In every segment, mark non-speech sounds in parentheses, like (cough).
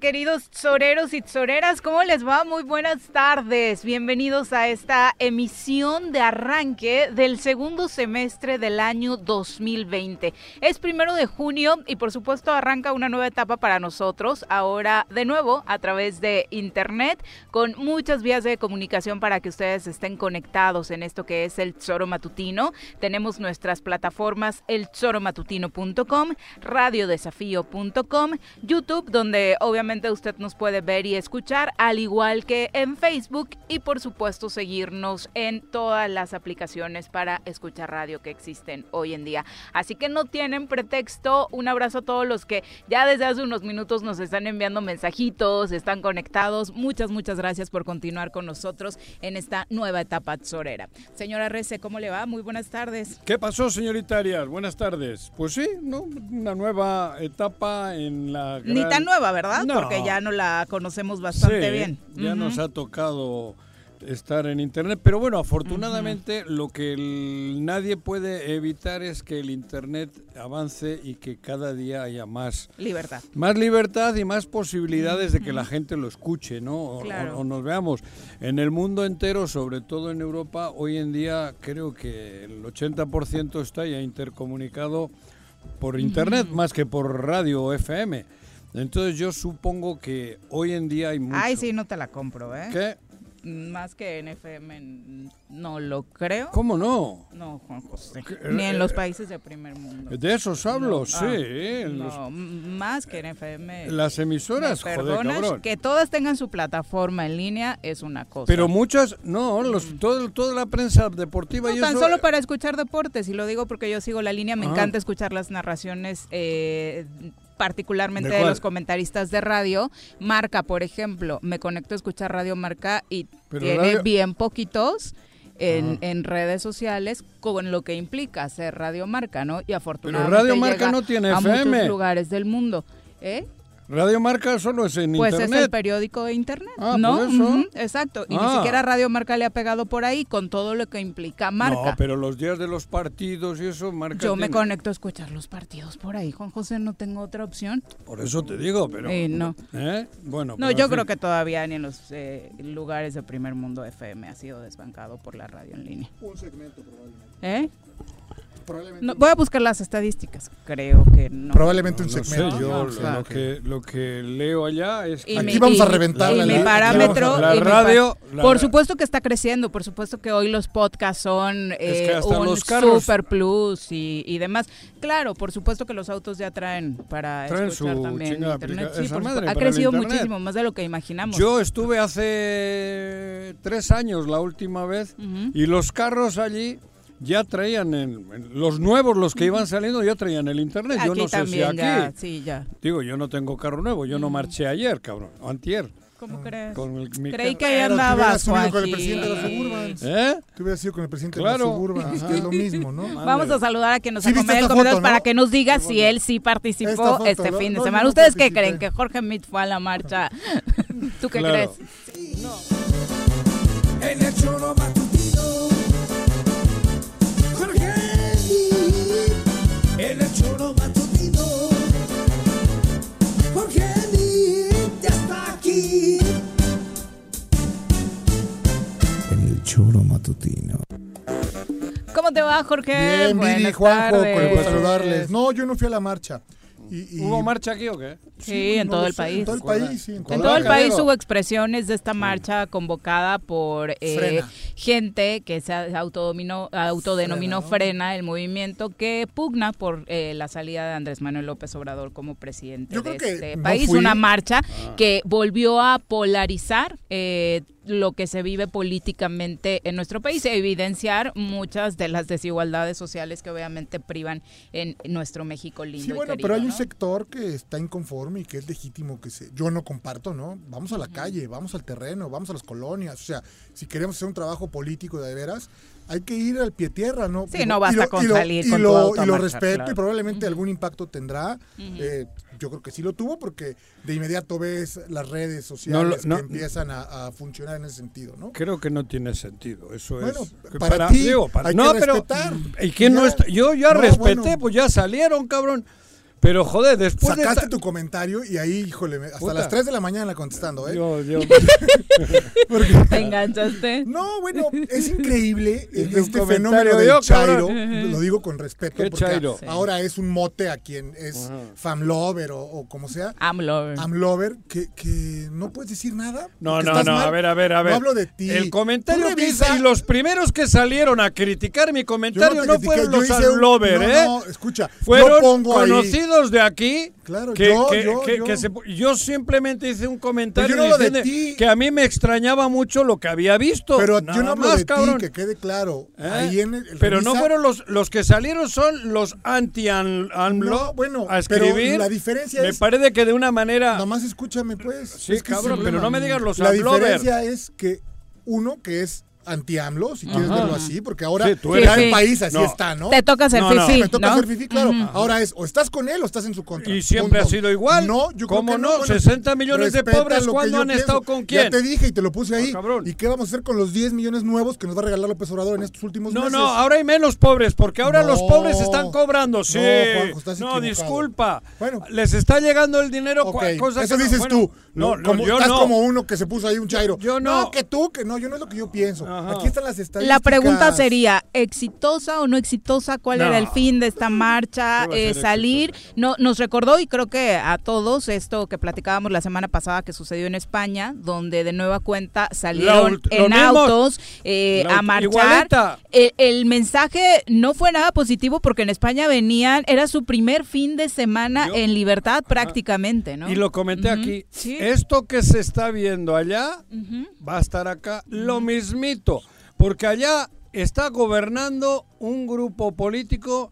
Queridos tzoreros y tzoreras, ¿cómo les va? Muy buenas tardes. Bienvenidos a esta emisión de arranque del segundo semestre del año 2020. Es primero de junio y por supuesto arranca una nueva etapa para nosotros, ahora de nuevo a través de internet, con muchas vías de comunicación para que ustedes estén conectados en esto que es el Tzoro Matutino. Tenemos nuestras plataformas eltzoromatutino.com, radiodesafío.com, YouTube, donde obviamente usted nos puede ver y escuchar, al igual que en Facebook y por supuesto seguirnos en todas las aplicaciones para escuchar radio que existen hoy en día. Así que no tienen pretexto. Un abrazo a todos los que ya desde hace unos minutos nos están enviando mensajitos, están conectados. Muchas, muchas gracias por continuar con nosotros en esta nueva etapa sorera. Señora Rece, ¿cómo le va? Muy buenas tardes. ¿Qué pasó, señorita Arias? Buenas tardes. Pues sí, ¿no? Una nueva etapa en la Ni tan nueva, ¿verdad? No. Porque ya no la conocemos bastante Sí, bien. Ya nos ha tocado estar en internet, pero bueno, afortunadamente lo que el- nadie puede evitar es que el internet avance y que cada día haya más Libertad. más libertad y más posibilidades de que la gente lo escuche, ¿no? O, Claro. o- o nos veamos. En el mundo entero, sobre todo en Europa, hoy en día creo que el 80% está ya intercomunicado por internet más que por radio o FM. Entonces yo supongo que hoy en día hay mucho. Ay, sí, no te la compro, ¿eh? ¿Qué? Más que en FM, no lo creo. ¿Cómo no? No, Juan José. ¿Qué? Ni en los Eh, países de primer mundo. De esos hablo, No, sí. ah, los- no, más que en FM. las ¿Me emisoras, joder, perdonas? cabrón. Que todas tengan su plataforma en línea es una cosa. Pero muchas, no, los, todo- toda la prensa deportiva No, y tan eso- solo para escuchar deportes, y lo digo porque yo sigo la línea, me Ah. encanta escuchar las narraciones, eh, particularmente ¿De los comentaristas de radio. Marca, por ejemplo, me conecto a escuchar Radio Marca y Pero tiene radio- bien poquitos. En, en redes sociales con lo que implica ser Radio Marca, ¿no? Y afortunadamente Radio Marca llega no tiene a FM. muchos lugares del mundo. ¿Eh? Radio Marca solo es en Pues es el internet. periódico de internet, Ah, ¿no? por eso. Exacto. Y ni Ah. siquiera Radio Marca le ha pegado por ahí con todo lo que implica marca. No, pero los días de los partidos y eso marca. Yo me conecto a escuchar los partidos por ahí, Juan José, no tengo otra opción. Por eso te digo, pero. Eh, no. ¿Eh? Bueno. No, yo creo que todavía ni en los eh, lugares de primer mundo FM ha sido desbancado por la radio en línea. Un segmento probablemente. ¿Eh? Probablemente, No, voy a buscar las estadísticas. Creo que no. probablemente un No sé, segmento. yo No, lo, claro. que, lo que leo allá es que. Aquí mi- vamos y- a reventar y la mi parámetro. La radio, la por supuesto que está creciendo, por supuesto que hoy los podcasts son eh, un los carros- super plus y, y demás. Claro, por supuesto que los autos ya traen para Traen escuchar su también internet. Sí, por madre ha crecido internet. muchísimo, más de lo que imaginamos. Yo estuve hace tres años la última vez y los carros allí ya traían, en- en- los nuevos, los que iban saliendo, ya traían el internet. yo no sé si aquí. ya, sí, ya. Digo, yo no tengo carro nuevo, yo no marché ayer, cabrón, o antier. ¿Cómo crees? Con el- mi Creí que ahí Pero tú hubieras andabas, subido con el presidente de la Suburban. ¿Eh? Tú hubieras sido con el presidente Claro. de la Suburban, Ajá. es lo mismo, ¿no? Vamos a saludar a quien nos Sí, acompaña el foto, para ¿no? que nos diga si él sí participó foto, este ¿no? fin de No, semana. no ¿Ustedes qué creen? ¿Que Jorge Mit fue a la marcha? (laughs) ¿Tú qué Claro. crees? En el Jorge? Bien, Viri, Buenas Juanjo, tardes. por saludarles. No, yo no fui a la marcha. Y, y- ¿Hubo marcha aquí o qué? Sí, en no todo lo el sé, país. En todo el país, sí. En todo el país hubo expresiones de esta marcha convocada por eh, gente que se autodominó, autodenominó Frena, ¿no? Frena, el movimiento que pugna por eh, la salida de Andrés Manuel López Obrador como presidente Yo de este no país. fui. Una marcha que volvió a polarizar eh, lo que se vive políticamente en nuestro país evidenciar muchas de las desigualdades sociales que obviamente privan en nuestro México lindo Sí, y bueno, querido, pero hay un. Sector que está inconforme y que es legítimo que se... Yo no comparto, ¿no? Vamos a la calle, vamos al terreno, vamos a las colonias. O sea, si queremos hacer un trabajo político de veras, hay que ir al pie tierra, ¿no? Sí, no basta con salir y con lo, tu auto a y lo respeto claro. y probablemente algún impacto tendrá. Eh, yo creo que sí lo tuvo porque de inmediato ves las redes sociales no. que empiezan a, a funcionar en ese sentido, ¿no? Creo que no tiene sentido. Eso Bueno, es. que para ti hay no, que pero. respetar. ¿Y quién no está? Yo ya No, respeté, bueno. pues ya salieron, cabrón. Pero joder, después de Sacaste esta- tu comentario y ahí, híjole, hasta Puta. las 3 de la mañana contestando, ¿eh? Yo- yo- (laughs) Porque- ¿Te enganchaste? No, bueno, es increíble este fenómeno del yo, Chairo. cabrón. Lo digo con respeto ¿Qué porque Chairo? Sí. ahora es un mote a quien es famlover o, o como sea. AMLO. Amlover, que, que no puedes decir nada. No, no, estás no, mal. a ver, a ver, a ver. No hablo de ti. El comentario que hice y los primeros que salieron a criticar mi comentario no, critiqué, fueron los hice un- no, ¿eh? No, escucha, Fueron yo pongo ahí- de aquí. Claro, que, yo, que- yo, que- yo. que se- yo simplemente hice un comentario no de ti. que a mí me extrañaba mucho lo que había visto. Pero Nada yo no hablo más, de cabrón. que quede claro. ¿Eh? Ahí en el, pero no fueron los los que salieron son los anti AMLO No, bueno, a pero escribir. la diferencia me es- parece que de una manera Nada más escúchame, pues. Sí, Es que cabrón, pero no me digas los La diferencia es que uno que es anti-AMLO, si quieres Ajá. verlo así, porque ahora Sí, tú eres- ya Sí, el país así No. está, ¿no? Te toca ser No, no. me toca ¿no? ser fifí, claro. Ahora es, o estás con él o estás en su contra. y siempre Punto. ha sido igual. No, yo creo ¿Cómo que no? no. Bueno, 60 millones de pobres, lo que ¿cuándo han estado con quién? Ya te dije y te lo puse ahí. Ah, cabrón. ¿Y qué vamos a hacer con los 10 millones nuevos que nos va a regalar López Obrador en estos últimos No, meses? no, ahora hay menos pobres, porque ahora No. los pobres están cobrando. Sí. Juanjo, estás no, disculpa. Bueno. Les está llegando el dinero, Ok, cua- cosa eso que no- dices tú. No, No, no, como, yo estás no. como uno que se puso ahí un chairo. Yo no. que tú, que no, yo no es lo que yo pienso. Ajá. Aquí están las estadísticas. La pregunta sería, ¿exitosa o no exitosa? ¿Cuál No. era el fin de esta marcha? ¿Qué va a Eh, salir, no, nos recordó y creo que a todos esto que platicábamos la semana pasada que sucedió en España, donde de nueva cuenta salieron en autos eh, La a marchar. igualita. El, el mensaje no fue nada positivo porque en España venían, era su primer fin de semana Yo- en libertad prácticamente, ¿no? Y lo comenté aquí. Sí. Esto que se está viendo allá va a estar acá lo mismito. Porque allá está gobernando un grupo político,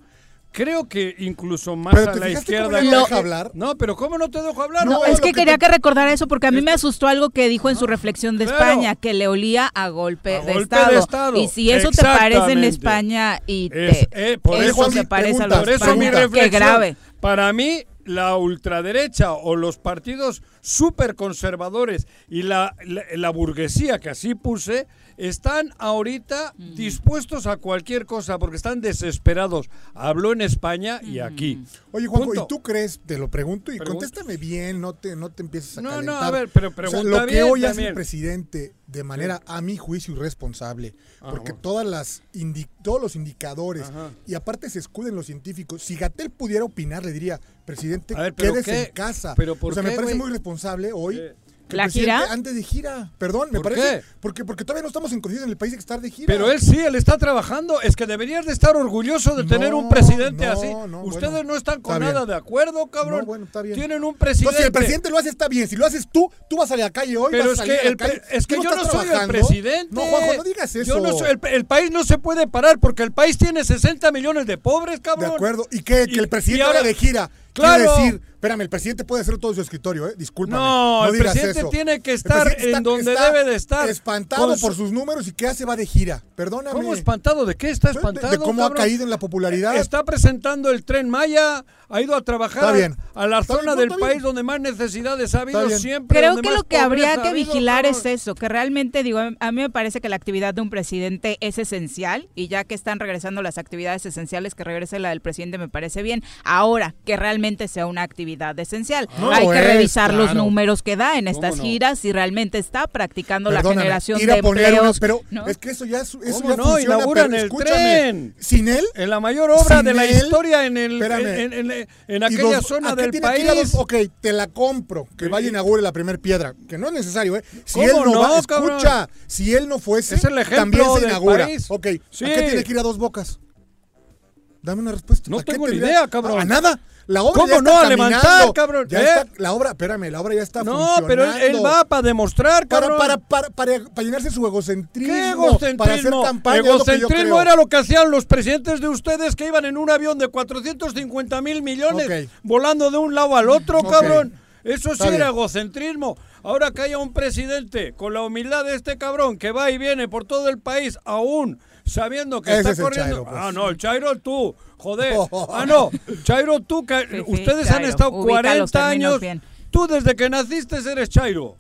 creo que incluso más Pero a la izquierda. cómo no deja hablar. No, pero ¿cómo no te dejo hablar? No, No, es que que quería te- que recordara eso porque a mí me asustó algo que dijo en su reflexión de Claro. España, que le olía a golpe, A de, golpe estado. de Estado. Y si eso te parece en. España y te, Es- eh, por eso eso parece pregunta, a Por los eso mi España, qué grave. Para mí, la ultraderecha o los partidos súper conservadores y la, la, la burguesía, que así puse, están ahorita dispuestos a cualquier cosa porque están desesperados. Habló en España y aquí. Oye, Juanjo, Punto. ¿y tú crees? Te lo pregunto y Pregunta. contéstame bien, no te, no te empieces a No, no, calentar. a ver, pero O sea, pregunta lo que bien hoy hace el presidente de manera, a mi juicio, irresponsable, Ah, porque bueno. todas las indi- todos los indicadores, Ajá. y aparte se escuden los científicos, si Gatel pudiera opinar, le diría, presidente, ver, ¿pero quédese qué? en casa. ¿Pero por o sea, qué, me parece muy responsable hoy. Eh, ¿La gira? Antes de gira, perdón, me ¿Por parece. qué? Porque, porque todavía no estamos en condiciones en el país de estar de gira. Pero él sí, él está trabajando. Es que deberías de estar orgulloso de tener No, un presidente no, así. no, Ustedes bueno, no están con bien. nada de acuerdo, cabrón. No, bueno, está bien. Tienen un presidente. si el presidente lo hace, está bien. Si lo haces tú, tú vas a la calle hoy. Pero vas es a salir que, a la calle. es que yo no soy el presidente. No, Juanjo, no digas eso. Yo no soy el, el país no se puede parar porque el país tiene 60 millones de pobres, De cabrón. acuerdo. ¿Y qué? Que el presidente ahora- de gira. Claro. Quiere decir, espérame, el presidente puede hacer todo su escritorio, ¿eh? Discúlpame. No, el digas presidente eso. tiene que estar en donde debe de estar. Espantado su- por sus números y ¿qué hace? Va de gira. Perdóname. ¿Cómo espantado? ¿De qué está de- espantado? De, cómo cabrón? ha caído en la popularidad. Está presentando el tren Maya, ha ido a trabajar Está bien. a la Está zona bien, del país donde más necesidades ha habido Está bien. siempre. Creo que lo que habría que ha habido, vigilar es eso, que realmente, digo, a mí me parece que la actividad de un presidente es esencial y ya que están regresando las actividades esenciales, que regrese la del presidente me parece bien. Ahora, que realmente sea una actividad esencial. No Hay que es, revisar los números que da en estas no? giras si realmente está practicando la generación ir de a poner empleos. una- pero ¿no? es que eso ya, es- eso ¿Cómo ya no? Inauguran pero el escúchame, tren. Sin él, En la mayor obra de la él, historia en, el, en- en- aquella dos- zona ¿a qué del país. dos? ok, te la compro, que vaya y inaugure la primera piedra, que no es necesario, ¿eh? Si ¿Cómo él no, no, va, escucha, si él no fuese, Es el ejemplo también se inaugura. país. Ok, Sí. ¿a qué tiene que ir a dos bocas? Dame una respuesta. No ¿A qué tengo ni idea, cabrón. A nada. La obra ¿Cómo ya está no? A levantar, cabrón. Ya ¿Eh? está, la obra, espérame, la obra ya está No, funcionando. pero él, él va para demostrar, cabrón. para, para, para, para llenarse su egocentrismo, ¿Qué egocentrismo? para hacer campaña. egocentrismo era lo que hacían los presidentes de ustedes que iban en un avión de 450 mil millones volando de un lado al otro, cabrón. Eso sí era egocentrismo. Ahora que haya un presidente con la humildad de este cabrón que va y viene por todo el país aún sabiendo que Ese está es el corriendo. Chairo, pues. Ah, no, el Chairo tú. Joder. (laughs) ah, no. Chairo tú que Sí, sí, ustedes han estado Ubica los 40 términos años. bien. Tú desde que naciste eres Chairo.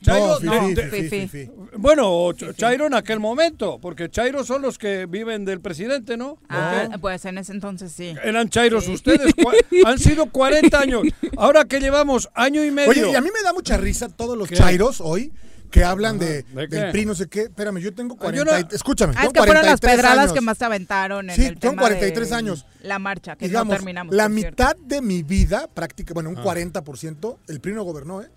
Chairo, No, no, fifi, de- fifi, fifi. fifi. bueno, Chairo en aquel momento, porque Chairo son los que viven del presidente, ¿no? ¿O Ah, pues en ese entonces sí. Eran Chairos ustedes, cua- (laughs) han sido 40 años. Ahora que llevamos año y medio. Oye, y a mí me da mucha risa todos los ¿Qué? chairos hoy que hablan de, ¿de del? PRI, no sé qué. Espérame, yo tengo Ah, yo 40. no- y- Escúchame, Ah, es que fueron las 43 pedradas años. que más te aventaron en Sí, el son tema 43 de años. La marcha, que Digamos, no terminamos. la por cierto. mitad de mi vida, práctica, bueno, un 40%, el PRI no gobernó, ¿eh?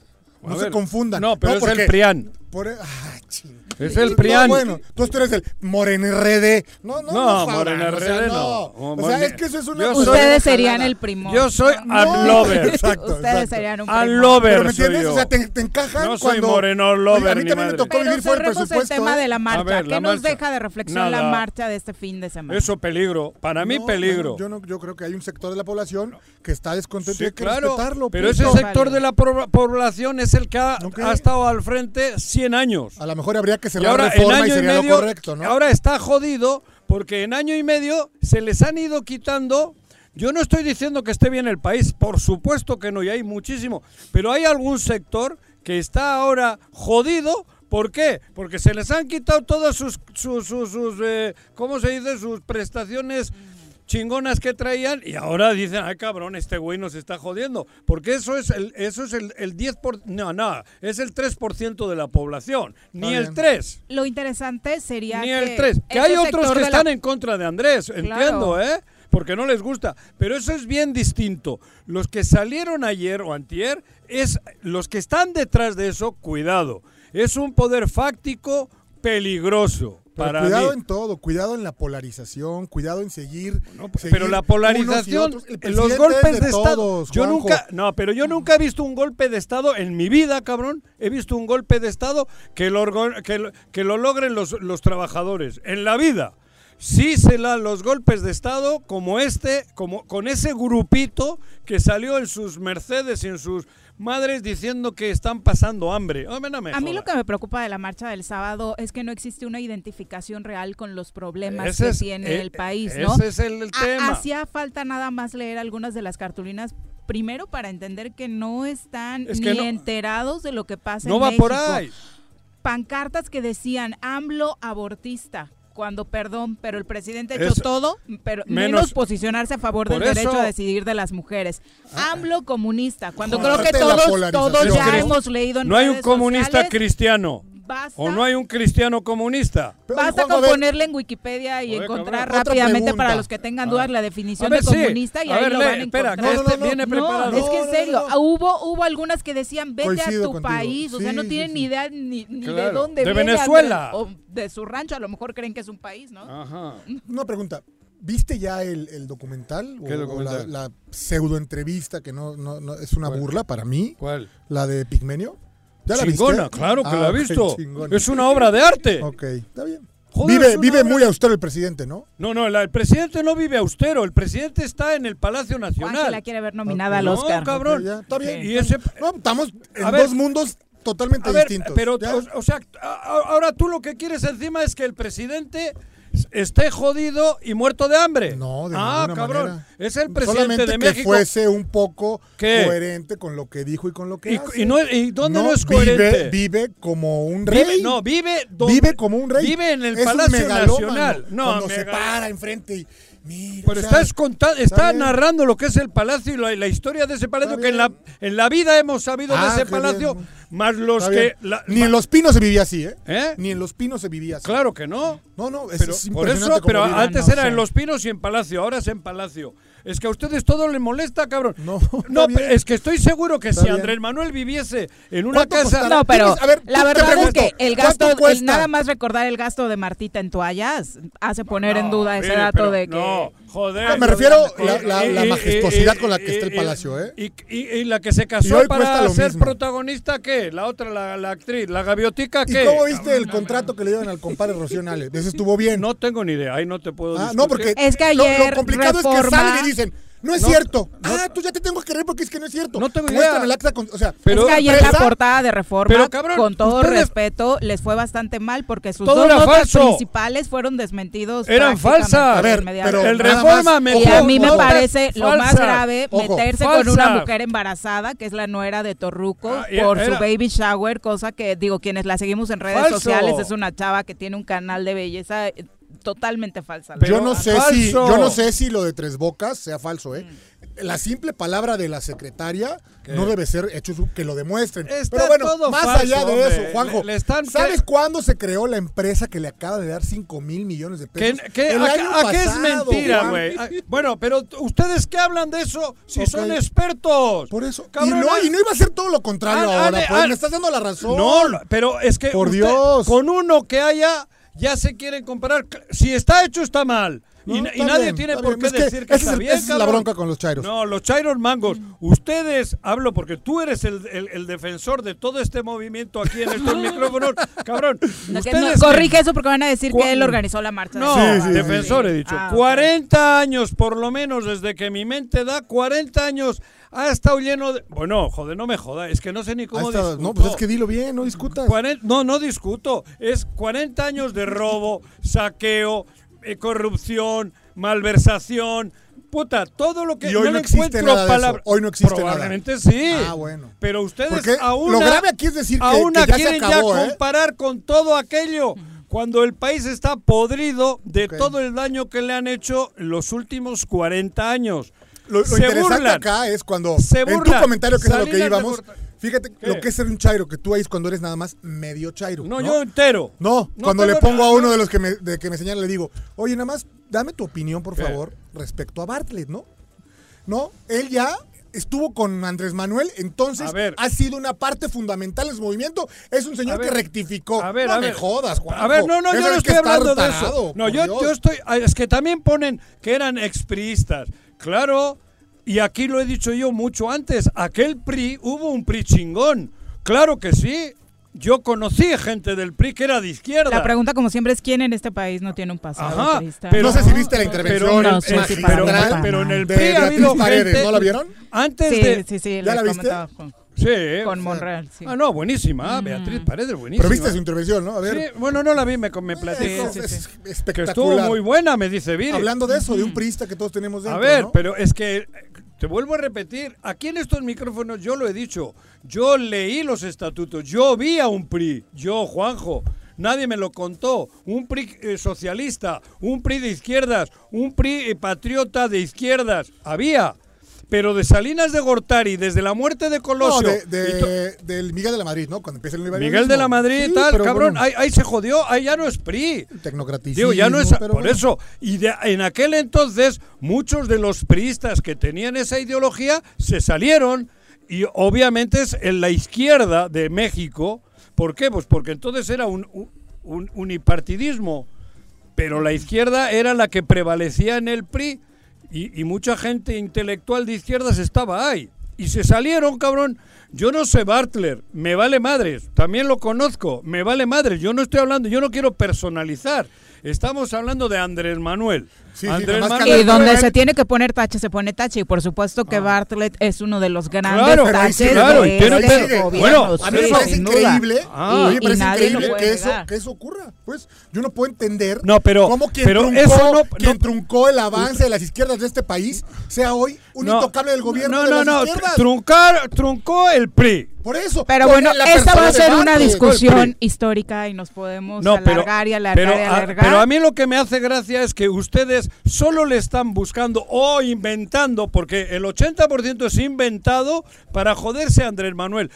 No A se ver, confundan. No, pero es porque- el PRIAN. por- ah, ching. Es el No, PRIAN. bueno, tú eres el Morena RD. No, no, No, no, Morena o sea, no. no. O sea, es que eso es una Ustedes serían el primo. Yo soy No, unlover. (laughs) exacto, Ustedes exacto. serían un primo. Pero me soy entiendes, yo. o sea, te, te encajan No soy cuando... moreno lover Oye, a mí ni también me tocó Pero vivir fuera el presupuesto. tema ¿eh? de la marcha. ver, ¿Qué la nos marcha. deja de reflexión la marcha de este fin de semana? Eso peligro. Para mí No, peligro. yo, no, yo creo que hay un sector de la población que está descontento Sí, y hay que claro. respetarlo. Pero punto. ese sector de la población es el que ha estado al frente 100 años. A lo mejor habría que Y ahora reforma y año y sería medio, lo correcto, ¿no? ahora está jodido porque en año y medio se les han ido quitando. Yo no estoy diciendo que esté bien el país, por supuesto que no, y hay muchísimo, pero hay algún sector que está ahora jodido. ¿Por qué? Porque se les han quitado todas sus, sus, sus, sus, eh, ¿cómo se dice? Sus prestaciones chingonas que traían y ahora dicen, ay cabrón, este güey nos está jodiendo. Porque eso es el, eso es el, el 10%, por, no, no, es el 3% de la población, ni el bien. 3. Lo interesante sería Ni que el 3. Que hay otros que la- están en contra de Andrés, entiendo, Claro. ¿eh? Porque no les gusta. Pero eso es bien distinto. Los que salieron ayer o antier, es los que están detrás de eso, cuidado. Es un poder fáctico peligroso. Pero para cuidado mí. en todo, cuidado en la polarización, cuidado en seguir. No, seguir pero la polarización, los golpes es de, Estado. todos, yo nunca, no, pero yo nunca he visto un golpe de Estado en mi vida, cabrón. He visto un golpe de Estado que lo, que lo, que lo logren los, los trabajadores. En la vida. Sí se dan los golpes de Estado como este, como con ese grupito que salió en sus Mercedes y en sus madres diciendo que están pasando hambre. No A mí lo que me preocupa de la marcha del sábado es que no existe una identificación real con los problemas Ese que es- tiene eh, el país, ¿no? Ese es el, tema. Hacía falta nada más leer algunas de las cartulinas primero para entender que no están Es que ni no- enterados de lo que pasa no en va México. por ahí. Pancartas que decían AMLO abortista. Cuando, perdón, pero el presidente ha hecho Eso. todo, pero Menos- menos, posicionarse a favor del eso- derecho a decidir de las mujeres. AMLO comunista. Cuando Joder. creo que todos, todos ya hemos leído en No hay un comunista sociales, cristiano. Basta, O no hay un cristiano comunista. Pero, basta con ver, ponerle en Wikipedia y encontrar rápidamente para los que tengan dudas la definición de sí. comunista y A ahí ver, lo lee, van a espera, encontrar. que No, no, este no, viene No, preparado. es que en No, no, serio, no. ah, hubo hubo algunas que decían vete Coincido a tu contigo. país, o sea, no tienen sí. ni idea ni, ni de dónde De viene, Venezuela. o de su rancho, a lo mejor creen que es un país, ¿no? Ajá. Una pregunta. ¿Viste ya el, el documental? ¿Qué o, o documental? la, la pseudo entrevista que no, no, no- es una ¿Cuál? burla para mí? ¿Cuál? La de Pigmenio. ¿Ya la chingona, viste? claro que Ah, la he ok, visto. Es una obra de arte. Ok, está bien. Joder, vive vive obra- muy austero el presidente, ¿no? No, no, la- el presidente no vive austero. El presidente está en el Palacio Juan se la Nacional. quiere ver nominada al No, Oscar. cabrón. Ok, ya, está bien. Y ese, No, estamos en A ver. dos mundos totalmente a ver, distintos. pero, o, o sea, ahora tú lo que quieres encima es que el presidente esté jodido y muerto de hambre. No, de ah, ninguna cabrón. manera. Es el presidente Solamente de que México. fuese un poco ¿Qué? coherente con lo que dijo y con lo que y, hace. y no, ¿Y dónde no, es coherente? Vive, como un rey. Vive- no, vive Vive como un rey. Vive en el Es Palacio. Nacional. No, Cuando se para enfrente y mira. Pero o sea, estás conta- está, narrando lo que es el palacio y la, la historia de ese palacio que en la, en la vida hemos sabido Ah, de ese qué palacio, bien. más los está que... la- Ni en Los Pinos se vivía así, ¿eh? ¿Eh? Ni en Los Pinos se vivía así. Claro que no. No, no, es, Pero, es por eso, pero antes no era en Los Pinos y en Palacio, ahora es en Palacio. Es que a ustedes todo les molesta, cabrón. No, no es que estoy seguro que Está si bien. Andrés Manuel viviese en una ¿Cuánto casa... costará? No, pero a ver, la verdad es que el ¿cuánto gasto, el- nada más recordar el gasto de Martita en toallas hace poner en duda ese mire, dato pero de que... No, joder. No, me refiero Y- la- la- la y- majestuosidad y- con la que está el y- palacio, ¿eh? Y, y- y la que se Y casó para ser mismo. protagonista, ¿qué? La otra, la, la actriz, la gaviotica, ¿Y ¿qué? cómo viste el contrato que le dieron al compadre Rocío Nale? Ese estuvo bien. No tengo ni idea, ahí no te puedo Ah, discutir. no, porque Es que lo- lo, ayer complicado es que salen y dicen, No es No, cierto. no- ah, tú ya te tengo que creer porque es que no es cierto. No tengo idea. Muéstrame el acta con- o sea, Pero- es que ayer la portada de Reforma, Pero, cabrón, con todo ustedes- respeto, les fue bastante mal porque sus dos notas falso. principales fueron desmentidos. Eran falsas. A ver, pero el Reforma me Y a mí me Ojo, parece lo más grave Ojo, meterse falsa. con una mujer embarazada, que es la nuera de Torruco, Ah, por era- su baby shower, cosa que, digo, quienes la seguimos en redes Falso. sociales, es una chava que tiene un canal de belleza totalmente falsa. Pero- yo no sé si yo no sé si lo de tres bocas sea falso, ¿eh? La simple palabra de la secretaria ¿Qué? no debe ser hecho su- que lo demuestren. Está Pero bueno, todo más falso, allá de hombre. eso, Juanjo, Le- le están ¿sabes cuándo se creó la empresa que le acaba de dar 5 mil millones de ¿Qué, pesos? qué- El a, año a qué es mentira, güey? Ah, Bueno, pero ustedes qué hablan de eso si son expertos. Por eso. Y Cabrón, no, y no iba a ser todo lo contrario Ah, ahora, ah, pues, ah, me estás dando la razón. No, no, pero es que Por usted- Dios. con uno que haya ya se quieren comparar. Si está hecho está mal. No, y, nadie bien, tiene por bien. qué Es que decir que ese está es bien, esa es la bronca con los chairos. No, los chairos mangos. Ustedes, hablo porque tú eres el, el- el defensor de todo este movimiento aquí en estos (laughs) micrófonos. Cabrón, No, que ustedes no, corrige eso porque van a decir que él organizó la marcha. No, Sí, sí, defensor sí. he dicho. Ah, ok. 40 años por lo menos desde que mi mente da, 40 años ha estado lleno de... Bueno, joder, no me joda, es que no sé ni cómo está. discuto. No, pues es que dilo bien, no discutas. 40 no, no discuto. Es 40 años de robo, saqueo, eh, corrupción, malversación. Puta, todo lo que Y hoy no existe encuentro nada de eso. palabra- Hoy no existe nada. Probablemente sí. Ah, bueno. Pero ustedes Porque aún lo grave aquí es decir que, aún que ya se quieren acabó, ya ¿eh? comparar con todo aquello cuando el país está podrido de todo el daño que le han hecho los últimos 40 años. Lo, lo Se interesante burlan. acá es cuando Se en tu comentario que es a lo que íbamos. Fíjate ¿Qué? lo que es ser un chairo, que tú ahí es cuando eres nada más medio chairo. No, No, yo entero. No, No, cuando le pongo a uno no. de los que me, de que me señala le digo, oye, nada más dame tu opinión, por ¿Qué? favor, respecto a Bartlett, ¿no? No, él ya estuvo con Andrés Manuel, entonces ver. ha sido una parte fundamental en su movimiento. Es un señor ver, que rectificó. A ver, no a me ver. jodas, Juanjo. A ver, no, no, yo no estoy hablando de eso. No, yo, estoy. Es que también ponen que eran expriistas. Claro, y aquí lo he dicho yo mucho antes. Aquel PRI, hubo un PRI chingón. Claro que sí. Yo conocí gente del PRI que era de izquierda. La pregunta, como siempre, es quién en este país no tiene un pasado Ajá, priista? pero- no sé si viste la intervención pero, en el de PRI ha Beatriz habido Paredes, gente- ¿no la vieron? Antes Sí, de. sí, sí, ¿Ya la viste? Sí, Con. Monreal, sí. Ah, no, buenísima. Mm. Beatriz Paredes, buenísima. Pero viste su intervención, ¿no? A ver. Sí, bueno, no la vi, me, me platicó. Sí, es. Que espectacular. estuvo muy buena, me dice Viri. Hablando de eso, de un priista que todos tenemos A dentro, ver, ¿no? pero es que te vuelvo a repetir, aquí en estos micrófonos yo lo he dicho, yo leí los estatutos, yo vi a un PRI, yo Juanjo, nadie me lo contó, un PRI eh, socialista, un PRI de izquierdas, un PRI eh, patriota de izquierdas, había. Pero de Salinas de Gortari, desde la muerte de No, Colosio. de, to- de- del Miguel de la Madrid, ¿no? Cuando empieza el. Miguel de la Madrid, Sí, tal, cabrón, bueno, ahí, ahí se jodió, ahí ya no es PRI. Tecnocratismo. Digo, ya no es. pero por bueno. eso. Y de- en aquel entonces, muchos de los priistas que tenían esa ideología se salieron. Y obviamente es en la izquierda de México. ¿Por qué? Pues porque entonces era un, un, un unipartidismo. Pero la izquierda era la que prevalecía en el PRI. Y, y mucha gente intelectual de izquierdas estaba ahí. Y se salieron, cabrón. Yo no sé Bartler, me vale madres. También lo conozco, me vale madres. Yo no estoy hablando, yo no quiero personalizar. Estamos haando de Andrés Manuel. Sí, Andrés. Y donde se tiene que poner tache, se pone tache. Y por supuesto que Bartlett es uno de los grandes Claro, taches claro, y de tiene este. Bueno, a mí me parece increíble, Ah. me parece increíble que eso, que eso ocurra. Pues yo no puedo entender No, pero- cómo quien, pero truncó, eso no- quien no- truncó el avance de las izquierdas de este país sea hoy un No, intocable del gobierno No, de no, las no. Truncar, truncó el PRI. Por eso. Pero bueno, esta va a de ser una discusión histórica y nos podemos No, pero, alargar y alargar pero, y a, alargar. pero a mí lo que me hace gracia es que ustedes solo le están buscando o inventando, porque el 80% es inventado para joderse a Andrés Manuel.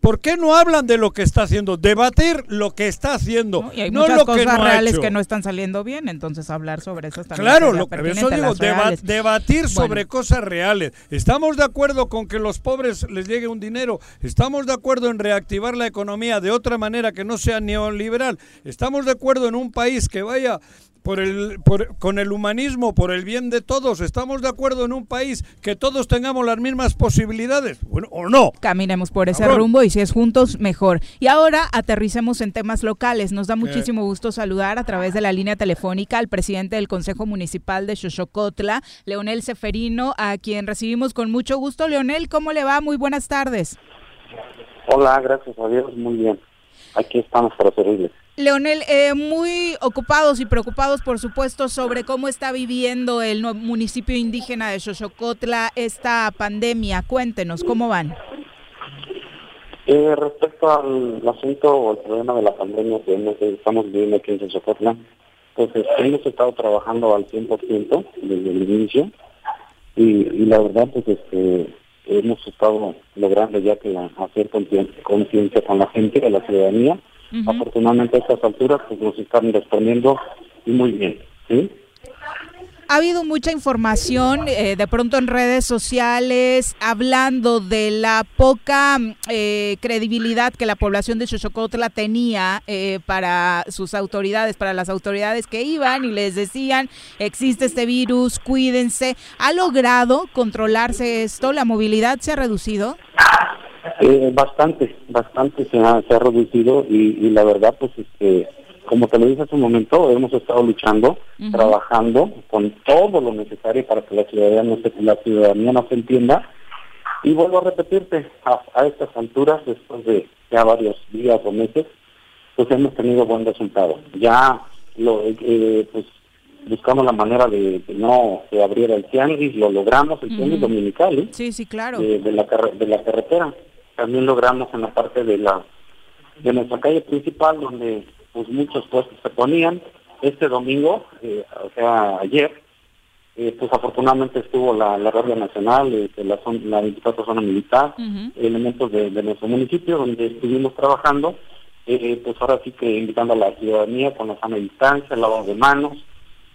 ¿Por qué no hablan de lo que está haciendo? Debatir lo que está haciendo, ¿no? Y hay no muchas lo que cosas ha reales hecho. que no están saliendo bien, entonces hablar sobre eso también Claro, lo, pertinente, eso digo, deba- debatir Bueno. sobre cosas reales. ¿Estamos de acuerdo con que los pobres les llegue un dinero? ¿Estamos de acuerdo en reactivar la economía de otra manera que no sea neoliberal? ¿Estamos de acuerdo en un país que vaya por el, por- con el humanismo, por el bien de todos. ¿Estamos de acuerdo en un país que todos tengamos las mismas posibilidades? Bueno, ¿o no? Caminemos por ese Cabrón. rumbo y si es juntos, mejor. Y ahora aterricemos en temas locales. Nos da muchísimo gusto saludar a través de la línea telefónica al presidente del Consejo Municipal de Xochocotla, Leonel Seferino, a quien recibimos con mucho gusto. Leonel, ¿cómo le va? Muy buenas tardes. Hola, gracias a Dios, muy bien. Aquí estamos para servirles. Leonel, eh, muy ocupados y preocupados, por supuesto, sobre cómo está viviendo el municipio indígena de Xochocotla esta pandemia. Cuéntenos, ¿cómo van? Eh, respecto al asunto o el problema de la pandemia que estamos viviendo aquí en Xochocotla, pues este, hemos estado trabajando al 100% desde el inicio y, y la verdad pues este hemos estado logrando ya que hacer concien- conciencia con la gente, de la ciudadanía. Ujú. Afortunadamente a estas alturas pues nos están respondiendo muy bien, ¿sí? Ha habido mucha información eh, de pronto en redes sociales hablando de la poca eh, credibilidad que la población de Xochocotla tenía eh, para sus autoridades, para las autoridades que iban y les decían existe este virus, cuídense. ¿Ha logrado controlarse esto? ¿La movilidad se ha reducido? Eh, bastante, bastante se ha, se ha reducido y, y la verdad, pues, este, como te lo dije hace un momento, hemos estado luchando, trabajando con todo lo necesario para que la ciudadanía no se, la ciudadanía nos entienda. Y vuelvo a repetirte, a, a estas alturas, después de ya varios días o meses, pues hemos tenido buen resultado. Ya lo, eh, pues buscamos la manera de que no se abriera el tianguis, lo logramos, el tianguis dominical, ¿eh? Sí, sí, claro. de, de la de la carretera. También logramos en la parte de la de nuestra calle principal donde pues muchos puestos se ponían. Este domingo, eh, o sea ayer, eh, pues afortunadamente estuvo la, la Guardia Nacional, este, la, zon- la 24 zona militar, elementos de, de nuestro municipio donde estuvimos trabajando, eh, pues ahora sí que invitando a la ciudadanía con la sana distancia, el lavado de manos,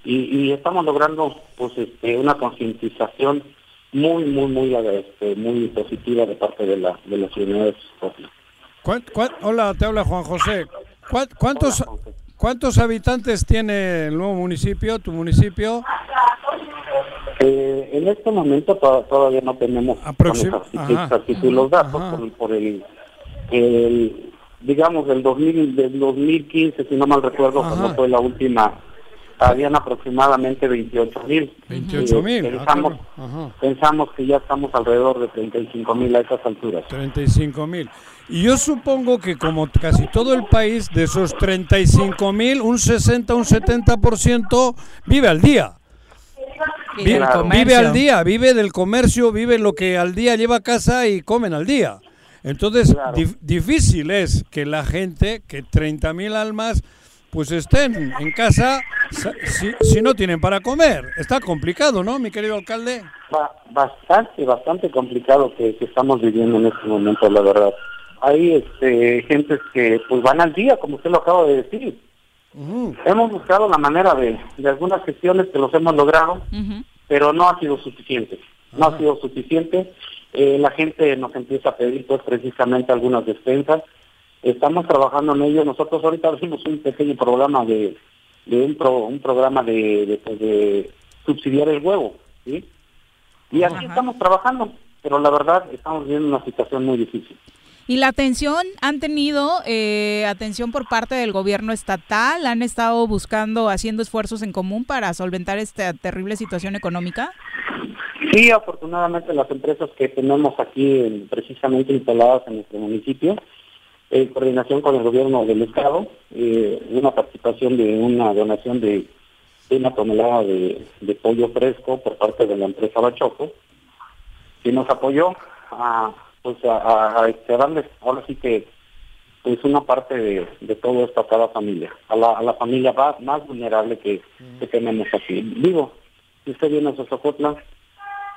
y, y estamos logrando pues este, una concientización muy, muy, muy, este, muy positiva de parte de la, de la ciudadanía de Xocotla. ¿Cuán- cuán- hola, te habla Juan José. ¿Cuán- ¿Cuántos, Hola, Juan José. ¿Cuántos habitantes tiene el nuevo municipio, tu municipio? Eh, en este momento to- todavía no tenemos exactitud los datos Ajá. por, por el, el, digamos, del, 2000, del 2015, si no mal recuerdo, Ajá. cuando fue la última, habían aproximadamente 28 mil. 28 mil. ah, pensamos, Ajá. pensamos que ya estamos alrededor de 35 mil a estas alturas. 35 mil. Y yo supongo que como casi todo el país, de esos 35 mil, un 60, un 70% vive al día. Y Vi- del Claro. Vive al día, vive del comercio, vive lo que al día lleva a casa y comen al día. Entonces, Claro. dif- difícil es que la gente, que 30 mil almas, pues estén en casa sa- si, si no tienen para comer. Está complicado, ¿no, mi querido alcalde? Ba- bastante, bastante complicado que, que estamos viviendo en este momento, la verdad. Hay este, gentes que pues van al día, como usted lo acaba de decir. Ujú. Hemos buscado la manera de, de algunas gestiones que los hemos logrado, pero no ha sido suficiente. No Ajá. ha sido suficiente. Eh, la gente nos empieza a pedir pues precisamente algunas despensas. Estamos trabajando en ello. Nosotros ahorita abrimos un pequeño programa de, de un, pro- un programa de, de, pues, de subsidiar el huevo, ¿sí? Y así Ajá. estamos trabajando, pero la verdad estamos viviendo una situación muy difícil. ¿Y la atención? ¿Han tenido eh, atención por parte del gobierno estatal? ¿Han estado buscando, haciendo esfuerzos en común para solventar esta terrible situación económica? Sí, afortunadamente las empresas que tenemos aquí en- precisamente instaladas en nuestro municipio, en coordinación con el gobierno del estado, eh, una participación de una donación de, una tonelada de, pollo fresco por parte de la empresa Bachoco, que nos apoyó a pues este, darles ahora sí que pues una parte de, todo esto a cada familia, a la, familia más vulnerable que, tenemos aquí. Digo, si usted viene a Sosocotla,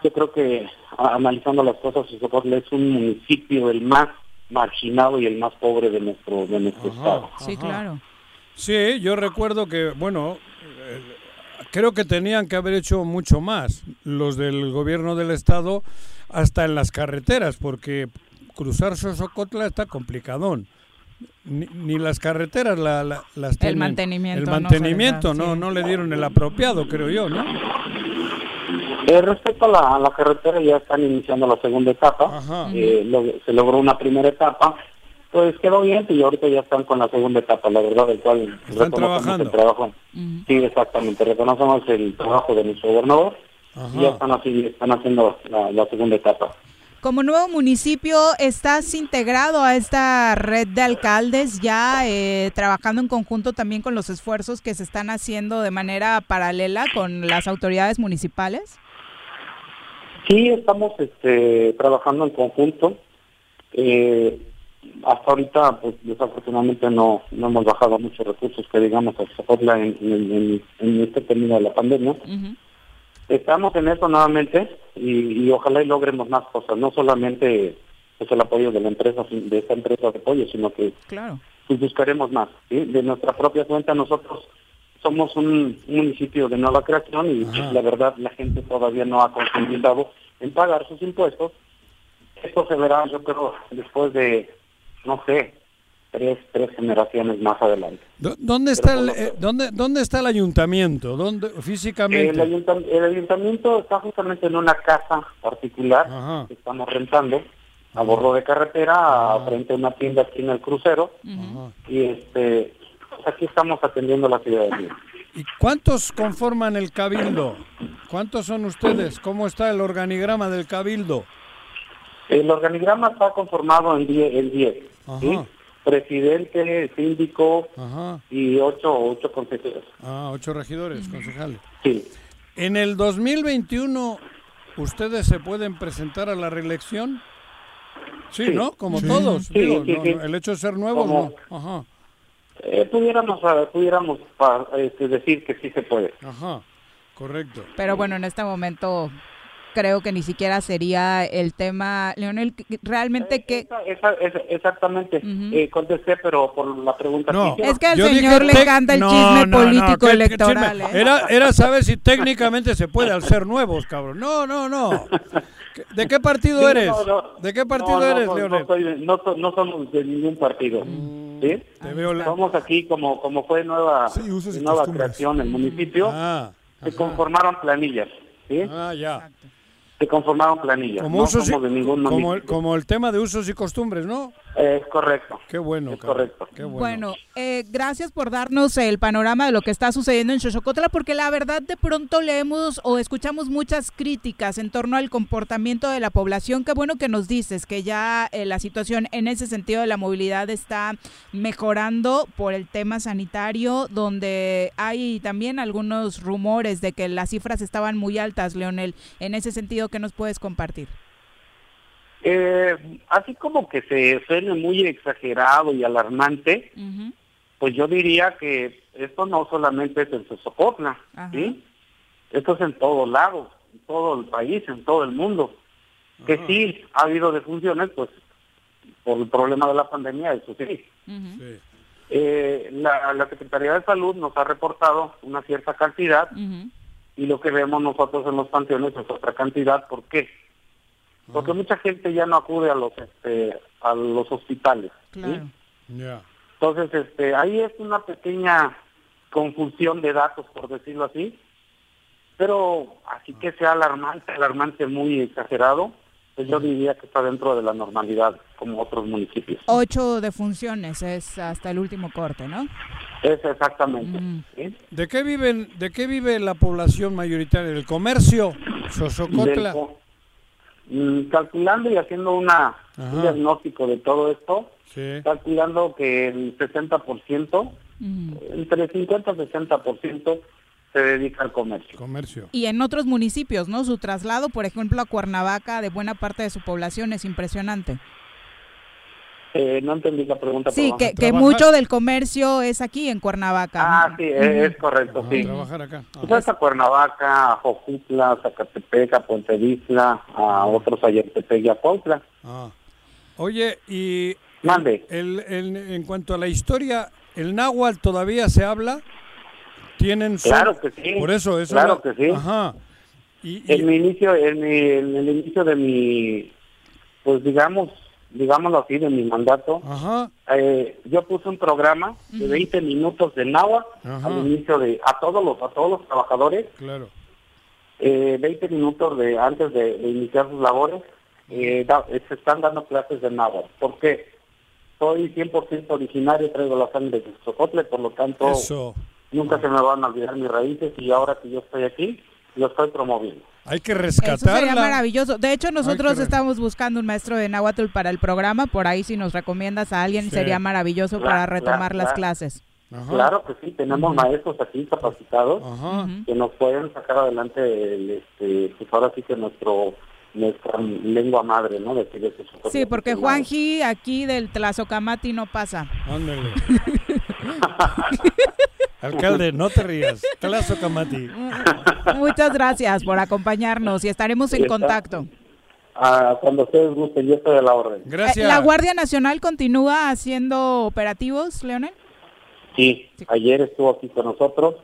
yo creo que analizando las cosas, Sosocotla es un municipio el más marginado y el más pobre de nuestro de nuestro Ajá. estado. Sí, Ajá. claro. Sí, yo recuerdo que, bueno, eh, creo que tenían que haber hecho mucho más los del gobierno del estado hasta en las carreteras, porque cruzar Sosocotla está complicadón. Ni, ni las carreteras la, la- las El tienen. mantenimiento El no se les mantenimiento, no, sí. no le dieron el apropiado, creo yo, ¿no? Eh, respecto a la, a la carretera, ya están iniciando la segunda etapa. Eh, lo- se logró una primera etapa, pues quedó bien y ahorita ya están con la segunda etapa, la verdad, del cual Están reconocemos trabajando. el trabajo. Sí, exactamente, reconocemos el trabajo de nuestro gobernador Ajá. y ya están, así, están haciendo la, la segunda etapa. Como nuevo municipio, ¿estás integrado a esta red de alcaldes ya eh, trabajando en conjunto también con los esfuerzos que se están haciendo de manera paralela con las autoridades municipales? Sí, estamos este, trabajando en conjunto. Eh, hasta ahorita, pues desafortunadamente no, no hemos bajado muchos recursos que digamos a en, en, en- este término de la pandemia. Estamos en eso nuevamente y, y ojalá y logremos más cosas, no solamente pues, el apoyo de la empresa, de esta empresa de apoyo, sino que Claro. pues, buscaremos más. ¿sí? De nuestra propia cuenta nosotros somos un municipio de nueva creación y pues, Ajá. la verdad la gente todavía no ha concientizado en pagar sus impuestos. Esto se verá yo creo después de, no sé, tres, tres generaciones más adelante. ¿Dó- ¿Dónde está el, eh, dónde, dónde está el ayuntamiento? ¿Dónde físicamente? El, ayuntam- el ayuntamiento está justamente en una casa particular Ajá. que estamos rentando a bordo de carretera, a- frente a una tienda aquí en el crucero. Ajá. y este pues aquí estamos atendiendo la ciudadanía. ¿Y cuántos conforman el cabildo? ¿Cuántos son ustedes? ¿Cómo está el organigrama del cabildo? El organigrama está conformado en 10, en 10 ¿sí? Ajá. presidente, síndico Ajá. y ocho, ocho consejeros. Ah, ocho regidores, concejales. Sí. En el 2021, ¿ustedes se pueden presentar a la reelección? Sí, Sí. ¿no? Como Sí. todos. Sí, Digo, sí, no, el hecho de ser nuevos, Como- no. Ajá, Eh, pudiéramos a- pudiéramos pa- este, decir que sí se puede. ajá, correcto. Pero bueno, en este momento creo que ni siquiera sería el tema, Leonel, ¿qué- realmente que... Esa- esa- esa- exactamente. Eh, contesté, pero por la pregunta No. que Es que al Yo señor le encanta el No, chisme no, político ¿qué- qué electoral. chisme? ¿eh? Era, era saber si técnicamente se puede al ser nuevos, cabrón. No, no, no. (laughs) ¿Qué- ¿De qué partido Sí, eres? no, no. ¿De qué partido No, eres, Leonel? No, soy no so- no somos de ningún partido. ¿sí? Te veo la- Somos aquí como como fue nueva, Sí, nueva costumbres. creación el municipio. Ah, se ajá. conformaron planillas. ¿sí? Ah, ya. Se conformaron planillas. Como, usos y- de ningún como, el, como el tema de usos y costumbres, ¿no? Es correcto. Qué bueno. Es correcto. Qué bueno. Bueno, eh, gracias por darnos el panorama de lo que está sucediendo en Xochocotla, porque la verdad de pronto leemos o escuchamos muchas críticas en torno al comportamiento de la población. Qué bueno que nos dices que ya eh, la situación en ese sentido de la movilidad está mejorando por el tema sanitario, donde hay también algunos rumores de que las cifras estaban muy altas, Leonel. En ese sentido, ¿qué nos puedes compartir? Eh, así como que se suene muy exagerado y alarmante, pues yo diría que esto no solamente es en Sosocotla. ¿sí? Esto es en todos lados, en todo el país, en todo el mundo. Que sí ha habido defunciones, pues por el problema de la pandemia, eso sí. Eh, la, la Secretaría de Salud nos ha reportado una cierta cantidad y lo que vemos nosotros en los panteones es otra cantidad. ¿Por qué? Porque mucha gente ya no acude a los este, a los hospitales. Entonces, este, ahí es una pequeña confusión de datos, por decirlo así, pero así que sea alarmante, alarmante muy exagerado, pues yo diría que está dentro de la normalidad, como otros municipios. Ocho defunciones es hasta el último corte, ¿no? Es exactamente. Mm. ¿sí? ¿De qué viven, de qué vive la población mayoritaria? ¿Del comercio? Del Sosocotla. co- mm, calculando y haciendo una, un diagnóstico de todo esto, Sí. calculando que el 60%, Mm. entre 50 y 60% se dedica al comercio. Comercio. Y en otros municipios, ¿no? Su traslado, por ejemplo, a Cuernavaca de buena parte de su población es impresionante. Eh, no entendí la pregunta. Sí, que, que mucho del comercio es aquí en Cuernavaca. Ah, sí, es, es correcto, Ajá, sí. Trabajar acá. Ah. Pues a Cuernavaca, a Jojutla, a Zacatepec, a Puente Vizla, a otros a Yetepec y a Cuautla. Ah. Oye, y Mande. el, el- en cuanto a la historia, ¿el náhuatl todavía se habla? ¿Tienen su- Claro que sí. Por eso, eso. Claro la- que sí. Ajá. Y, y- En mi inicio, en, mi- en el inicio de mi, pues digamos, digámoslo así, de mi mandato, Ajá. eh, yo puse un programa de 20 minutos de Ajá. al inicio de a todos los a todos los trabajadores, Claro. eh, 20 minutos de antes de, de iniciar sus labores, eh, da- eh, se están dando clases de náhuatl. ¿Por qué? Soy 100% originario, traigo la sangre de Xocotle, por lo tanto Eso. nunca se me van a olvidar mis raíces y ahora que yo estoy aquí, lo estoy promoviendo. Hay que Eso rescatarla. sería maravilloso. De hecho, nosotros que- estamos buscando un maestro de náhuatl para el programa. Por ahí, si nos recomiendas a alguien, Sí. sería maravilloso Claro, para retomar claro, las claro. clases. Ajá. Claro que sí, tenemos maestros aquí capacitados Ajá. Que nos pueden sacar adelante, el, este, pues ahora sí que nuestro nuestra lengua madre, ¿no? De. Sí, porque Juanji aquí del Tlazocamati no pasa. Ándale. (laughs) Alcalde, no te rías. Claso Camati. Muchas gracias por acompañarnos y estaremos en contacto. Ah, cuando ustedes gusten, yo estoy a la orden. Gracias. Eh, ¿La Guardia Nacional continúa haciendo operativos, Leonel? Sí, ayer estuvo aquí con nosotros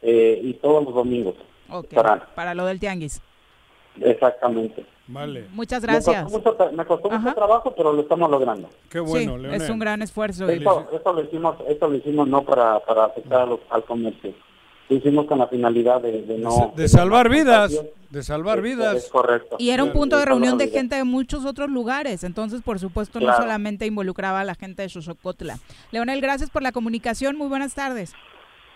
eh, y todos los domingos. Ok, Para- para lo del tianguis. Exactamente. Vale. Muchas Me gracias. costó mucho, me costó mucho trabajo, pero lo estamos logrando. Qué bueno, sí, Leonel. es un gran esfuerzo. Eso, eso lo hicimos, eso lo hicimos no para, para afectar a los- al comercio. Lo hicimos con la finalidad de, de no... de salvar no vidas. De salvar vidas. Es correcto. Y era un punto de reunión de salvar gente de muchos otros lugares, entonces por supuesto no Claro. solamente involucraba a la gente de Xochocotla. Leonel, gracias por la comunicación, muy buenas tardes.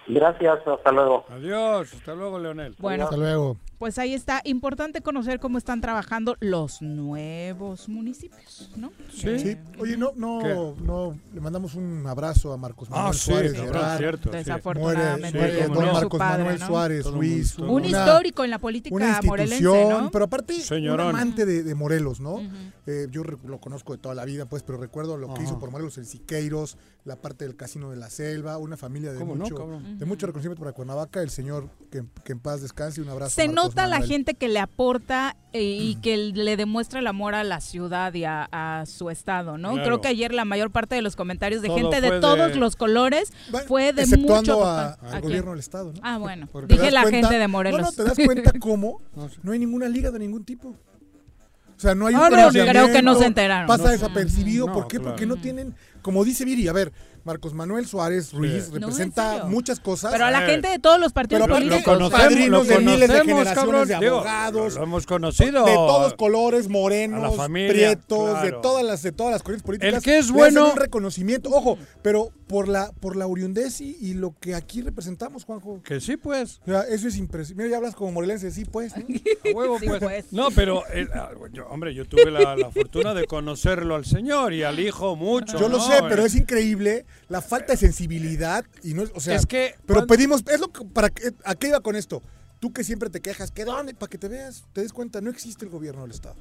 Gracias, hasta luego. Adiós. Hasta luego, Leonel. Bueno, Hasta luego. Pues ahí está, importante conocer cómo están trabajando los nuevos municipios, ¿no? Sí. Sí. Oye, no, no, ¿Qué? no, le mandamos un abrazo a Marcos Manuel Ah, sí, Suárez cabrón, Gerard. cierto. sí. Desafortunadamente, muere Sí, cómo don no. su Marcos padre, Manuel ¿no? Suárez Todo mundo. Un una- histórico en la política una morelense, ¿no? pero aparte Señorón. un amante de, de Morelos, ¿no? Eh, yo lo conozco de toda la vida, pues, pero recuerdo lo que hizo por Morelos en Siqueiros, la parte del Casino de la Selva, una familia de ¿Cómo no, mucho, de mucho reconocimiento para Cuernavaca, el señor que, que en paz descanse, un abrazo. Se a Marcos nota la Manuel. gente que le aporta eh, y que le demuestra el amor a la ciudad y a, a su estado, ¿no? Claro. Creo que ayer la mayor parte de los comentarios de Todo gente de de- todos los colores Bueno, fue de exceptuando mucho... a- ¿A al gobierno del estado, ¿no? Ah, bueno. Porque Dije la cuenta- gente de Morelos. No, no, te das cuenta (laughs) cómo No hay ninguna liga de ningún tipo. O sea, no hay un no, creo que no se enteraron. Pasa No. desapercibido. No, ¿Por qué? claro. Porque no tienen, como dice Viri, a ver, Marcos Manuel Suárez Ruiz Sí. No, ¿en representa muchas cosas. Pero a la gente de todos los partidos pero aparte- Lo políticos. conocemos, padrinos lo de miles de conocemos, generaciones cabrón. de Digo, abogados, lo hemos conocido. de todos colores, morenos, familia, prietos, de todas las de todas las corrientes políticas. El que es bueno- un reconocimiento, ojo, pero por la por la oriundez y, y lo que aquí representamos, Juanjo. Que sí, pues. O sea, eso es impresionante. Mira, ya hablas como morelense, sí, pues. ¿no? (laughs) A huevo, Sí, pues. pues. No, pero, eh, ah, yo- hombre, yo tuve la, la fortuna de conocerlo al señor y al hijo mucho. Yo lo sé, pero Eh, es increíble la falta de sensibilidad y no es, o sea, Es que pero cuando- pedimos, es lo que, para ¿a qué iba con esto? Tú que siempre te quejas, que dónde, para que te veas, te des cuenta, no existe el gobierno del Estado.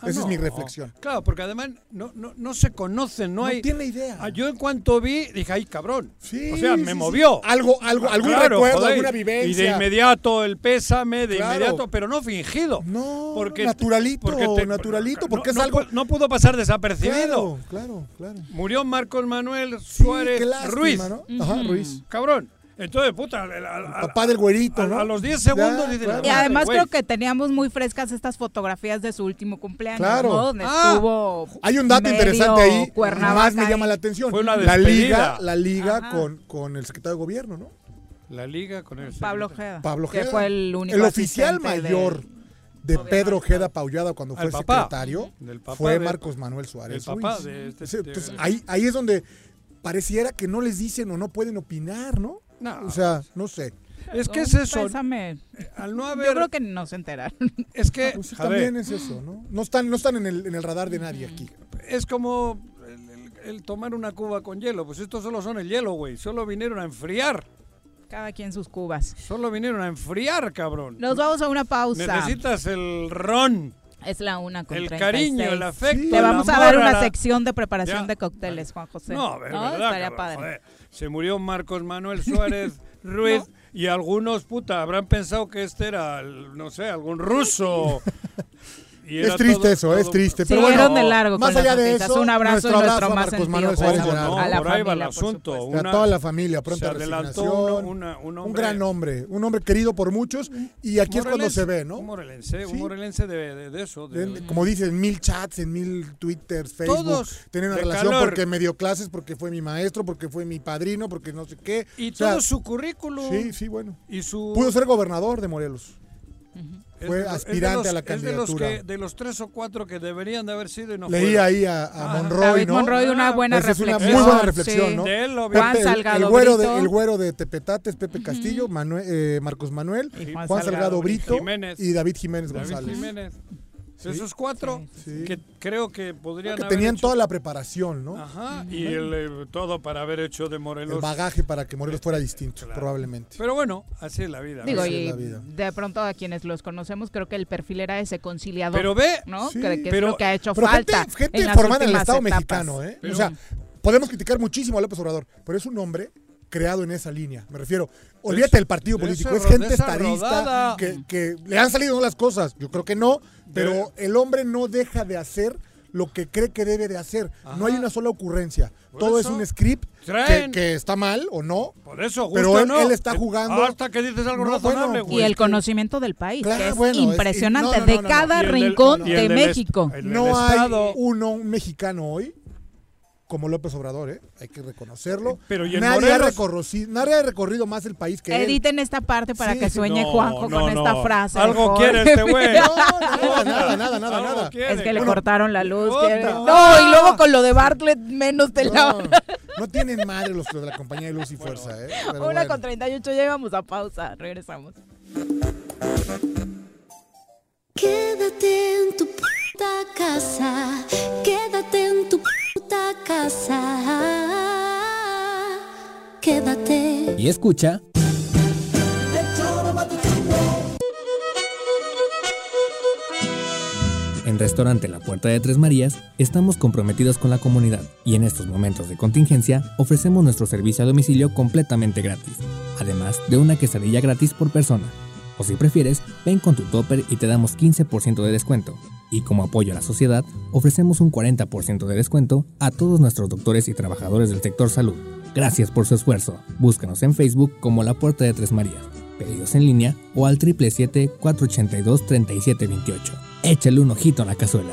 Ah, Esa no. es mi reflexión. Claro, porque además no, no, no se conocen, no, No, hay... tiene idea. Ah, yo en cuanto vi, dije, ay, cabrón. Sí, o sea, sí, me sí. movió. Algo, algo, algún Claro, recuerdo, joder. alguna Y de vivencia. inmediato el pésame, de Claro. inmediato, pero no fingido. No, Porque- naturalito, naturalito, no- porque es no algo. pu- No pudo pasar desapercibido. Claro, claro, claro. Murió Marcos Manuel Sí, Suárez qué lástima, Ruiz. ¿no? Ajá, Ruiz. Cabrón. Entonces, puta, al- al- Papá del güerito, ¿no? a los 10 segundos Ya, dice, claro. Y "Madre, además güey". creo que teníamos muy frescas estas fotografías de su último cumpleaños, Claro. ¿no? Donde Ah. estuvo Hay un dato interesante ahí, más me llama la atención. Fue una la liga, la liga Ajá. con, con el secretario de gobierno, ¿no? La liga con el Pablo secretario. Ojeda. Pablo Que Ojeda. fue el único El oficial de- mayor de, Pedro Ojeda Paullada cuando fue papá. secretario Del papá fue de- Marcos Manuel Suárez. el papá de este- Entonces, ahí, ahí es donde pareciera que no les dicen o no pueden opinar, ¿no? No. O sea, no sé. Es que es eso. pésame. Al no haber. Yo creo que no se enteraron. Es que. Pues sí, a ver, también es eso, ¿no? No están, no están en, el, en el radar de nadie aquí. es como el, el- el tomar una cuba con hielo. Pues estos solo son el hielo, güey. Solo vinieron a enfriar. Cada quien sus cubas. Solo vinieron a enfriar, cabrón. Nos vamos a una pausa. Necesitas el ron, Es la una con el 36. cariño, el afecto. Sí. Te el vamos a dar una la- sección de preparación Ya. de cócteles, Juan José. No, es verdad, Estaría cabrón, padre. joder. Se murió Marcos Manuel Suárez (laughs) Ruiz y algunos, puta, habrán pensado que este era, el- no sé, algún ruso. (laughs) y Es triste todo- eso, es triste. Pero Siguieron bueno, de largo más allá de eso, Un abrazo nuestro abrazo más Marcos Manuel ¿Cómo Suárez Gerardo. no? a la Por ahí va el familia, por asunto. a toda la familia, pronta resignación. una- un un gran hombre, un hombre querido por muchos y aquí es cuando se ve, ¿no? Un morelense, un Sí. morelense de, de- de eso. de- De- como dices, en mil chats, en mil twitters, Facebook, Todos tener una relación calor. porque me dio clases, porque fue mi maestro, porque fue mi padrino, porque no sé qué. y O sea, todo su currículum. Sí, sí, bueno. Y su... Pudo ser gobernador de Morelos. es fue de aspirante es de a la los- es de los, candidatura. que- de los tres o cuatro que deberían de haber sido y no Leí fueron. ahí a, a Ah, Monroy, David ¿no? Monroy, una Ah, buena esa es una reflexión. muy buena reflexión, sí. ¿no? De él lo Pepe, Juan el- Salgado el, güero de, el güero de Tepetates, Pepe Castillo, Manuel- eh, Marcos Manuel, Y Juan, Juan Salgado, Salgado Brito Jiménez. y David Jiménez David González. Jiménez. Sí. Esos cuatro Sí. que creo que podrían Que haber tenían hecho- toda la preparación, ¿no? Ajá, y el, eh, todo para haber hecho de Morelos. El bagaje para que Morelos fuera distinto, Claro. probablemente. Pero bueno, así es la vida. Digo, Así es y la vida. de pronto a quienes los conocemos, creo que el perfil era ese conciliador. Pero ve, ¿no? Sí, que, que pero- es lo que ha hecho Pero falta. gente, gente en formada en el Estado etapas. mexicano, ¿eh? Pero- o sea, podemos criticar muchísimo a López Obrador, pero es un hombre creado en esa línea. Me refiero, olvídate del partido político, es gente estadista rodada. que, que le han salido las cosas. Yo creo que no, pero De- el hombre no deja de hacer lo que cree que debe de hacer. No hay una sola ocurrencia. Todo eso, es un script que, está mal o no. por eso, Pero él- no. él está jugando- Hasta que dices algo No, razonable, bueno, güey. Y el conocimiento del país, Claro, que es bueno, es- impresionante, no, no, de no, no, cada del- rincón de est- México. No hay uno un mexicano hoy como López Obrador, ¿eh? Hay que reconocerlo. Pero ¿y nadie, ha recorrido, nadie ha recorrido más el país que él. Editen esta parte para Sí, que sueñe No, Juanjo no, con no. esta frase. Algo quiere este güey. (laughs) No, nada, nada, nada, nada, nada. quiere. Es que le Bueno, cortaron la luz. que- No, y luego con lo de Bartlett, menos de la No, tienen madre los de la compañía de Luz y Fuerza, ¿eh? Pero Una bueno. con 38, ya íbamos a pausa. Regresamos. Quédate en tu puta casa, quédate en tu puta casa. Quédate. Y escucha En Restaurante La Puerta de Tres Marías estamos comprometidos con la comunidad y en estos momentos de contingencia ofrecemos nuestro servicio a domicilio completamente gratis, además de una quesadilla gratis por persona. O si prefieres, ven con tu topper y te damos 15% de descuento. Y como apoyo a la sociedad, ofrecemos un 40% de descuento a todos nuestros doctores y trabajadores del sector salud. Gracias por su esfuerzo. Búscanos en Facebook como La Puerta de Tres Marías. Pedidos en línea o al 777-482-3728. Échale un ojito a la cazuela.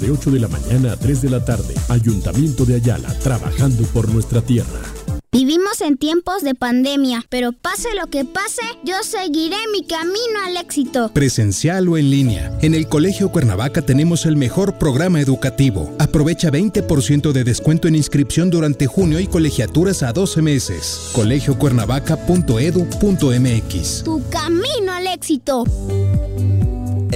de 8 de la mañana a 3 de la tarde. Ayuntamiento de Ayala, trabajando por nuestra tierra. Vivimos en tiempos de pandemia, pero pase lo que pase, yo seguiré mi camino al éxito. Presencial o en línea. En el Colegio Cuernavaca tenemos el mejor programa educativo. Aprovecha 20% de descuento en inscripción durante junio y colegiaturas a 12 meses. colegiocuernavaca.edu.mx. Tu camino al éxito.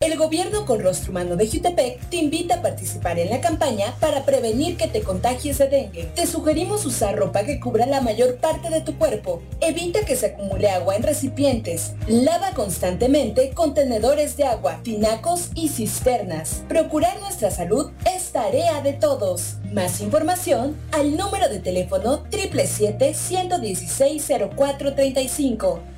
El gobierno con rostro humano de Jutepec te invita a participar en la campaña para prevenir que te contagies de dengue. Te sugerimos usar ropa que cubra la mayor parte de tu cuerpo. Evita que se acumule agua en recipientes. Lava constantemente contenedores de agua, tinacos y cisternas. Procurar nuestra salud es tarea de todos. Más información al número de teléfono 777-116-0435.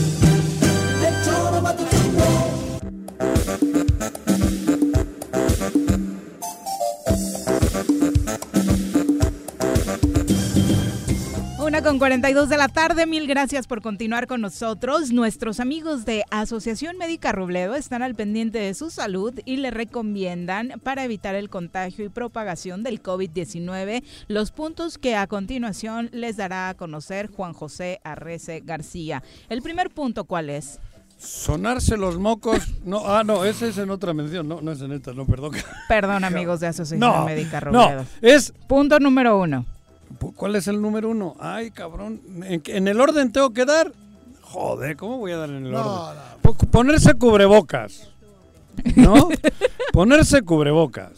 Una con 42 de la tarde, mil gracias por continuar con nosotros. Nuestros amigos de Asociación Médica Robledo están al pendiente de su salud y le recomiendan para evitar el contagio y propagación del COVID-19 los puntos que a continuación les dará a conocer Juan José Arrece García. El primer punto, ¿cuál es? Sonarse los mocos. No, ah, no, ese es en otra mención. No, no es en esta, no, perdón. Perdón, amigos de (laughs) Asociación No, Médica no, Robledo. es Punto número uno. ¿Cuál es el número uno? Ay, cabrón. ¿En, en el orden tengo que dar? Joder, ¿cómo voy a dar en el No, orden? Po- Ponerse cubrebocas. ¿No? (laughs) Ponerse cubrebocas.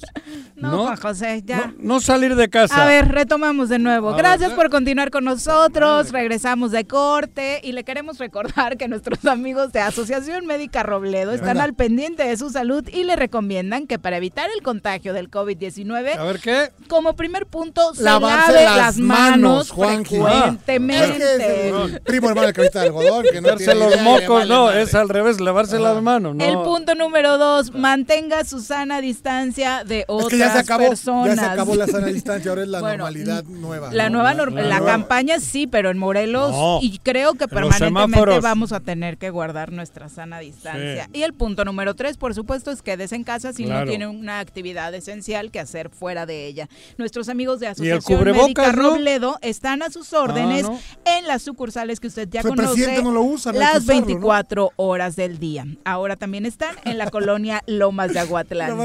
No, Juan José, ya. No, no salir de casa. A ver, retomamos de nuevo. A Gracias ver. por continuar con nosotros. Regresamos de corte y le queremos recordar que nuestros amigos de Asociación Médica Robledo están al pendiente de su salud y le recomiendan que para evitar el contagio del COVID-19, A ver qué. como primer punto, se Lavarse lave las las manos manos, Juanji. frecuentemente. Es que es el primo hermano de cabeza de algodón que no tiene los idea, mocos, vale no, madre. es al revés, lavarse las manos, no. El punto número dos, mantenga su sana distancia de Es otras que ya se acabó, personas. ya se acabó la sana distancia, ahora es la (laughs) Bueno, normalidad nueva. La ¿no? nueva norma- la la nueva. campaña sí, pero en Morelos No. y creo que permanentemente vamos a tener que guardar nuestra sana distancia. Sí. Y el punto número tres, por supuesto, es quédese en casa si no Claro. tiene una actividad esencial que hacer fuera de ella. Nuestros amigos de el Asociación Médica no? Robledo están a sus órdenes Ah, ¿no? en las sucursales que usted ya conoce presidente no lo usa, no hay que las usarlo, ¿no? 24 horas del día. Ahora también están en la colonia Lomas de (laughs) Aguatlán.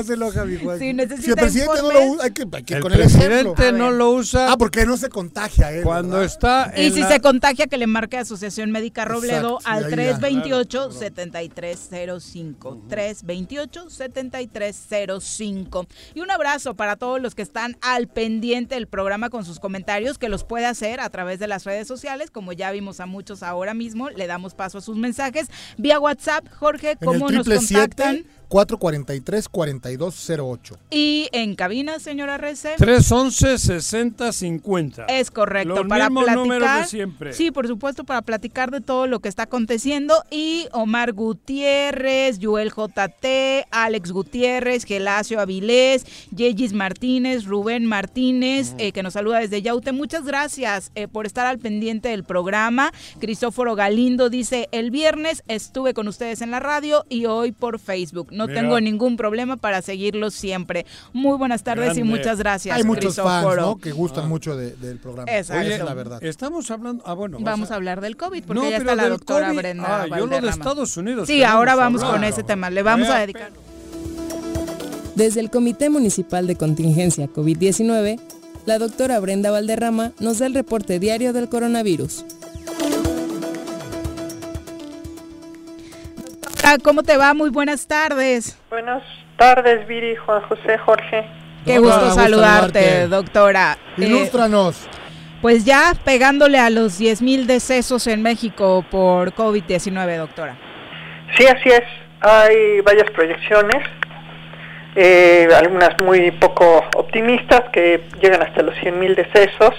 Si necesita Si el presidente no lo usa, hay que, hay que El con el presidente ejemplo. no lo usa Ah, porque no se contagia él. cuando ¿verdad? está Y si la- se contagia, que le marque a Asociación Médica Robledo Exacto, al y ahí ya. 328-7305. 328-7305. Y un abrazo para todos los que están al pendiente del programa con sus comentarios, que los puede hacer a través de las redes sociales. Como ya vimos a muchos ahora mismo, le damos paso a sus mensajes. Vía WhatsApp, Jorge, En el ¿cómo nos contactan? 443-4208. Y en cabina, señora Rece. 311-6050. Es correcto, Los para mismos números platicar. de siempre. Sí, por supuesto, para platicar de todo lo que está aconteciendo. Y Omar Gutiérrez, Joel JT, Alex Gutiérrez, Gelacio Avilés, Yegis Martínez, Rubén Martínez, eh, que nos saluda desde Yaute. Muchas gracias eh, por estar al pendiente del programa. Cristóforo Galindo dice: El viernes estuve con ustedes en la radio y hoy por Facebook. No Mira. tengo ningún problema para seguirlos siempre. Muy buenas tardes y muchas gracias. Hay muchos fans. ¿no? Que gustan mucho de- del programa. Exacto. Esa Oye, es la verdad. Estamos hablando. Ah, bueno. Vamos a hablar del COVID, porque No, ya está la doctora COVID. Brenda Ah, yo lo de Valderrama. Estados Unidos Sí, ahora vamos hablar. con ese tema. Le vamos a dedicar. Desde el Comité Municipal de Contingencia COVID-19, la doctora Brenda Valderrama nos da el reporte diario del coronavirus. Ah, ¿Cómo te va? Muy buenas tardes. Buenas tardes, Viri, Juan José, Jorge. Qué Doctora, gusto saludarte, saludarte. doctora. Eh, Ilústranos. pues ya pegándole a los 10 mil decesos en México por COVID-19, doctora. Sí, así es. Hay varias proyecciones. eh, algunas muy poco optimistas que llegan hasta los 100 mil decesos.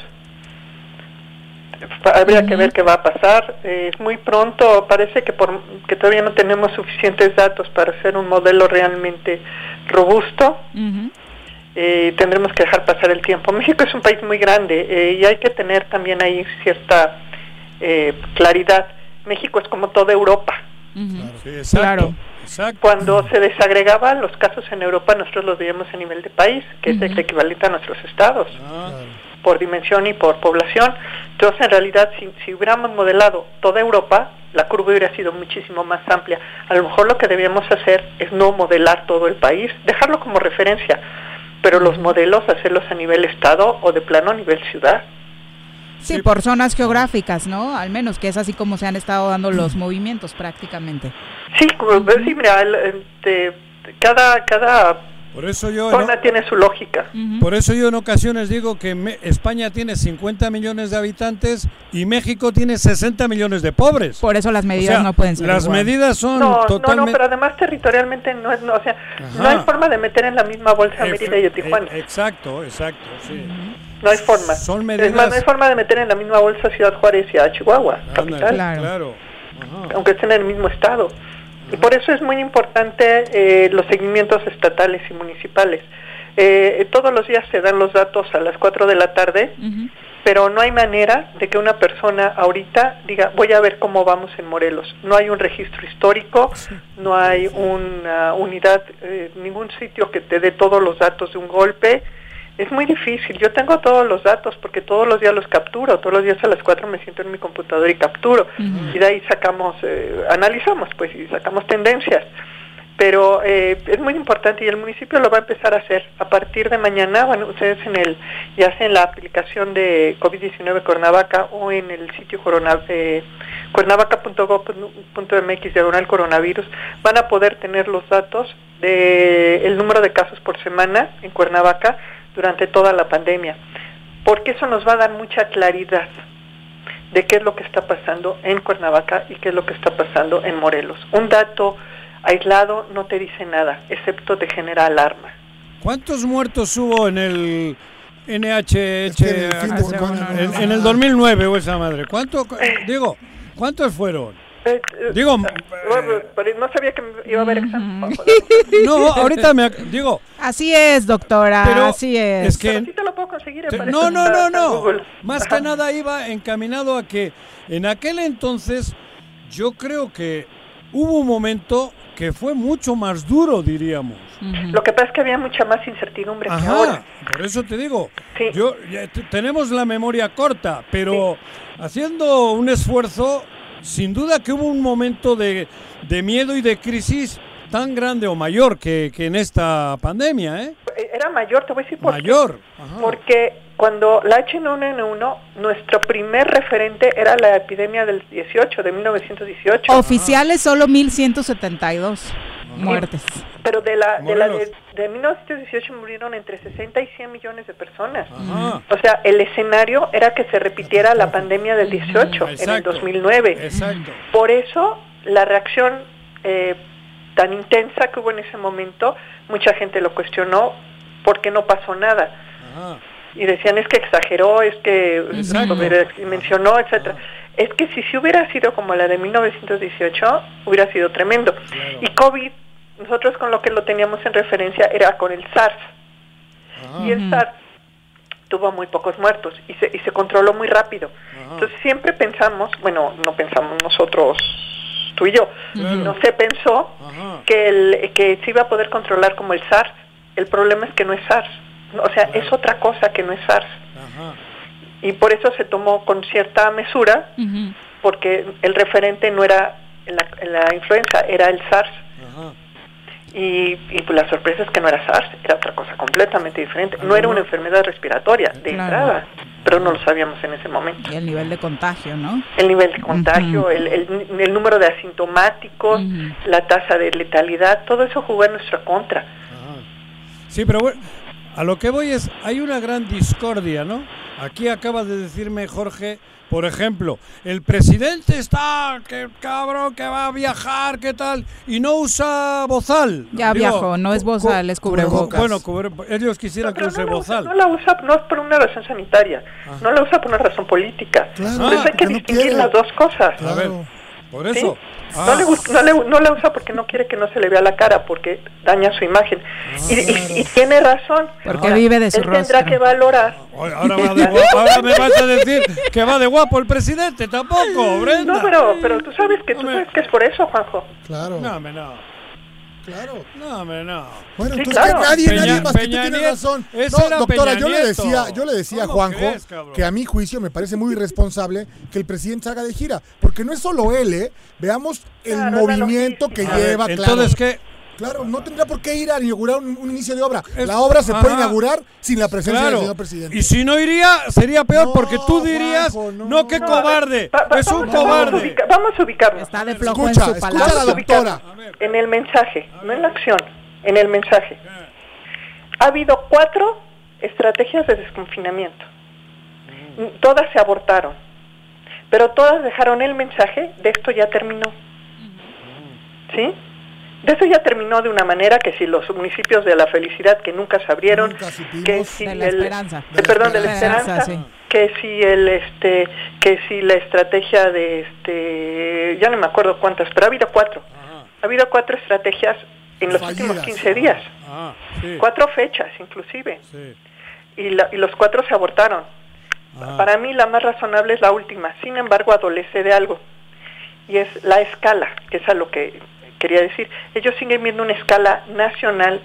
Habría que ver qué va a pasar. Eh, es muy pronto, parece que, por, que todavía no tenemos suficientes datos para hacer un modelo realmente robusto. Eh, tendremos que dejar pasar el tiempo. México es un país muy grande eh, y hay que tener también ahí cierta eh, claridad. México es como toda Europa. Claro. Cuando se desagregaban los casos en Europa, nosotros los veíamos a nivel de país, que es el equivalente a nuestros estados, por dimensión y por población. Entonces, en realidad, si, si hubiéramos modelado toda Europa, la curva hubiera sido muchísimo más amplia. A lo mejor lo que debíamos hacer es no modelar todo el país, dejarlo como referencia, pero los modelos hacerlos a nivel estado o de plano a nivel ciudad. Sí, por zonas geográficas, ¿no? Al menos que es así como se han estado dando los movimientos prácticamente. Sí, como, sí mira, el- este, cada, cada Por eso yo zona tiene su lógica. Por eso yo en ocasiones digo que me- España tiene 50 millones de habitantes y México tiene 60 millones de pobres. Por eso las medidas O sea, no pueden ser Las igual. medidas son No, no, no, totalmente... pero además territorialmente no es, no, o sea, no hay forma de meter en la misma bolsa Mérida y a Tijuana. eh, exacto, exacto, sí. No hay forma. Son Es medidas... más, no hay forma de meter en la misma bolsa a Ciudad Juárez y a Chihuahua, Ándale, capital. claro. aunque estén en el mismo estado. Y por eso es muy importante eh, los seguimientos estatales y municipales. Eh, todos los días se dan los datos a las 4 de la tarde, pero no hay manera de que una persona ahorita diga, voy a ver cómo vamos en Morelos. No hay un registro histórico, no hay una unidad, eh, ningún sitio que te dé todos los datos de un golpe. Es muy difícil. Yo tengo todos los datos porque todos los días los capturo. Todos los días a las 4 me siento en mi computadora y capturo. Y de ahí sacamos, eh, analizamos, pues, y sacamos tendencias. Pero eh, es muy importante y el municipio lo va a empezar a hacer. A partir de mañana, bueno, ustedes en el, ya sea en la aplicación de COVID-19 Cuernavaca o en el sitio eh, cuernavaca.gov.mx diagonal coronavirus, van a poder tener los datos de el número de casos por semana en Cuernavaca durante toda la pandemia, porque eso nos va a dar mucha claridad de qué es lo que está pasando en Cuernavaca y qué es lo que está pasando en Morelos. Un dato aislado no te dice nada, excepto te genera alarma. ¿Cuántos muertos hubo en el NHH en el en, en el 2009 o esa madre? ¿Cuánto, (laughs) digo, cuántos fueron? Eh, Digo, Bueno, pero no sabía que iba a haber examen. (laughs) no, ahorita me digo, Así es, doctora, Pero así es. es que Sí te lo puedo conseguir. Te- No, no, no, no. Google. Más que nada iba encaminado a que en aquel entonces yo creo que hubo un momento que fue mucho más duro, diríamos. Lo que pasa es que había mucha más incertidumbre que ahora. Por eso te digo, yo ya t- tenemos la memoria corta, pero haciendo un esfuerzo, sin duda que hubo un momento de, de miedo y de crisis tan grande o mayor que, que en esta pandemia, ¿eh? Era mayor, te voy a decir por qué. Mayor. Porque cuando la H1N1, nuestro primer referente era la epidemia del 18, de 1918. Oficiales solo 1172 muertes. Pero de la, de, la de, de 1918 murieron entre 60 y 100 millones de personas. Ajá. O sea, el escenario era que se repitiera la pandemia del 18 en el Exacto. 2009. Exacto. Por eso la reacción eh, tan intensa que hubo en ese momento, mucha gente lo cuestionó porque no pasó nada. Y decían, es que exageró, es que Exacto. mencionó, etcétera. Es que si sí hubiera sido como la de 1918, hubiera sido tremendo. Y COVID, nosotros con lo que lo teníamos en referencia era con el SARS. Y el SARS tuvo muy pocos muertos y se, y se controló muy rápido. Entonces siempre pensamos, bueno, no pensamos nosotros, tú y yo, no se pensó que, el, que se iba a poder controlar como el SARS. El problema es que no es SARS. O sea, es otra cosa que no es SARS. Y por eso se tomó con cierta mesura, porque el referente no era la, la influenza, era el SARS. Y, y pues la sorpresa es que no era SARS, era otra cosa completamente diferente. No era una enfermedad respiratoria de Claro. entrada, pero no lo sabíamos en ese momento. Y el nivel de contagio, ¿no? El nivel de contagio, el, el- el número de asintomáticos, la tasa de letalidad, todo eso jugó en nuestra contra. Sí, pero bueno, A lo que voy es, hay una gran discordia, ¿no? Aquí acaba de decirme Jorge, por ejemplo, el presidente está, que cabrón, que va a viajar, qué tal, y no usa bozal. Ya Digo, viajó, no es bozal, es cubrebocas. Bueno, cubre- ellos quisieran que use no, usa, bozal. no la usa no es por una razón sanitaria, no la usa por una razón política. Claro, Por eso hay que no distinguir las dos cosas. A ver, por eso. Ah. le, gust- no, le- no la usa porque no quiere que no se le vea la cara, porque daña su imagen. y, y- y tiene razón. Porque Ahora, vive de su Él tendrá rostro. que valorar. Ahora, va de (laughs) guapo, ahora me vas a decir que va de guapo el presidente, tampoco, Brenda. No, pero, pero tú sabes que tú sabes que es por eso, Juanjo. Claro. No, no. Claro. No, hombre, no. Bueno, Sí, entonces claro. que nadie, Peña- nadie más que tú Nieto. razón. No, doctora, Peña yo le decía, yo le decía a ¿Cómo Juanjo crees, que a mi juicio me parece muy irresponsable que el presidente salga de gira, porque no es solo él, ¿eh? Veamos el Claro, movimiento que A ver, lleva, entonces, claro. ¿qué? Claro, no tendrá por qué ir a inaugurar un, un inicio de obra. La obra se puede inaugurar sin la presencia Claro. del señor presidente. Y si no iría, sería peor No, porque tú dirías, Juanjo, no, no. qué No, a ver, cobarde, va- va- es un cobarde. ubica- Vamos a ubicarnos. Está de flojo Escucha, en su escucha a la doctora. En el mensaje, no en la acción, en el mensaje. Ha habido cuatro estrategias de desconfinamiento. Todas se abortaron, pero todas dejaron el mensaje de esto ya terminó. ¿Sí? De eso ya terminó de una manera que si los municipios de la felicidad que nunca se abrieron, Nunca que si De la el- esperanza. de- perdón, de la Esperanza, esperanza, sí. que si el este que si la estrategia de este ya no me acuerdo cuántas, pero ha habido cuatro. Ha habido cuatro estrategias en los Fallidas. últimos 15 días. Ah, sí, Cuatro fechas inclusive. sí. Y, la- y los cuatro se abortaron. Ah. Para mí la más razonable es la última. Sin embargo, adolece de algo. Y es la escala, que es a lo que quería decir. Ellos siguen viendo una escala nacional,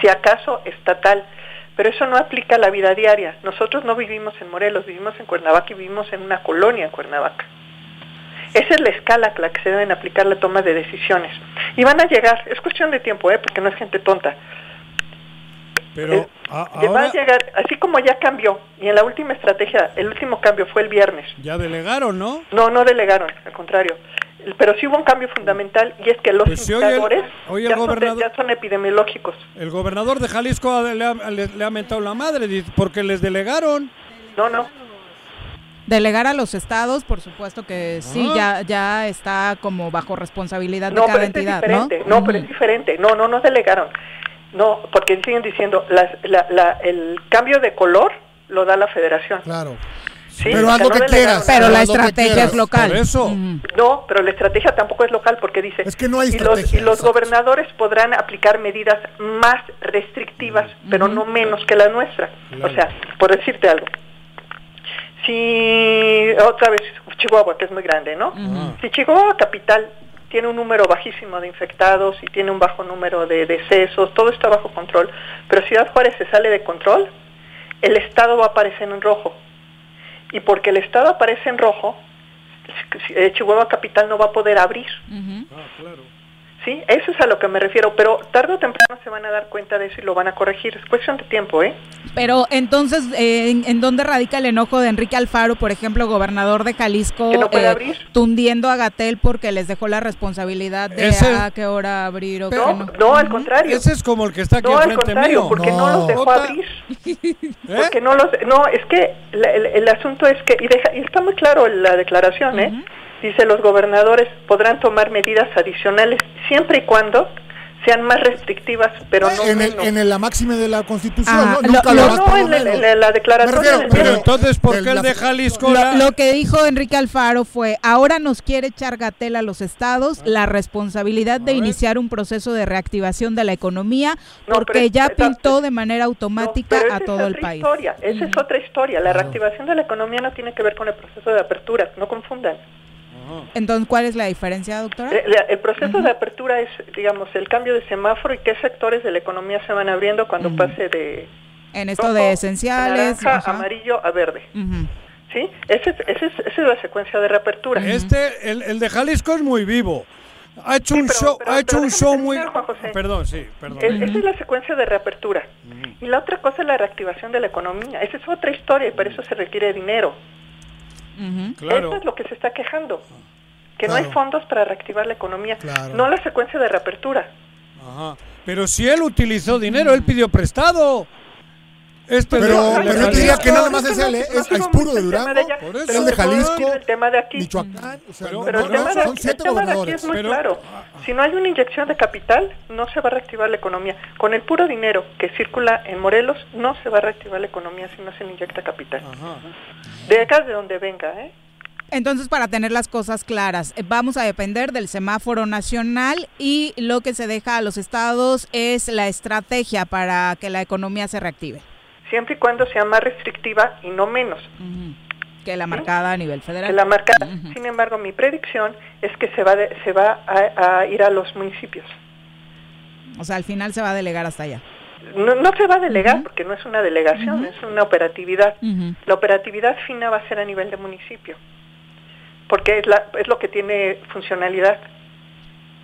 si acaso estatal, pero eso no aplica a la vida diaria. Nosotros no vivimos en Morelos, vivimos en Cuernavaca y vivimos en una colonia en Cuernavaca. Esa es la escala a la que se deben aplicar la toma de decisiones. Y van a llegar, es cuestión de tiempo, ¿eh? porque no es gente tonta. Pero Eh, a- Que va ahora a llegar, así como ya cambió, y en la última estrategia, el último cambio fue el viernes. ya delegaron, ¿no? No, no delegaron, al contrario. Pero sí hubo un cambio fundamental y es que los Pues si hoy el- indicadores hoy el ya, son ya epidemiológicos. El gobernador de Jalisco ha- le ha, le- le ha mentado la madre porque les delegaron. No, no. Delegar a los estados, por supuesto que sí, Ah. ya, ya está como bajo responsabilidad de cada entidad, ¿no? No, pero es diferente. No, no, no delegaron. No, porque siguen diciendo, las- la- la- el cambio de color lo da la federación. Claro. Sí, Pero haz lo no que quieras. Pero la estrategia es local. Por eso. No, pero la estrategia tampoco es local porque dice Es que no hay y los, y los gobernadores podrán aplicar medidas más restrictivas, pero no menos que la nuestra. O sea, por decirte algo, si otra vez Chihuahua que es muy grande, ¿no? Si Chihuahua capital tiene un número bajísimo de infectados y tiene un bajo número de decesos, todo está bajo control, pero Ciudad Juárez se sale de control, el estado va a aparecer en rojo. Y porque el estado aparece en rojo, eh, Chihuahua capital no va a poder abrir. Ujú. Sí, eso es a lo que me refiero, pero tarde o temprano se van a dar cuenta de eso y lo van a corregir. Es cuestión de tiempo, ¿eh? Pero entonces, eh, ¿en, en dónde radica el enojo de Enrique Alfaro, por ejemplo, gobernador de Jalisco, no puede eh, abrir. tundiendo a Gatel porque les dejó la responsabilidad de Ese- a qué hora abrir o qué No, no? no, al contrario. Ese es como el que está aquí No, al enfrente contrario, mío. porque no, No. los dejó abrir. (laughs) ¿Eh? Porque no los, no, es que la- el, el asunto es que, y, deja, y está muy claro la declaración, ¿eh? Dice, los gobernadores podrán tomar medidas adicionales siempre y cuando sean más restrictivas, pero no en, el, en el- la máxima de la Constitución, Ah, ¿no? lo- Nunca lo- lo no, harás no, por lo en, el- en la declaración refiero, Pero pero- entonces, ¿por qué el de Jalisco? Lo, la- lo que dijo Enrique Alfaro fue, ahora nos quiere echar Gatel a los estados la responsabilidad de iniciar un proceso de reactivación de la economía No, porque ya esa- pintó de manera automática a todo el otra país. Historia. Esa es otra historia. La reactivación de la economía no tiene que ver con el proceso de apertura. No confundan. Entonces, ¿cuál es la diferencia, doctora? Eh, la- El, proceso de apertura es, digamos, el cambio de semáforo y qué sectores de la economía se van abriendo cuando Ujú. pase de En esto rojo, de esenciales. naranja, ajá. amarillo a verde. Ujú. ¿Sí? Ese es- ese es- esa es la secuencia de reapertura. Este, el, el de Jalisco es muy vivo. Ha hecho un pero- show, pero- ha hecho un show muy. terminar, Juan José. Perdón, sí, perdón. Es- Esa es la secuencia de reapertura. Y la otra cosa es la reactivación de la economía. Esa es otra historia y para eso se requiere dinero. Claro. Eso es lo que se está quejando. Que no hay fondos para reactivar la economía. Claro. No la secuencia de reapertura. Ajá. Pero si él utilizó dinero, él pidió prestado. Este Pero, de- pero yo te diría Jalisco- que no nada más es él, ¿eh? es, de el Durango, de Jalisco, el tema de aquí. Michoacán, o sea, Pero- no- Pero no- el tema, de, son el siete tema de aquí es muy Pero- claro. Si no hay una inyección de capital, no se va a reactivar la economía. Con el puro dinero que circula en Morelos, no se va a reactivar la economía si no se le inyecta capital. De acá de donde venga, ¿eh? Entonces, para tener las cosas claras, eh, vamos a depender del semáforo nacional y lo que se deja a los estados es la estrategia para que la economía se reactive, Siempre y cuando sea más restrictiva y no menos. que la marcada a nivel federal. que la marca. Sin embargo, mi predicción es que se va, de- se va a, a ir a los municipios. O sea, al final se va a delegar hasta allá. No, no se va a delegar porque no es una delegación, es una operatividad. La operatividad fina va a ser a nivel de municipio, porque es, la, es lo que tiene funcionalidad.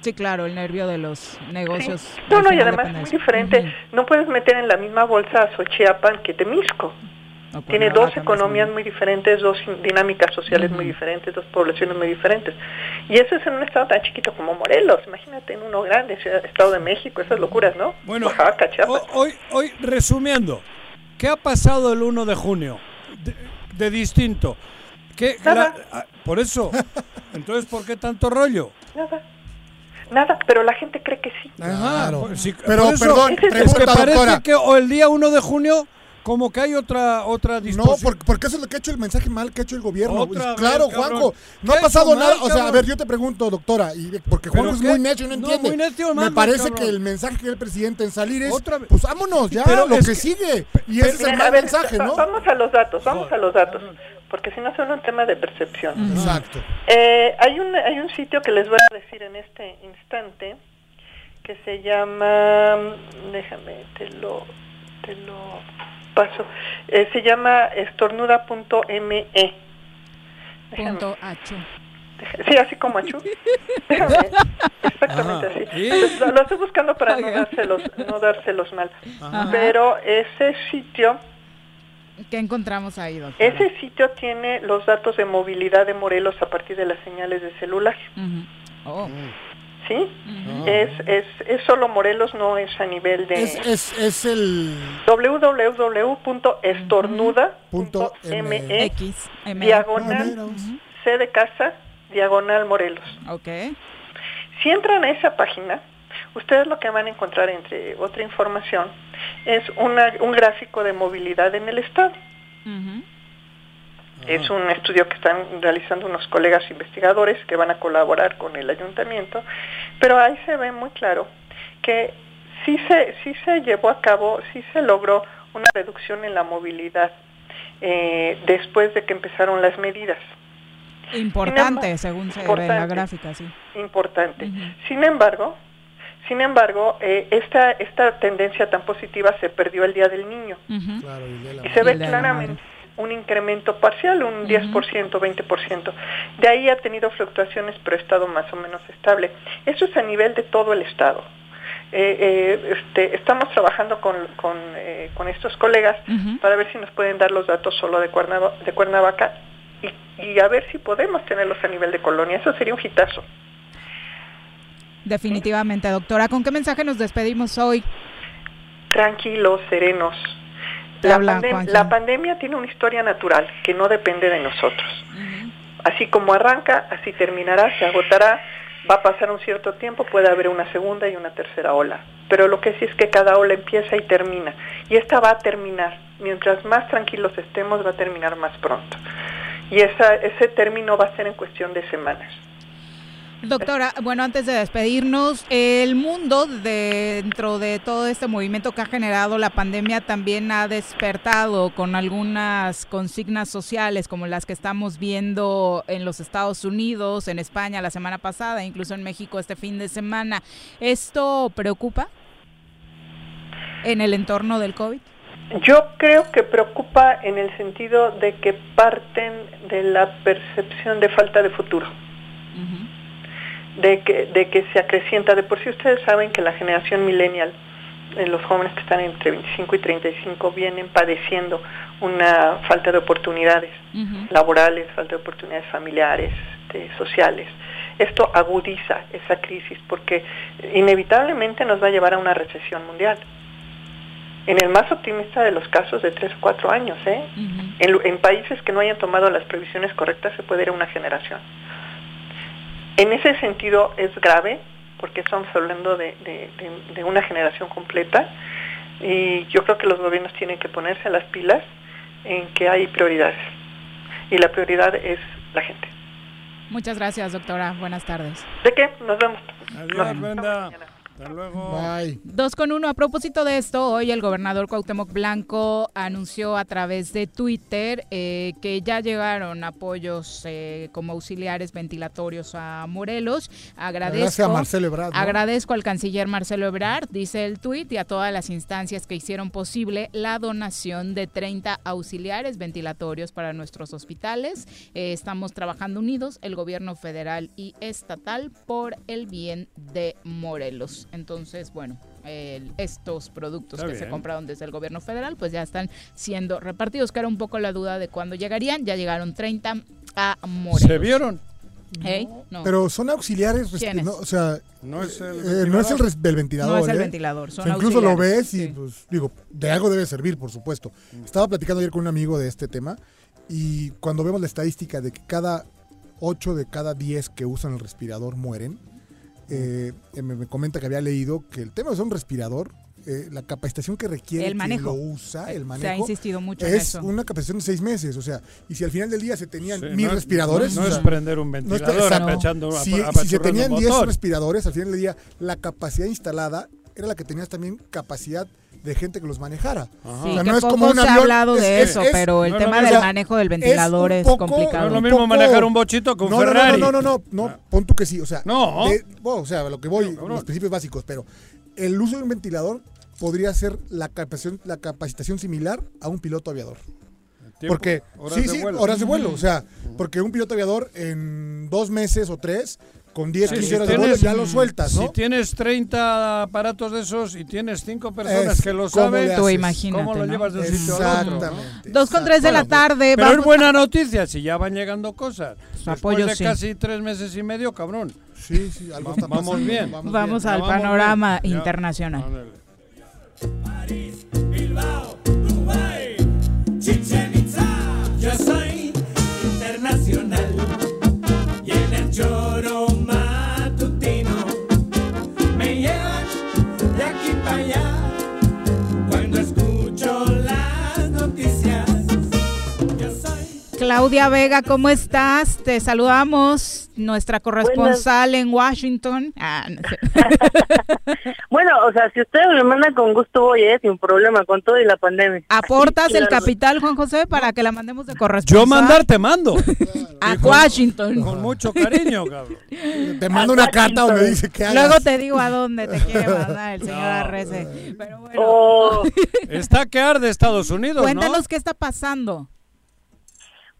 Sí, claro, el nervio de los negocios. No, no, y además es muy diferente. No puedes meter en la misma bolsa a Xochiapan que Temisco. Tiene dos economías muy diferentes, dos dinámicas sociales muy diferentes, dos poblaciones muy diferentes. Y eso es en un estado tan chiquito como Morelos. Imagínate en uno grande, Ciudad- Estado de México, esas locuras, ¿no? Bueno, Oaxaca, Chiapas. ho- hoy, hoy, resumiendo, ¿qué ha pasado el 1 de junio de, de distinto? ¿Qué, Nada. la- ah, por eso, (laughs) entonces, ¿por qué tanto rollo? Nada. Nada, pero la gente cree que sí. Ajá, por- sí, Pero, eso, perdón, es que pregunta, parece doctora. que o el día 1 de junio como que hay otra otra No, disposición. porque, porque eso es lo que ha hecho el mensaje mal que ha hecho el gobierno. Otra Pues, claro, vez. Juanjo, no ¿Qué ha pasado nada. o sea, a ver, yo te pregunto, doctora, y porque ¿Pero Juanjo es qué? muy necio y no No, entiende. muy necio, Me parece cabrón. que el mensaje que el presidente en salir es, Otra vez. pues vámonos ya, Pero lo es que, que- sigue. Y ese es el mal mensaje, ¿no? Vamos a los datos, vamos a los datos, porque si no son un tema de percepción. Exacto. Eh, hay, un, hay un sitio que les voy a decir en este instante que se llama, déjame, te lo, te lo paso, Eh, se llama estornuda.me. Déjame- Punto H. Sí, así como Achu. (laughs) Déjame, Exactamente Ajá. así. ¿Y? Entonces, Lo, lo estoy buscando para no dárselos, no dárselos mal. Ajá. Pero ese sitio ¿Qué encontramos ahí, doctora? ese sitio tiene los datos de movilidad de Morelos a partir de las señales de celular. Oh. ¿Sí? es, es, es solo Morelos, no es a nivel de Es, es, es el www.estornuda.me X, M. diagonal C de casa diagonal Morelos. Ok. Si entran a esa página, ustedes lo que van a encontrar entre otra información es una, un gráfico de movilidad en el estado. Es un estudio que están realizando unos colegas investigadores que van a colaborar con el ayuntamiento, pero ahí se ve muy claro que sí se, sí se llevó a cabo, sí se logró una reducción en la movilidad eh, después de que empezaron las medidas. Importante, embargo, según se ve en la gráfica, sí. Importante. Sin embargo, sin embargo, eh, esta, esta tendencia tan positiva se perdió el Día del Niño. Claro, y de la- Y se ve claramente un incremento parcial, un 10%, 20%. De ahí ha tenido fluctuaciones, pero ha estado más o menos estable. Eso es a nivel de todo el Estado. Eh, eh, este, estamos trabajando con, con, eh, con estos colegas para ver si nos pueden dar los datos solo de, Cuernava- de Cuernavaca y, y a ver si podemos tenerlos a nivel de colonia. Eso sería un hitazo. Definitivamente, doctora. ¿Con qué mensaje nos despedimos hoy? tranquilos, serenos. La, habla pandem- Juanji. la pandemia tiene una historia natural que no depende de nosotros. Así como arranca, así terminará, se agotará, va a pasar un cierto tiempo, puede haber una segunda y una tercera ola. Pero lo que sí es que cada ola empieza y termina. Y esta va a terminar. Mientras más tranquilos estemos, va a terminar más pronto. Y esa, ese término va a ser en cuestión de semanas. Doctora, bueno, antes de despedirnos, el mundo dentro de todo este movimiento que ha generado la pandemia también ha despertado con algunas consignas sociales como las que estamos viendo en los Estados Unidos, en España la semana pasada, incluso en México este fin de semana. ¿Esto preocupa en el entorno del COVID? Yo creo que preocupa en el sentido de que parten de la percepción de falta de futuro, de que, de que se acrecienta. De por sí ustedes saben que la generación millennial, eh, los jóvenes que están entre 25 y 35, vienen padeciendo una falta de oportunidades laborales, falta de oportunidades familiares, este, sociales. Esto agudiza esa crisis porque inevitablemente nos va a llevar a una recesión mundial. En el más optimista de los casos de tres o cuatro años, ¿eh? en, lu- en países que no hayan tomado las previsiones correctas se puede ir a una generación. En ese sentido es grave porque estamos hablando de, de- de- de una generación completa y yo creo que los gobiernos tienen que ponerse a las pilas en que hay prioridades y la prioridad es la gente. Muchas gracias, doctora. Buenas tardes. ¿De qué? Nos vemos. Adiós, Brenda. Hasta luego. Bye. Dos con uno. A propósito de esto, hoy el gobernador Cuauhtémoc Blanco anunció a través de Twitter eh, que ya llegaron apoyos eh, como auxiliares ventilatorios a Morelos. Agradezco, Gracias a Marcelo Ebrard, ¿no? agradezco al canciller Marcelo Ebrard, dice el tuit, y a todas las instancias que hicieron posible la donación de 30 auxiliares ventilatorios para nuestros hospitales. Eh, estamos trabajando unidos, el gobierno federal y estatal, por el bien de Morelos. Entonces, bueno, el- estos productos Está que se compraron desde el gobierno federal, pues ya están siendo repartidos, que era un poco la duda de cuándo llegarían. Ya llegaron 30 a Morelos. ¿Se vieron? ¿Eh? No. Pero son auxiliares, no, o sea, No es el eh, no es el res- del ventilador. No es el ¿eh? ventilador, son O sea, incluso lo ves y, pues, digo, de algo debe servir, por supuesto. Estaba platicando ayer con un amigo de este tema y cuando vemos la estadística de que cada 8 de cada 10 que usan el respirador mueren, eh, me, me comenta que había leído que el tema de un respirador, eh, la capacitación que requiere El manejo. quien lo usa, el Se manejo, ha insistido mucho en es eso. una capacitación de seis meses. O sea, y si al final del día se tenían Sí, mil no es- respiradores. no o es prender un no ventilador apachando- si, si se tenían 10 motor. respiradores, al final del día la capacidad instalada era la que tenías también capacidad de gente que los manejara. Sí, O sea, que no es como un se ha avión, hablado es- de es- eso, es- pero el no, tema del manejo del es ventilador es, poco- complicado. No es lo mismo poco- manejar un bochito un no, no, no, Ferrari. No, no, no, no, no, pon tú que sí, o sea, No. de- bueno, o sea, lo que voy, los principios básicos, pero el uso de un ventilador podría ser la capacitación, la capacitación similar a un piloto aviador. Tiempo, Porque, horas sí, de sí, vuelo. horas de vuelo. O sea, porque un piloto aviador en dos meses o tres, con 10, Sí, 15 si horas de vuelo, tienes- ya lo sueltas, ¿no? Si tienes 30 aparatos de esos y tienes 5 personas Es, que lo ¿cómo saben, Tú imagínate, ¿cómo lo ¿no? llevas de un sitio a otro? ¿no? Exactamente. Dos con tres de la tarde. Pero vamos- es buena noticia si ya van llegando cosas. Después apoyo, de sí. casi tres meses y medio, cabrón. Sí, sí, algo está Vamos pasando, bien. vamos Vamos bien. al Vamos panorama bien. Ya. internacional. Ándale. Chichen Claudia Vega, ¿cómo estás? Te saludamos, nuestra corresponsal en Washington. Ah, no sé. (laughs) Bueno, o sea, si ustedes me mandan con gusto voy, ¿eh? sin problema, con todo y la pandemia. ¿Aportas (laughs) el capital, Juan José, para que la mandemos de corresponsal? Yo mandar te mando. (laughs) a con- Washington. Con mucho cariño, cabrón. Te mando una carta donde dice que hagas. Luego te digo a dónde te quiere mandar el señor Arrece. Pero bueno, Oh, Está que arde Estados Unidos, cuéntanos ¿no? qué está pasando.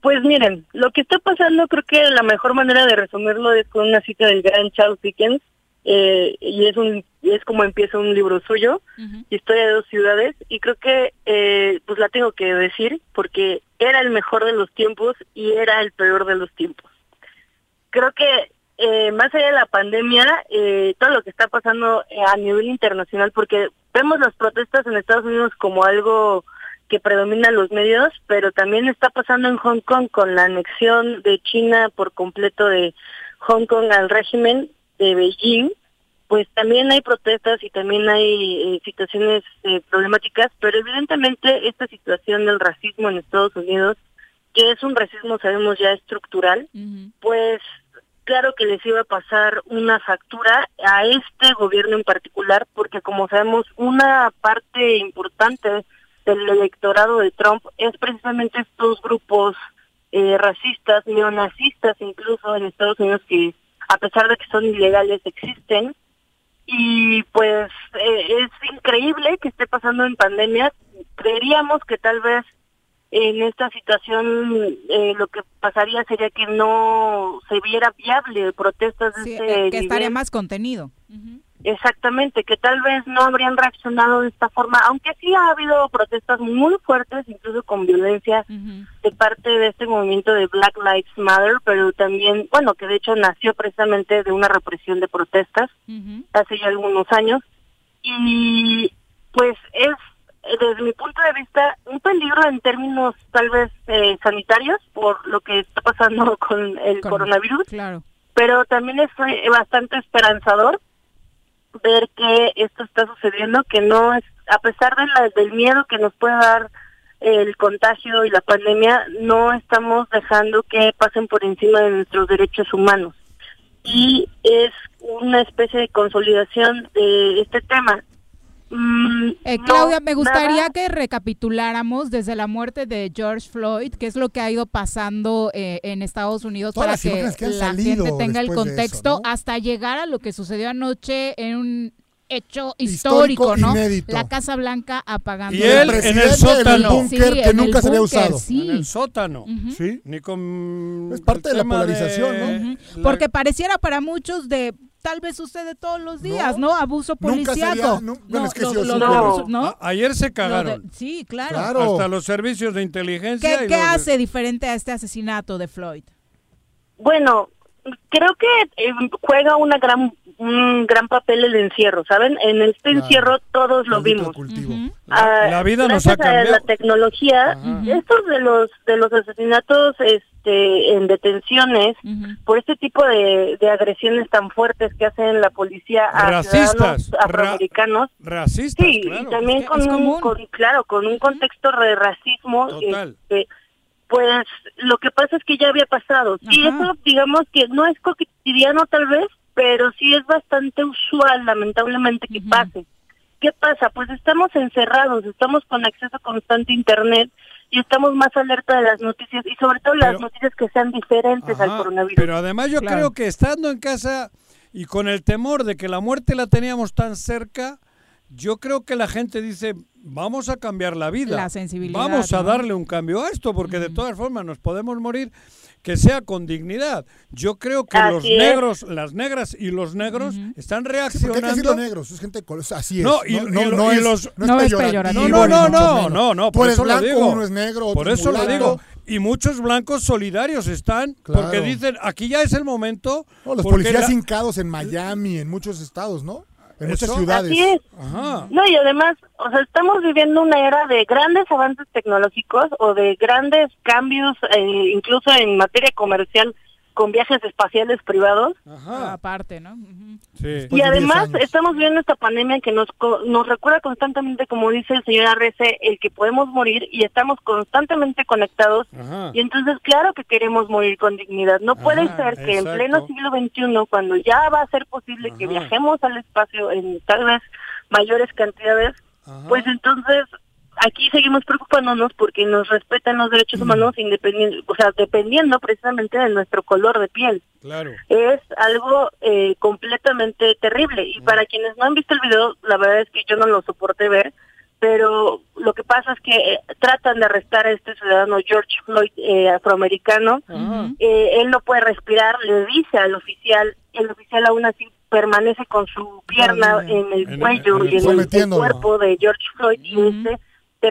Pues miren, lo que está pasando creo que la mejor manera de resumirlo es con una cita del gran Charles Dickens eh, y es un es como empieza un libro suyo, Historia de dos ciudades y creo que eh, pues la tengo que decir porque era el mejor de los tiempos y era el peor de los tiempos. creo que eh, más allá de la pandemia, eh, todo lo que está pasando eh, a nivel internacional, porque vemos las protestas en Estados Unidos como algo que predomina en los medios, pero también está pasando en Hong Kong con la anexión de China por completo de Hong Kong al régimen de Beijing, pues también hay protestas y también hay eh, situaciones eh, problemáticas, pero evidentemente esta situación del racismo en Estados Unidos, que es un racismo, sabemos ya estructural, pues claro que les iba a pasar una factura a este gobierno en particular, porque como sabemos, una parte importante del electorado de Trump es precisamente estos grupos eh, racistas, neonazistas incluso en Estados Unidos que a pesar de que son ilegales existen y pues eh, es increíble que esté pasando en pandemia. Creeríamos que tal vez en esta situación eh, lo que pasaría sería que no se viera viable protestas de Sí, este eh, que estaría más contenido. Exactamente, que tal vez no habrían reaccionado de esta forma, aunque sí ha habido protestas muy fuertes, incluso con violencia de parte de este movimiento de Black Lives Matter, pero también, bueno, que de hecho nació precisamente de una represión de protestas hace ya algunos años. Y pues es desde mi punto de vista, un peligro en términos tal vez eh, sanitarios por lo que está pasando (laughs) con el Con- coronavirus, Claro. pero también es eh, bastante esperanzador ver que esto está sucediendo, que no es, a pesar de la- del miedo que nos puede dar el contagio y la pandemia, no estamos dejando que pasen por encima de nuestros derechos humanos. Y es una especie de consolidación de este tema. Mm, Eh, no, Claudia, me gustaría nada- que recapituláramos desde la muerte de George Floyd, qué es lo que ha ido pasando eh, en Estados Unidos Todas para que la gente tenga el eso, contexto ¿no? hasta llegar a lo que sucedió anoche en un hecho Histórico, histórico, ¿no? inédito. La Casa Blanca apagando Y él la- en el sótano. Sí, búnker que en el nunca se había usado. sí. En el sótano. Sí. Ni con. Es parte el de la polarización, ¿no? Porque pareciera para muchos de tal vez sucede todos los días, ¿no? Abuso ¿no? A- ayer se Lo cagaron. de- sí, claro. Claro. Hasta los servicios de inteligencia. ¿Qué, y qué los de- hace diferente a este asesinato de Floyd? Bueno, creo que eh, juega una gran un gran papel el encierro, ¿saben? En este Claro. encierro todos lo vimos. cultivo. Ah, La vida nos ha cambiado. a la tecnología, Ajá. estos de los de los asesinatos este en detenciones por este tipo de, de agresiones tan fuertes que hacen la policía a Racistas, ciudadanos ra- afroamericanos. Racistas, Sí, claro. y también con es un, común. con- claro, con un contexto de racismo. Total. este, pues lo que pasa es que ya había pasado. Y eso, digamos que no es cotidiano tal vez, pero sí es bastante usual, lamentablemente, que pase. ¿Qué pasa? Pues estamos encerrados, estamos con acceso constante a Internet y estamos más alerta de las noticias y sobre todo las noticias que sean diferentes al coronavirus. Pero además yo Claro. creo que estando en casa y con el temor de que la muerte la teníamos tan cerca, yo creo que la gente dice, vamos a cambiar la vida. La sensibilidad, Vamos a ¿no? darle un cambio a esto, porque de todas formas nos podemos morir, que sea con dignidad. Yo creo que Así los es. negros, las negras y los negros están Sí, porque hay que reaccionando. decirlo negros, es gente así es. No, y- y lo- no y es, los- no No es es peyorativo. No, no, no, no, no, no, por eso lo blanco, digo. uno es negro, otro Por es eso lo digo. Y muchos blancos solidarios están, porque Claro. dicen, aquí ya es el momento. No, los porque policías la- hincados en Miami, en muchos estados, ¿no? En muchas ciudades. Así es. Ajá. No, y además, o sea, estamos viviendo una era de grandes avances tecnológicos o de grandes cambios, eh, incluso en materia comercial, con viajes espaciales privados. Ajá. Aparte, ¿no? Ujú. Sí. Y de 10 además estamos viendo esta pandemia que nos co- nos recuerda constantemente, como dice el señor Arrece, el que podemos morir y estamos constantemente conectados. Ajá. Y entonces, claro que queremos morir con dignidad. No puede Ajá, ser que exacto. en pleno siglo XXI, cuando ya va a ser posible que viajemos al espacio en tal vez mayores cantidades, Ajá. pues entonces aquí seguimos preocupándonos porque nos respetan los derechos humanos independiente, o sea, dependiendo precisamente de nuestro color de piel. Claro. Es algo eh, completamente terrible. Y para quienes no han visto el video, la verdad es que yo no lo soporté ver, pero lo que pasa es que eh, tratan de arrestar a este ciudadano George Floyd eh, afroamericano, eh, él no puede respirar, le dice al oficial, el oficial aún así permanece con su pierna en el cuello y en el- cuerpo de George Floyd y este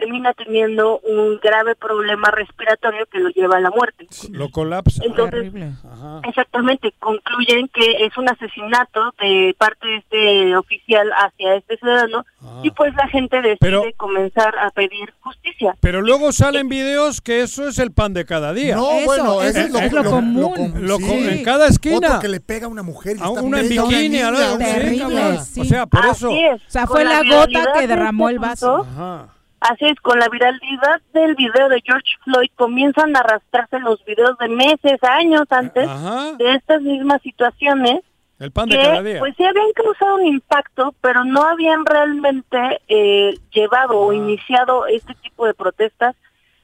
termina teniendo un grave problema respiratorio que lo lleva a la muerte. Lo colapsa. Entonces. Ajá. Exactamente, concluyen que es un asesinato de parte de este oficial hacia este ciudadano Ah. y pues la gente decide Pero- comenzar a pedir justicia. Pero luego salen videos que eso es el pan de cada día. No, Eso, bueno, eso es lo común. Lo sí. co- en cada esquina. Otro que le pega a una mujer y A una en bikini, a la- una Terrible, sí. O sea, por eso. Es. O sea, fue la gota que de derramó el este vaso. Ajá. Así es, con la viralidad del video de George Floyd comienzan a arrastrarse los videos de meses, años antes Ajá. de estas mismas situaciones El pan de que cada día. pues sí habían causado un impacto, pero no habían realmente eh, llevado o iniciado este tipo de protestas.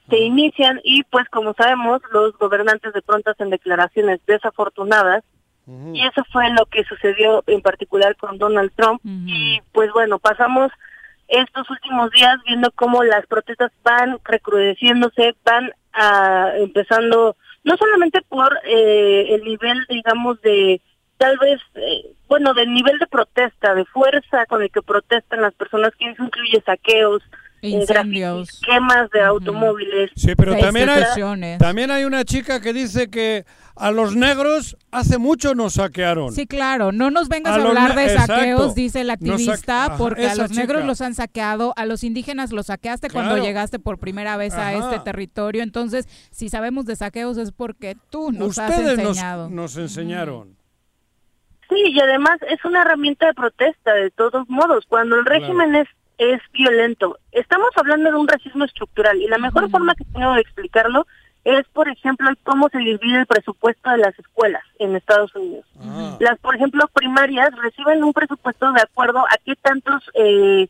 Se inician y pues como sabemos los gobernantes de pronto hacen declaraciones desafortunadas y eso fue lo que sucedió en particular con Donald Trump y pues bueno, pasamos estos últimos días viendo cómo las protestas van recrudeciéndose, van ah, empezando no solamente por eh, el nivel, digamos, de tal vez, eh, bueno, del nivel de protesta, de fuerza con el que protestan las personas, que eso incluye saqueos, Incendios. quemas de automóviles. Sí, pero también hay, también hay una chica que dice que a los negros hace mucho nos saquearon. Sí, claro, no nos vengas A hablar de saqueos, exacto. dice saque- activista, Ajá, porque a los negros los han saqueado, a los indígenas los saqueaste cuando llegaste por primera vez a este territorio. Entonces, si sabemos de saqueos es porque tú nos has Ustedes nos, enseñado. nos enseñaron. Sí, y además es una herramienta de protesta de todos modos. Cuando el régimen es es violento, estamos hablando de un racismo estructural y la mejor forma que tengo de explicarlo es, por ejemplo, cómo se divide el presupuesto de las escuelas en Estados Unidos. Las, por ejemplo, primarias reciben un presupuesto de acuerdo a qué tantos eh,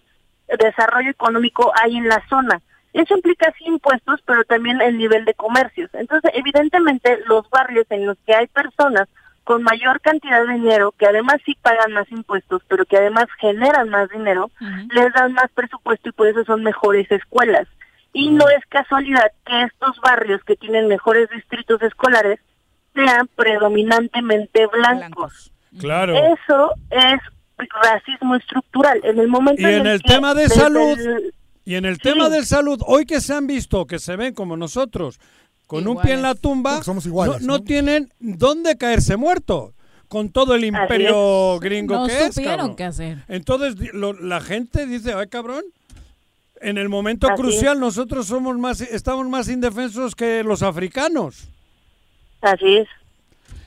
desarrollo económico hay en la zona. Eso implica sí impuestos, pero también el nivel de comercios. Entonces, evidentemente, los barrios en los que hay personas con mayor cantidad de dinero, que además sí pagan más impuestos, pero que además generan más dinero, les dan más presupuesto y por eso son mejores escuelas. Y no es casualidad que estos barrios que tienen mejores distritos escolares sean predominantemente blancos. Claro. Eso es racismo estructural. En el momento Y en el el que tema de salud, el- y en el tema de salud, hoy que se han visto, que se ven como nosotros, con un pie en la tumba, somos iguales, no, no tienen dónde caerse muertos. Con todo el imperio gringo No que es, cabrón. qué hacer. Entonces lo- la gente dice, ay cabrón, en el momento Así crucial nosotros somos más, estamos más indefensos que los africanos. Así es.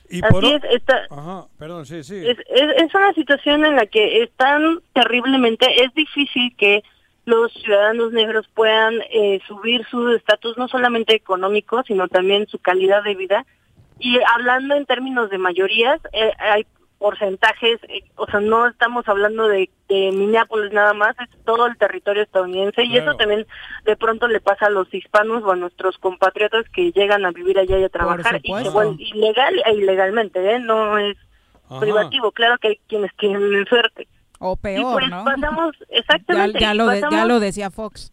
Y Así por es, esta- Ajá, perdón, sí, sí. Es, es, es una situación en la que están terriblemente, es difícil que los ciudadanos negros puedan eh, subir su estatus no solamente económico, sino también su calidad de vida. Y hablando en términos de mayorías, eh, hay porcentajes, eh, o sea, no estamos hablando de, de Minneapolis nada más, es todo el territorio estadounidense y eso también de pronto le pasa a los hispanos o a nuestros compatriotas que llegan a vivir allá y a trabajar y se supuesto. vuelven ilegal e ilegalmente, ¿eh? No es Ajá. privativo, claro que hay quienes tienen suerte. O y peor, pues ¿no? pasamos, (laughs) Ya, exactamente, ya lo de- ya lo decía Fox.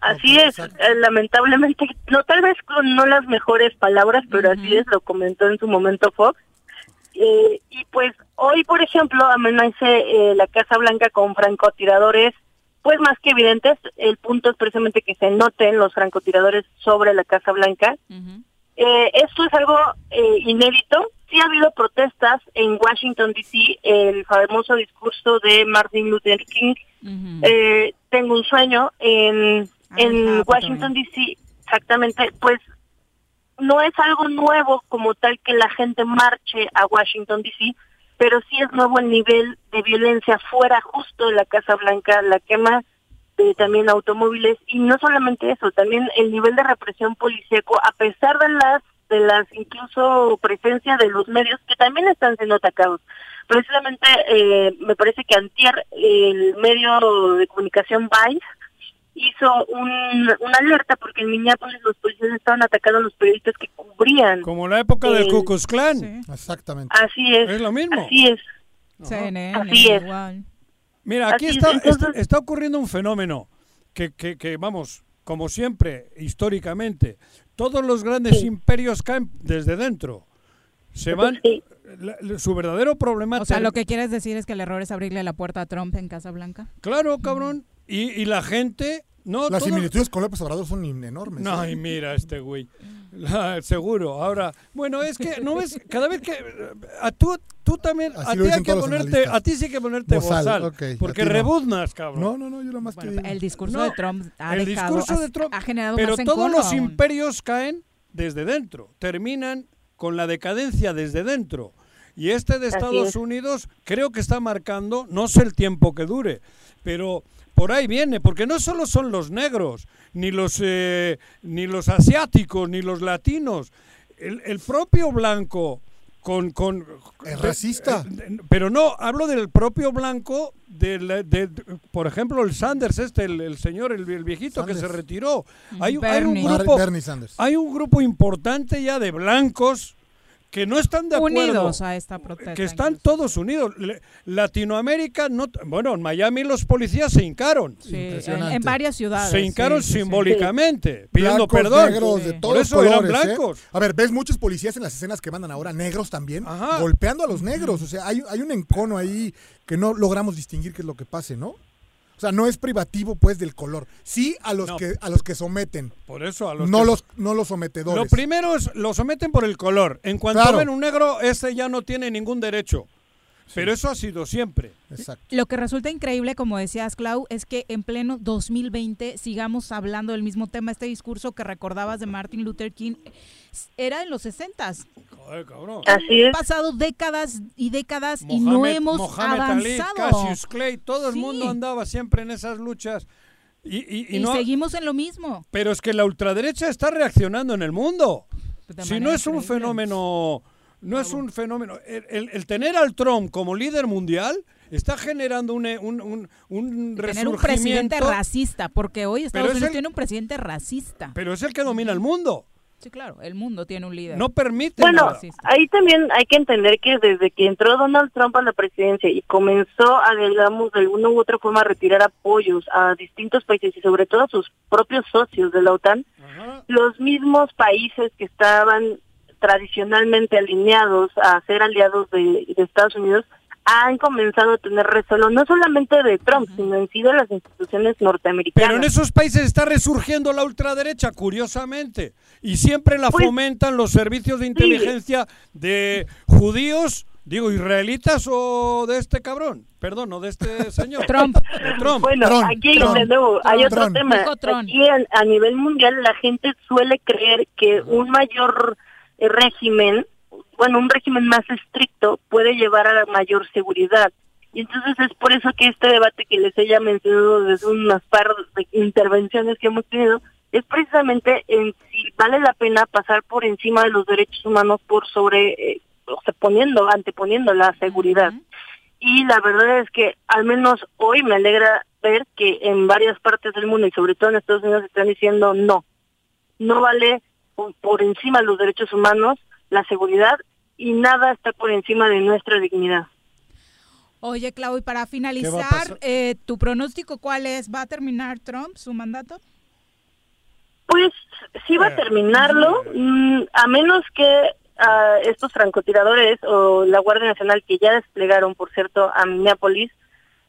Así es, eh, lamentablemente, no tal vez con no las mejores palabras, pero así es, lo comentó en su momento Fox. Eh, y pues hoy, por ejemplo, amanece eh, la Casa Blanca con francotiradores, pues más que evidentes, el punto es precisamente que se noten los francotiradores sobre la Casa Blanca. Eh, esto es algo eh, inédito. Sí ha habido protestas en Washington, D.C., el famoso discurso de Martin Luther King, eh, Tengo un sueño, en, en Washington, D.C., exactamente, pues no es algo nuevo como tal que la gente marche a Washington, D.C., pero sí es nuevo el nivel de violencia fuera justo de la Casa Blanca, la quema de también automóviles y no solamente eso, también el nivel de represión policíaco a pesar de las de las incluso presencia de los medios que también están siendo atacados. Precisamente eh, me parece que antier el medio de comunicación Vice hizo un, una alerta porque en Minneapolis los policías estaban atacando a los periodistas que cubrían. Como la época del el- Ku Klux Klan. Exactamente. Así es. Es lo mismo. Así es. CNN, Así es. igual. Mira, aquí Así es, está, entonces- está, está ocurriendo un fenómeno que, que, que, vamos, como siempre, históricamente, todos los grandes imperios caen desde dentro. Se van. la- la- su verdadero problema. O sea, lo que quieres decir es que el error es abrirle la puerta a Trump en Casa Blanca. Claro, cabrón. Y, y la gente. No, Las todo- similitudes con López Obrador son enormes. ¿eh? Ay, mira este güey. La- (laughs) seguro. Ahora, bueno, es que no ves cada vez que a tú tú también Así a lo ti hay que ponerte a ti sí hay que ponerte Bozal, porque no. rebuznas, cabrón. No, no, no, yo nada más que... El discurso No, de Trump ha el dejado, discurso de Trump, ha generado pero más todos los aún. imperios caen desde dentro, terminan con la decadencia desde dentro. Y este de Estados es. Unidos creo que está marcando, no sé el tiempo que dure, pero por ahí viene, porque no solo son los negros, ni los, eh, ni los asiáticos, ni los latinos, el, el propio blanco con... con Es racista. eh, pero no, hablo del propio blanco, del, de, de- por ejemplo, el Sanders, este, el, el señor, el, el viejito que se retiró. Hay, un- hay un Bernie. grupo, Bernie Sanders. hay un grupo importante ya de blancos que no están de acuerdo. Unidos a esta protesta. Que están todos unidos. Latinoamérica, no, bueno, en Miami los policías se hincaron. Sí, en, en varias ciudades. Se hincaron sí, sí, sí. simbólicamente, pidiendo Blancos, perdón. negros, de Por eso eran ¿eh? blancos. A ver, ves muchos policías en las escenas que mandan ahora, negros también, golpeando a los negros. O sea, hay, hay un encono ahí que no logramos distinguir qué es lo que pase, ¿no? O sea, no es privativo, pues, del color. Sí a los, No. que, a los que someten. Por eso a los no, que- los, no los sometedores. Lo primero es, lo someten por el color. En cuanto Claro. ven un negro, ese ya no tiene ningún derecho. Pero eso ha sido siempre. Exacto. Lo que resulta increíble, como decías, Clau, es que en pleno 2020 sigamos hablando del mismo tema. Este discurso que recordabas de Martin Luther King era en los 60s. Joder, cabrón. Así Han pasado décadas y décadas y no Mohamed- hemos Mohamed Ali, avanzado. Cassius Clay, todo el Sí. mundo andaba siempre en esas luchas. Y, y- y y no, seguimos en lo mismo. pero es que la ultraderecha está reaccionando en el mundo. Si no es un increíble. fenómeno, no es un fenómeno. El, el- el tener al Trump como líder mundial está generando un, un, un, un Tener un presidente resurgimiento, racista, porque hoy Estados es Unidos el- tiene un presidente racista. pero es el que domina el mundo. Sí, claro, el mundo tiene un líder. No permite Bueno, ahí también hay que entender que desde que entró Donald Trump a la presidencia y comenzó a, digamos, de alguna u otra forma a retirar apoyos a distintos países y sobre todo a sus propios socios de la OTAN, los mismos países que estaban tradicionalmente alineados a ser aliados de, de Estados Unidos han comenzado a tener recelo no solamente de Trump, sino en sí de las instituciones norteamericanas. Pero en esos países está resurgiendo la ultraderecha, curiosamente. Y siempre la Pues, fomentan los servicios de inteligencia de judíos, digo, israelitas o de este cabrón. Perdón, no de este (laughs) señor. Trump. De Trump. Bueno, aquí de nuevo hay otro tema. Aquí a, a nivel mundial la gente suele creer que un mayor régimen, bueno, un régimen más estricto puede llevar a la mayor seguridad. Y entonces es por eso que este debate que les he ya mencionado desde unas par de intervenciones que hemos tenido es precisamente en si vale la pena pasar por encima de los derechos humanos por sobre, eh, o sea, poniendo, anteponiendo la seguridad. Y la verdad es que al menos hoy me alegra ver que en varias partes del mundo y sobre todo en Estados Unidos están diciendo no, no vale por, por encima de los derechos humanos la seguridad y nada está por encima de nuestra dignidad. Oye, Clau, y para ¿Qué va a finalizar, eh, ¿tu pronóstico cuál es? ¿Va a terminar Trump su mandato? Pues sí va a terminarlo, mm, a menos que ah, estos francotiradores o la Guardia Nacional que ya desplegaron, por cierto, a Minneapolis,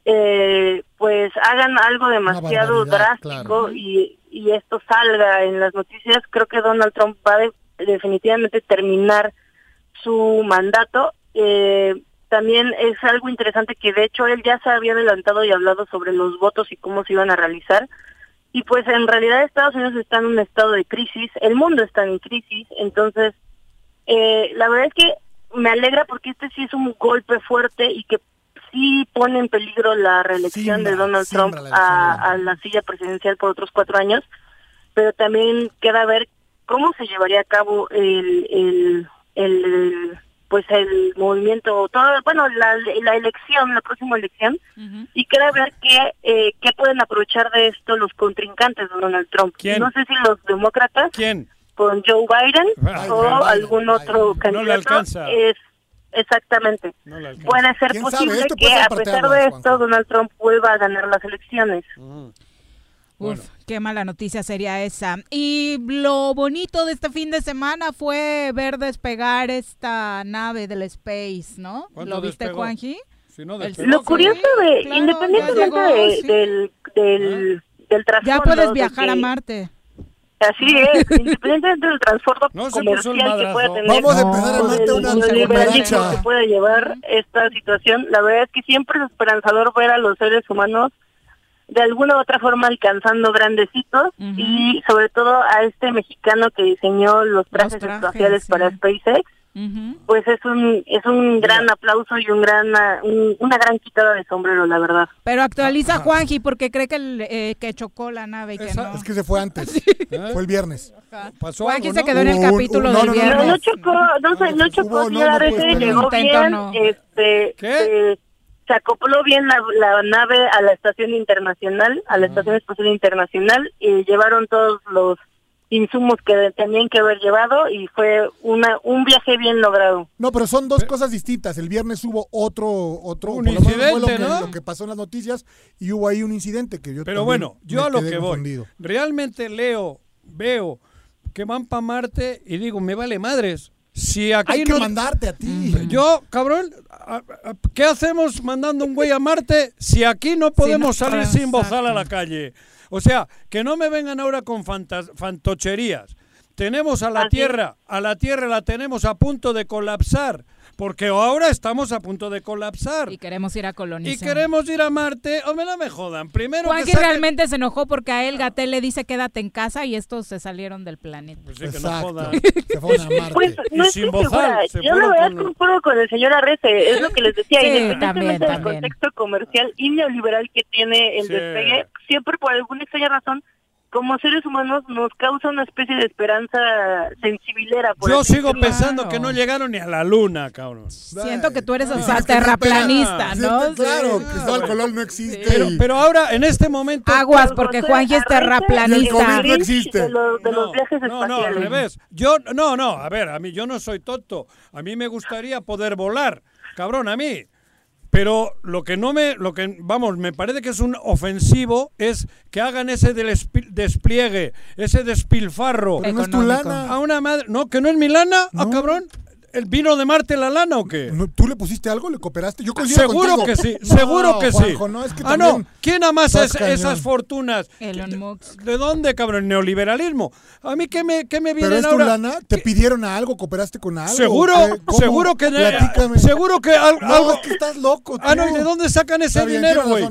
eh, pues hagan algo demasiado drástico y, y esto salga en las noticias, creo que Donald Trump va a de- definitivamente terminar su mandato. Eh, también es algo interesante que de hecho él ya se había adelantado y hablado sobre los votos y cómo se iban a realizar. Y pues en realidad Estados Unidos está en un estado de crisis, el mundo está en crisis, entonces eh, la verdad es que me alegra porque este sí es un golpe fuerte y que sí pone en peligro la reelección de Donald Trump la a, a la silla presidencial por otros cuatro años, pero también queda ver cómo se llevaría a cabo el, el, el pues el movimiento, todo, bueno, la, la elección, la próxima elección, y queda ver qué, eh, qué pueden aprovechar de esto los contrincantes de Donald Trump. ¿Quién? No sé si los demócratas ¿Quién? con Joe Biden Biden, o Biden, algún otro candidato. alcanza. es exactamente. No le alcanza. Puede ser ¿Quién sabe? posible que puede ser a pesar de Juanjo. esto Donald Trump vuelva a ganar las elecciones. Uf, qué mala noticia sería esa. Y lo bonito de este fin de semana fue ver despegar esta nave del Space, ¿no? ¿Cuándo ¿Lo viste, despegó? Juanji? Si no, El- despegó. Lo curioso de, claro, independientemente llegó, de- sí. del, del, del Ya puedes de viajar a Marte. Así es, (laughs) independientemente del transporte No comercial que pueda tener. Vamos a empezar a Marte una cooperacha. que pueda llevar esta situación. La verdad es que siempre es esperanzador ver a los seres humanos de alguna u otra forma alcanzando grandes hitos y sobre todo a este mexicano que diseñó los trajes, trajes, espaciales sí. para SpaceX. Pues es un es un gran aplauso y un gran un- una gran quitada de sombrero, la verdad. Pero actualiza Juanji porque cree que, el, eh, que chocó la nave y que no. Es que se fue antes. (laughs) Fue el viernes. Pasó Juanji algo, se ¿no? quedó en el un- capítulo un- no, del no, no, No, viernes. no chocó, no, se- no chocó, no, no, bueno. llegó bien, no. este, ¿Qué? eh, se acopló bien la, la nave a la estación internacional, a la estación espacial internacional, y llevaron todos los insumos que tenían que haber llevado y fue una un viaje bien logrado. No, pero son dos cosas distintas. El viernes hubo otro, otro Un incidente, lo que, ¿no? lo que pasó en las noticias y hubo ahí un incidente que yo Pero bueno, yo a lo que voy. Realmente leo, veo que van para Marte y digo, me vale madres. Si aquí Hay que no- mandarte a ti. Yo, cabrón, ¿qué hacemos mandando un güey a Marte si aquí no podemos no, salir sin bozal a la calle? O sea, que no me vengan ahora con fantas- fantocherías. Tenemos a la Así. Tierra, a la Tierra la tenemos a punto de colapsar, porque ahora estamos a punto de colapsar. Y queremos ir a Y colonizar. queremos ir a Marte, o me la me jodan. Primero que Juanqui saquen- realmente se enojó porque a él Gatel le dice quédate en casa y estos se salieron del planeta. Pues sí, que no jodan. (laughs) Se fueron a Marte. Pues Y no sin estoy bozal, segura. se Yo la verdad con- concuerdo con el señor Arrece, es lo que les decía, (laughs) Sí, independientemente también, del también. contexto comercial y neoliberal que tiene el Sí. despegue, siempre por alguna extraña razón, como seres humanos nos causa una especie de esperanza sensibilera. por Yo así sigo decirlo. pensando que no llegaron ni a la luna, cabrón. Siento que tú eres Ah, hasta no terraplanista. ¿no? Sí, Claro, Sí. Cristóbal Colón no existe. Pero, ahora, en este momento... Aguas, porque Juanqui es terraplanista. Y el COVID no existe. De, los- de los No, viajes no, no, al espaciales. revés. Yo, no, no, a ver, a mí yo no soy tonto. A mí me gustaría poder volar, cabrón, a mí. Pero lo que no me, lo que, vamos, me parece que es un ofensivo es que hagan ese despliegue, ese despilfarro. Pero no es tu lana. A una madre, no, que no es mi lana, ah, No. cabrón. ¿El vino de Marte la lana o qué? ¿Tú le pusiste algo? ¿Le cooperaste? Yo coincido Seguro contigo. que sí, No, seguro que Juanjo, sí. no, es que ah, no, ¿quién amasa es- esas fortunas? Elon Musk. ¿De dónde, cabrón? Neoliberalismo. A mí qué me, qué me ¿Pero vienen es tu ahora? lana? ¿Te pidieron algo? ¿Cooperaste con algo? Seguro, seguro que Platícame. seguro que No, algo es que estás loco. Ah, no, tú. ¿y de dónde sacan ese bien, dinero, güey?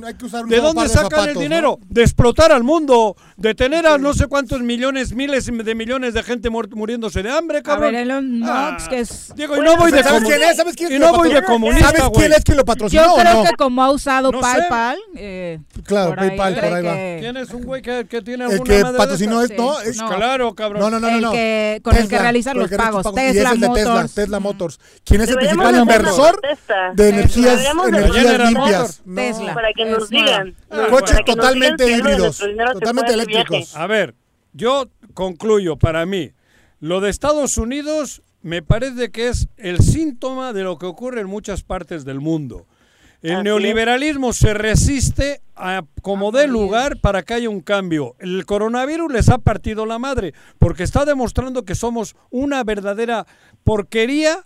¿De dónde de sacan el dinero? De explotar al mundo, de tener a no sé cuántos millones, miles de millones de gente muriéndose de hambre, A cabrón. ver, Elon Ah, Musk que es... Diego, y no voy de ¿Sabes quién es? ¿Sabes quién es y que no lo voy de patrocina? comunista, ¿Sabes quién es que lo patrocinó Yo creo no? que como ha usado. PayPal, eh, Claro, PayPal, por ahí va. que- ¿Quién es un güey que, que tiene El alguna que madre de patrocinó esto, es-. Claro, cabrón. No, no, no, no. El no. que- con el que realizan con los el que pagos, Tesla es Motors. Tesla Motors. ¿Quién es el principal inversor de energías, limpias? Tesla. Para que nos Es digan. Ah, Coches que totalmente híbridos, totalmente eléctricos. A ver, yo concluyo para mí. Lo de Estados Unidos me parece que es el síntoma de lo que ocurre en muchas partes del mundo. El Así es. neoliberalismo se resiste a como dé lugar para que haya un cambio. El coronavirus les ha partido la madre porque está demostrando que somos una verdadera porquería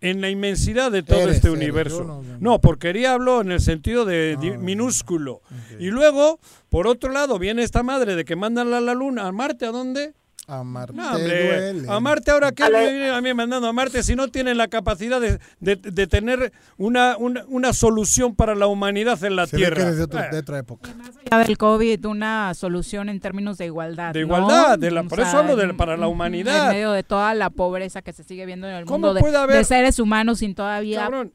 en la inmensidad de todo Eres, este eres, universo. no- no- No, porquería hablo en el sentido de di- minúsculo. Y luego, por otro lado, viene esta madre de que mandan a la luna, a Marte, ¿a dónde? A Marte No, hombre, duele. a Marte ahora que A mí mandando a Marte si no tienen la capacidad de, de- de tener una, una, una solución para la humanidad en la Se ve Tierra. que eres de, otro- Eh, de otra época. Ya del COVID una solución en términos de igualdad. De ¿no? igualdad, de la- O por sea, eso hablo de- para la humanidad. En medio de toda la pobreza que se sigue viendo en el ¿Cómo mundo de, haber- de seres humanos sin todavía cabrón,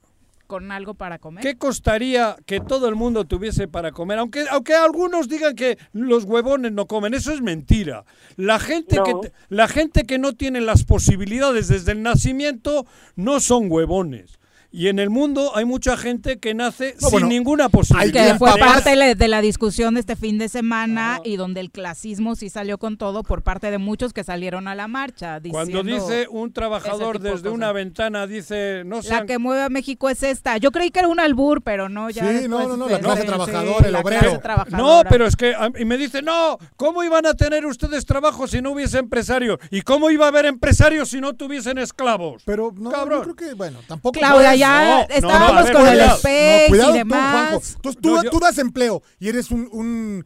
con algo para comer. ¿Qué costaría que todo el mundo tuviese para comer? Aunque, aunque algunos digan que los huevones no comen, eso es mentira. La gente, No. que, te- la gente que no tiene las posibilidades desde el nacimiento no son huevones. Y en el mundo hay mucha gente que nace No, sin bueno, ninguna posibilidad. que fue parte de- la discusión de este fin de semana y donde el clasismo sí salió con todo por parte de muchos que salieron a la marcha. Cuando dice un trabajador tipo de desde una ventana, dice, no La sean que mueve a México es esta. Yo creí que era un albur, pero no, ya Sí, no, no, no, la clase sí, trabajadora, el la obrero. No, pero es que y me dice, no, ¿cómo iban a tener ustedes trabajo si no hubiese empresarios? ¿Y cómo iba a haber empresarios si no tuviesen esclavos? Pero no, Cabrón. yo creo que, bueno, tampoco. Claudia, ya No, estábamos no, con el. SPEC No, cuidado y tú, demás. Juanjo. Entonces, ¿tú, No, yo- tú das empleo y eres un, un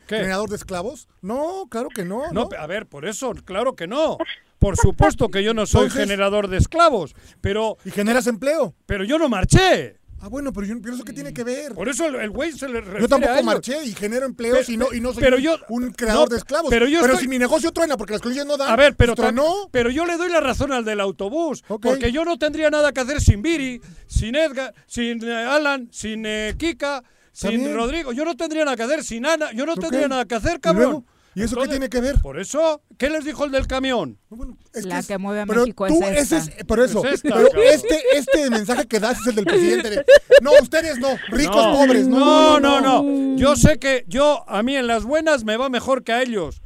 de esclavos? No, claro que no. No, ¿no? a ver, por eso, claro que no. Por supuesto que yo no soy Entonces- generador de esclavos, pero, Y generas empleo. pero yo no marché. Ah, bueno, pero yo pero eso qué tiene que ver. Por eso el- güey se le refiere Yo a tampoco marché y genero empleos y no, y no soy pero un, yo- un creador no, de esclavos. pero yo estoy- si mi negocio truena porque las condiciones no dan, A ver, pero, tronó. pero yo le doy la razón al del autobús, porque yo no tendría nada que hacer sin Viri, sin Edgar, sin eh, Alan, sin eh, Kika, sin. Rodrigo. Yo no tendría nada que hacer sin Ana. Yo no tendría nada que hacer, ¿Y cabrón. ¿Y eso qué tiene que ver? Por eso, ¿qué les dijo el del camión? Bueno, es La es- que mueve a pero México tú, es ese esta. es, por eso, Es esta, pero cabrón. este, este mensaje que das es el del (laughs) presidente. de, no, ustedes no, ricos, No, pobres. No, no, no. Yo sé que yo, a mí en las buenas me va mejor que a ellos.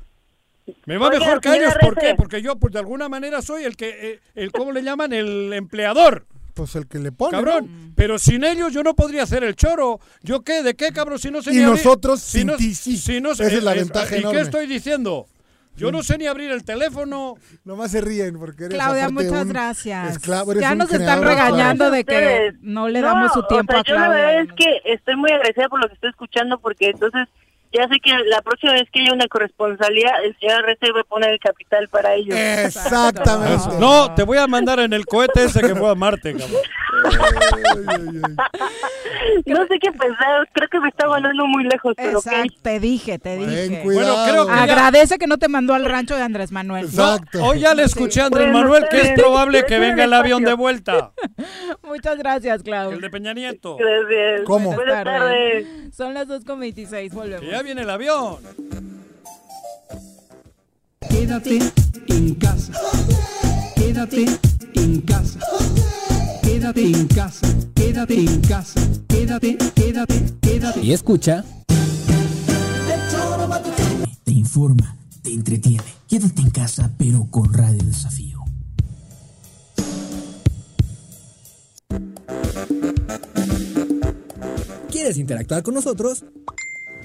Me va mejor que a ellos. ¿Por qué? Porque yo, pues de alguna manera, soy el que, eh, el, ¿cómo le llaman? El empleador. Pues el que le pone. Cabrón, ¿no? pero sin ellos yo no podría hacer el choro. ¿Yo qué? ¿De qué, cabrón? Si no sé Y ni nosotros si sin no- ti sí. si no- Esa es la ventaja ¿Y enorme. qué estoy diciendo? Yo no sé ni abrir el teléfono. Nomás se ríen porque eres Claudia, muchas un gracias. esclavo, eres ya nos están regañando de que no le damos su tiempo o sea, a yo la Claudia. verdad es que estoy muy agradecida por lo que estoy escuchando porque entonces ya sé que la próxima vez que haya una corresponsalía, el señor Reste va a poner el capital para ellos. Exactamente. No, te voy a mandar en el cohete ese que fue a Marte, cabrón. (laughs) No sé qué pensar, creo que me está mandando muy lejos, pero. Exacto, te dije, te dije. Bueno, creo que ya- Agradece que no te mandó al rancho de Andrés Manuel. No, hoy ya le escuché a Andrés Bueno, Manuel que es probable que venga el avión de vuelta. (laughs) Muchas gracias, Claudia. El de Peña Nieto. Gracias. ¿Cómo? Buenas Buenas tardes. Son las 2.26, volvemos. Que ya viene el avión. Quédate en casa. Quédate en casa. Quédate en casa. Quédate en casa. Quédate, quédate, quédate. Y escucha. Te informa, te entretiene. Quédate en casa, pero con Radio Desafío. ¿Quieres interactuar con nosotros?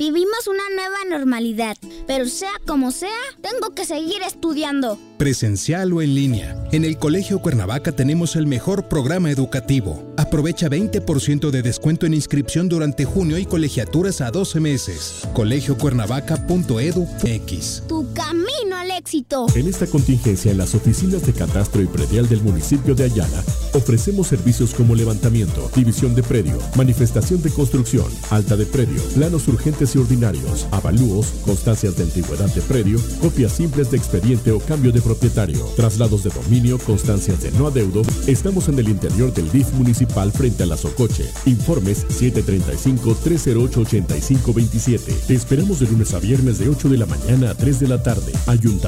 Vivimos una nueva normalidad, pero sea como sea, tengo que seguir estudiando. Presencial o en línea. En el Colegio Cuernavaca tenemos el mejor programa educativo. Aprovecha 20% de descuento en inscripción durante junio y colegiaturas a 12 meses. colegiocuernavaca.edu.mx. Tu camino al éxito. En esta contingencia, en las oficinas de catastro y predial del municipio de Ayala, ofrecemos servicios como levantamiento, división de predio, manifestación de construcción, alta de predio, planos urgentes y ordinarios, avalúos, constancias de antigüedad de predio, copias simples de expediente o cambio de propietario, traslados de dominio, constancias de no adeudo. Estamos en el interior del DIF municipal frente a la Socoche. Informes 735-308-8527. Te esperamos de lunes a viernes de 8 de la mañana a 3 de la tarde. Ayuntamiento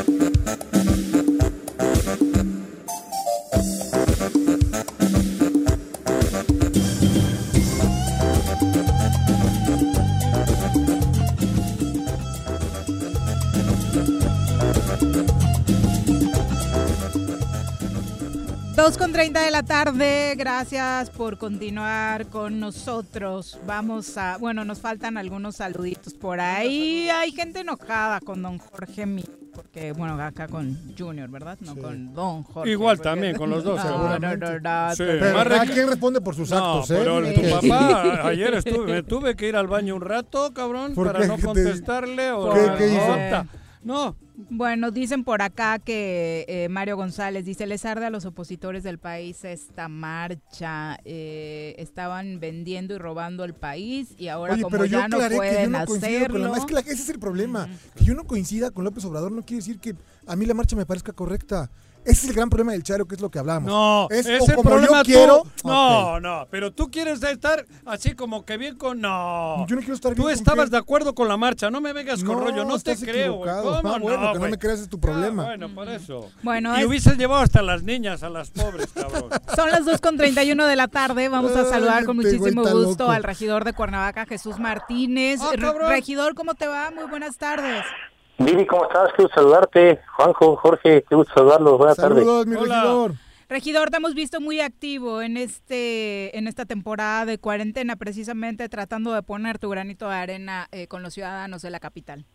2 con 30 de la tarde, gracias por continuar con nosotros. Vamos a, bueno, nos faltan algunos saluditos por ahí. Hay gente enojada con don Jorge Mi, porque, bueno, acá con Junior, ¿verdad? No con don Jorge. Igual porque- también, con los dos, No, no, seguramente. no, no, Sí, pero- cada quien responde por sus No, actos, ¿eh? pero Sí. tu papá, ayer estuve, me tuve que ir al baño un rato, cabrón, ¿Por para qué? no ¿Qué te- contestarle o ¿Qué- qué hizo? No, Bueno, dicen por acá que eh, Mario González dice, les arde a los opositores del país esta marcha. eh, estaban vendiendo y robando el país y ahora Oye, como pero yo ya no aclaré que yo pueden no coincido con hacerlo. la Es que la- ese es el problema. Que yo no coincida con López Obrador no quiere decir que a mí la marcha me parezca correcta. Ese es el gran problema del Charo, que es lo que hablamos. no, es ese o como problema yo quiero. tú- no, no, pero tú quieres estar así como que bien con no. Yo no quiero estar Tú bien con estabas de acuerdo con la marcha, no me vengas con No, rollo, no te estás creo. equivocado. ¿Cómo Ah, bueno, que no me creas es tu problema. Ah, bueno, por eso. Bueno, y es- hubieses llevado hasta las niñas, a las pobres, (laughs) cabrón. Son las 2 con 31 de la tarde. Vamos a saludar con muchísimo gusto loco. al regidor de Cuernavaca, Jesús Martínez. Ah, regidor, ¿cómo te va? Muy buenas tardes. Vivi, ¿cómo estás? Qué gusto saludarte. Juanjo, Jorge, qué gusto saludarlos. Buenas Saludos, mi Hola. regidor. Regidor, te hemos visto muy activo en este en esta temporada de cuarentena, precisamente tratando de poner tu granito de arena eh, con los ciudadanos de la capital.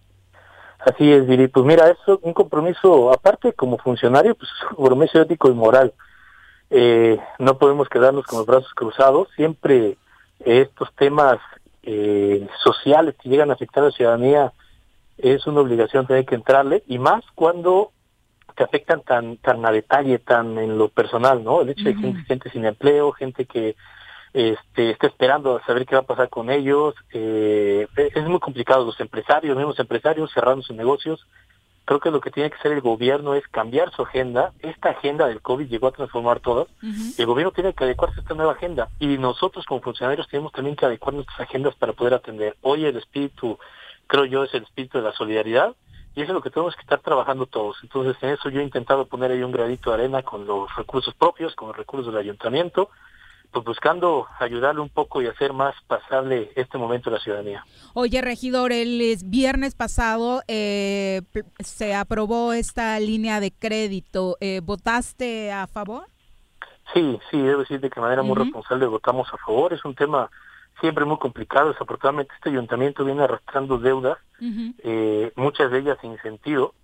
tardes. Así es, Vivi. Pues mira, es un compromiso, aparte como funcionario, pues es un compromiso ético y moral. Eh, no podemos quedarnos con los brazos cruzados. Siempre estos temas eh, sociales que llegan a afectar a la ciudadanía es una obligación tener que entrarle, y más cuando te afectan tan tan a detalle, tan en lo personal, ¿no? El hecho de Ujú. gente, gente sin empleo, gente que este, está esperando a saber qué va a pasar con ellos. Eh, es muy complicado. Los empresarios, los mismos empresarios cerrando sus negocios. Creo que lo que tiene que hacer el gobierno es cambiar su agenda. Esta agenda del COVID llegó a transformar todas. Y el gobierno tiene que adecuarse a esta nueva agenda. Y nosotros como funcionarios tenemos también que adecuar nuestras agendas para poder atender. Hoy el espíritu, creo yo, es el espíritu de la solidaridad. Y eso es lo que tenemos que estar trabajando todos. Entonces, en eso yo he intentado poner ahí un granito de arena con los recursos propios, con los recursos del ayuntamiento, pues buscando ayudarle un poco y hacer más pasable este momento a la ciudadanía. Oye, regidor, el es- viernes pasado eh, se aprobó esta línea de crédito. Eh, ¿Votaste a favor? Sí, sí, debo decir de que manera muy responsable votamos a favor. Es un tema siempre muy complicado. Desafortunadamente este ayuntamiento viene arrastrando deudas, eh, muchas de ellas sin sentido,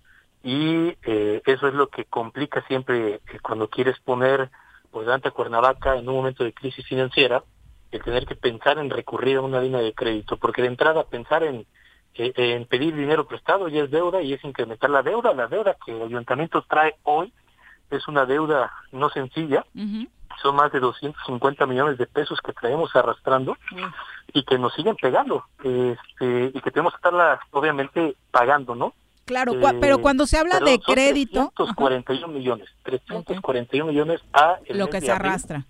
y eh, eso es lo que complica siempre eh, cuando quieres poner pues delante a Cuernavaca en un momento de crisis financiera, el tener que pensar en recurrir a una línea de crédito, porque de entrada pensar en, eh, en pedir dinero prestado ya es deuda y es incrementar la deuda. La deuda que el ayuntamiento trae hoy es una deuda no sencilla, son más de 250 millones de pesos que traemos arrastrando y que nos siguen pegando este, y que tenemos que estarla obviamente pagando, ¿no? Claro, Eh, pero cuando se habla perdón, de crédito, 341 millones, 341 millones a el lo mes que de se abril, arrastra.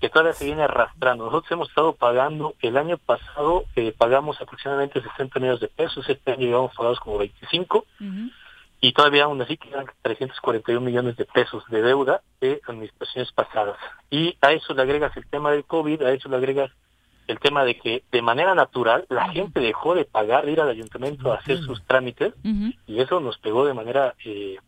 que todavía se viene arrastrando. Nosotros hemos estado pagando, el año pasado eh, pagamos aproximadamente 60 millones de pesos, este año llevamos pagados como 25 y todavía aún así quedan 341 millones de pesos de deuda de administraciones pasadas. Y a eso le agregas el tema del COVID, a eso le agregas el tema de que de manera natural la gente dejó de pagar, de ir al ayuntamiento a hacer sus trámites y eso nos pegó de manera eh,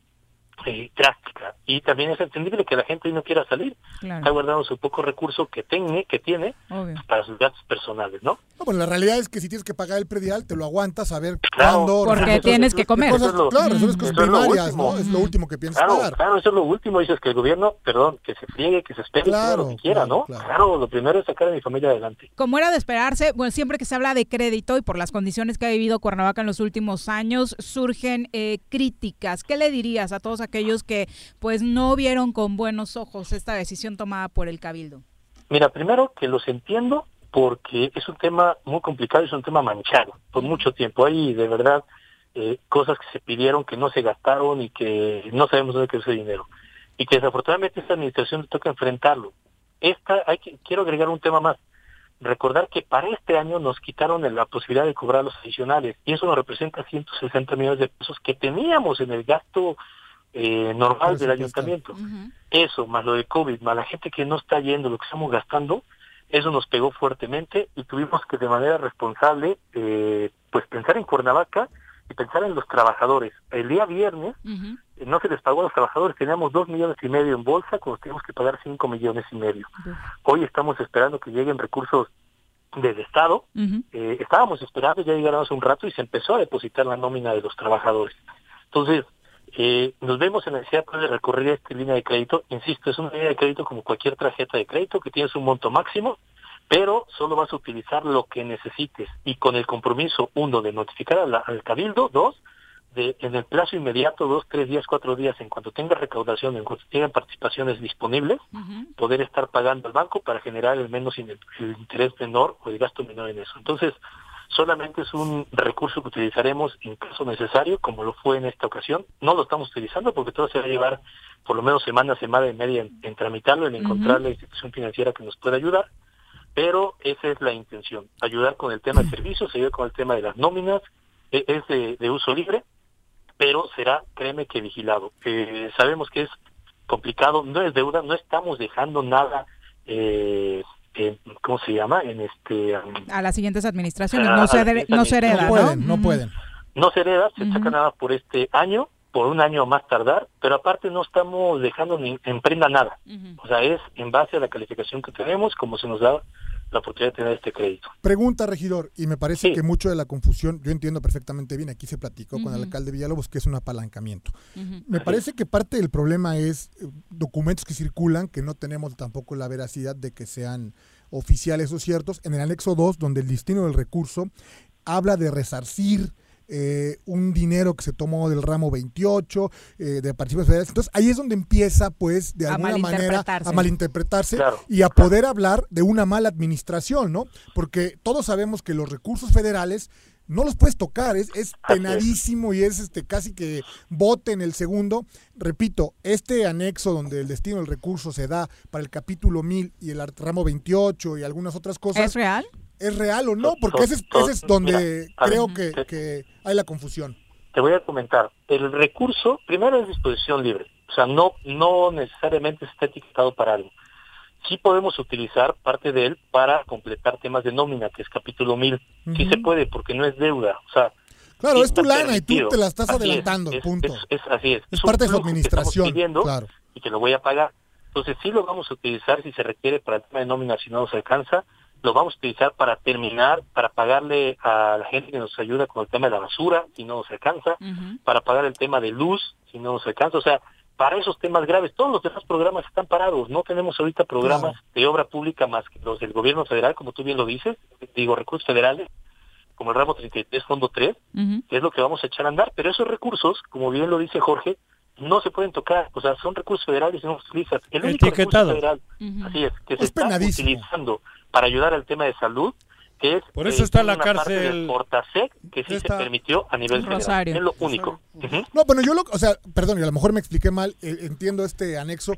eh, drástica. Y también es entendible que la gente no quiera salir, Claro. está guardando su poco recurso que tiene, que tiene Obvio. para sus gastos personales, ¿no? No, bueno, la realidad es que si tienes que pagar el predial, te lo aguantas a ver Claro. cuándo. Porque tienes que comer. Cosas, Eso es lo- claro, cosas eso es lo primarias, último. ¿no? Es lo último que piensas Claro, pagar. claro, eso es lo último, dices que el gobierno, perdón, que se friegue, que se espere, que Claro, lo que quiera, ¿no? Claro, lo primero es sacar a mi familia adelante. Como era de esperarse, bueno, siempre que se habla de crédito y por las condiciones que ha vivido Cuernavaca en los últimos años, surgen eh, críticas. ¿Qué le dirías a todos aquellos que pues no vieron con buenos ojos esta decisión tomada por el Cabildo? Mira, primero que los entiendo porque es un tema muy complicado, es un tema manchado por mucho tiempo. Hay de verdad eh, cosas que se pidieron que no se gastaron y que no sabemos dónde quedó ese dinero. Y que desafortunadamente esta administración le toca enfrentarlo. Esta, hay que, quiero agregar un tema más. Recordar que para este año nos quitaron la posibilidad de cobrar los adicionales y eso nos representa 160 millones de pesos que teníamos en el gasto eh, normal del ayuntamiento. Eso, más lo de COVID, más la gente que no está yendo, lo que estamos gastando, eso nos pegó fuertemente y tuvimos que de manera responsable eh, pues pensar en Cuernavaca y pensar en los trabajadores. El día viernes no se les pagó a los trabajadores, teníamos dos millones y medio en bolsa, cuando teníamos que pagar cinco millones y medio. Hoy estamos esperando que lleguen recursos del Estado. Eh, estábamos esperando, ya llegaron hace un rato y se empezó a depositar la nómina de los trabajadores. Entonces, eh, nos vemos en la necesidad de recurrir a esta línea de crédito. Insisto, es una línea de crédito como cualquier tarjeta de crédito que tienes un monto máximo, pero solo vas a utilizar lo que necesites y con el compromiso, uno, de notificar al, al cabildo, dos, de, en el plazo inmediato, dos, tres días, cuatro días, en cuanto tenga recaudación, en cuanto tengan participaciones disponibles, poder estar pagando al banco para generar el menos in- el interés menor o el gasto menor en eso. Entonces, solamente es un recurso que utilizaremos en caso necesario, como lo fue en esta ocasión. No lo estamos utilizando porque todo se va a llevar por lo menos semana, semana y media en, en tramitarlo, en encontrar la institución financiera que nos pueda ayudar. Pero esa es la intención, ayudar con el tema de servicios, ayudar con el tema de las nóminas, e- es de, de uso libre, pero será, créeme que vigilado. Eh, sabemos que es complicado, no es deuda, no estamos dejando nada, eh, en- ¿cómo se llama? En este, um, A las siguientes administraciones. No a se, siguientes no se hereda, ¿no? administraciones. No Ujú. pueden. no se hereda, se saca nada por este año, por un año más tardar, pero aparte no estamos dejando ni en prenda nada. O sea, es en base a la calificación que tenemos, como se nos da la oportunidad de tener este crédito. Pregunta, regidor, y me parece que mucho de la confusión, yo entiendo perfectamente bien, aquí se platicó con el alcalde Villalobos que es un apalancamiento. Me Así parece que parte del problema es eh, documentos que circulan que no tenemos tampoco la veracidad de que sean oficiales o ciertos. En el anexo 2, donde el destino del recurso habla de resarcir eh, un dinero que se tomó del ramo 28, eh, de participaciones federales. Entonces ahí es donde empieza, pues, de A alguna manera a malinterpretarse Claro. y a poder hablar de una mala administración, ¿no? Porque todos sabemos que los recursos federales no los puedes tocar, es, es penadísimo y es este casi que bote en el segundo. Repito, este anexo donde el destino del recurso se da para el capítulo 1000 y el ramo 28 y algunas otras cosas. ¿Es real? ¿Es real o no? Porque ese es, ese es donde mira, creo ver, que, que hay la confusión. Te voy a comentar, el recurso primero es disposición libre, o sea, no, no necesariamente está etiquetado para algo. Sí podemos utilizar parte de él para completar temas de nómina, que es capítulo 1000. Sí Ujú. se puede porque no es deuda, o sea, Claro, sí es tu lana y tú te la estás Así adelantando, es- punto. Es, es así es. Es parte de su administración, pidiendo claro. y que lo voy a pagar. Entonces sí lo vamos a utilizar si se requiere para el tema de nómina, si no nos alcanza, lo vamos a utilizar para terminar, para pagarle a la gente que nos ayuda con el tema de la basura, si no nos alcanza, para pagar el tema de luz, si no nos alcanza, o sea, para esos temas graves, todos los demás programas están parados, no tenemos ahorita programas de obra pública más que los del gobierno federal, como tú bien lo dices, digo, recursos federales, como el ramo 33, fondo 3, que es lo que vamos a echar a andar, pero esos recursos, como bien lo dice Jorge, no se pueden tocar, o sea, son recursos federales y no los utilizas. El único recurso Etiquetado. federal, así es, que se Es está penadísimo. utilizando para ayudar al tema de salud, que es Por eso está una la cárcel- del Fortasec que sí Está- se permitió a nivel. Rosario. Es lo único. Ujú. No, bueno, yo lo, o sea, perdón, y a lo mejor me expliqué mal, eh, entiendo este anexo,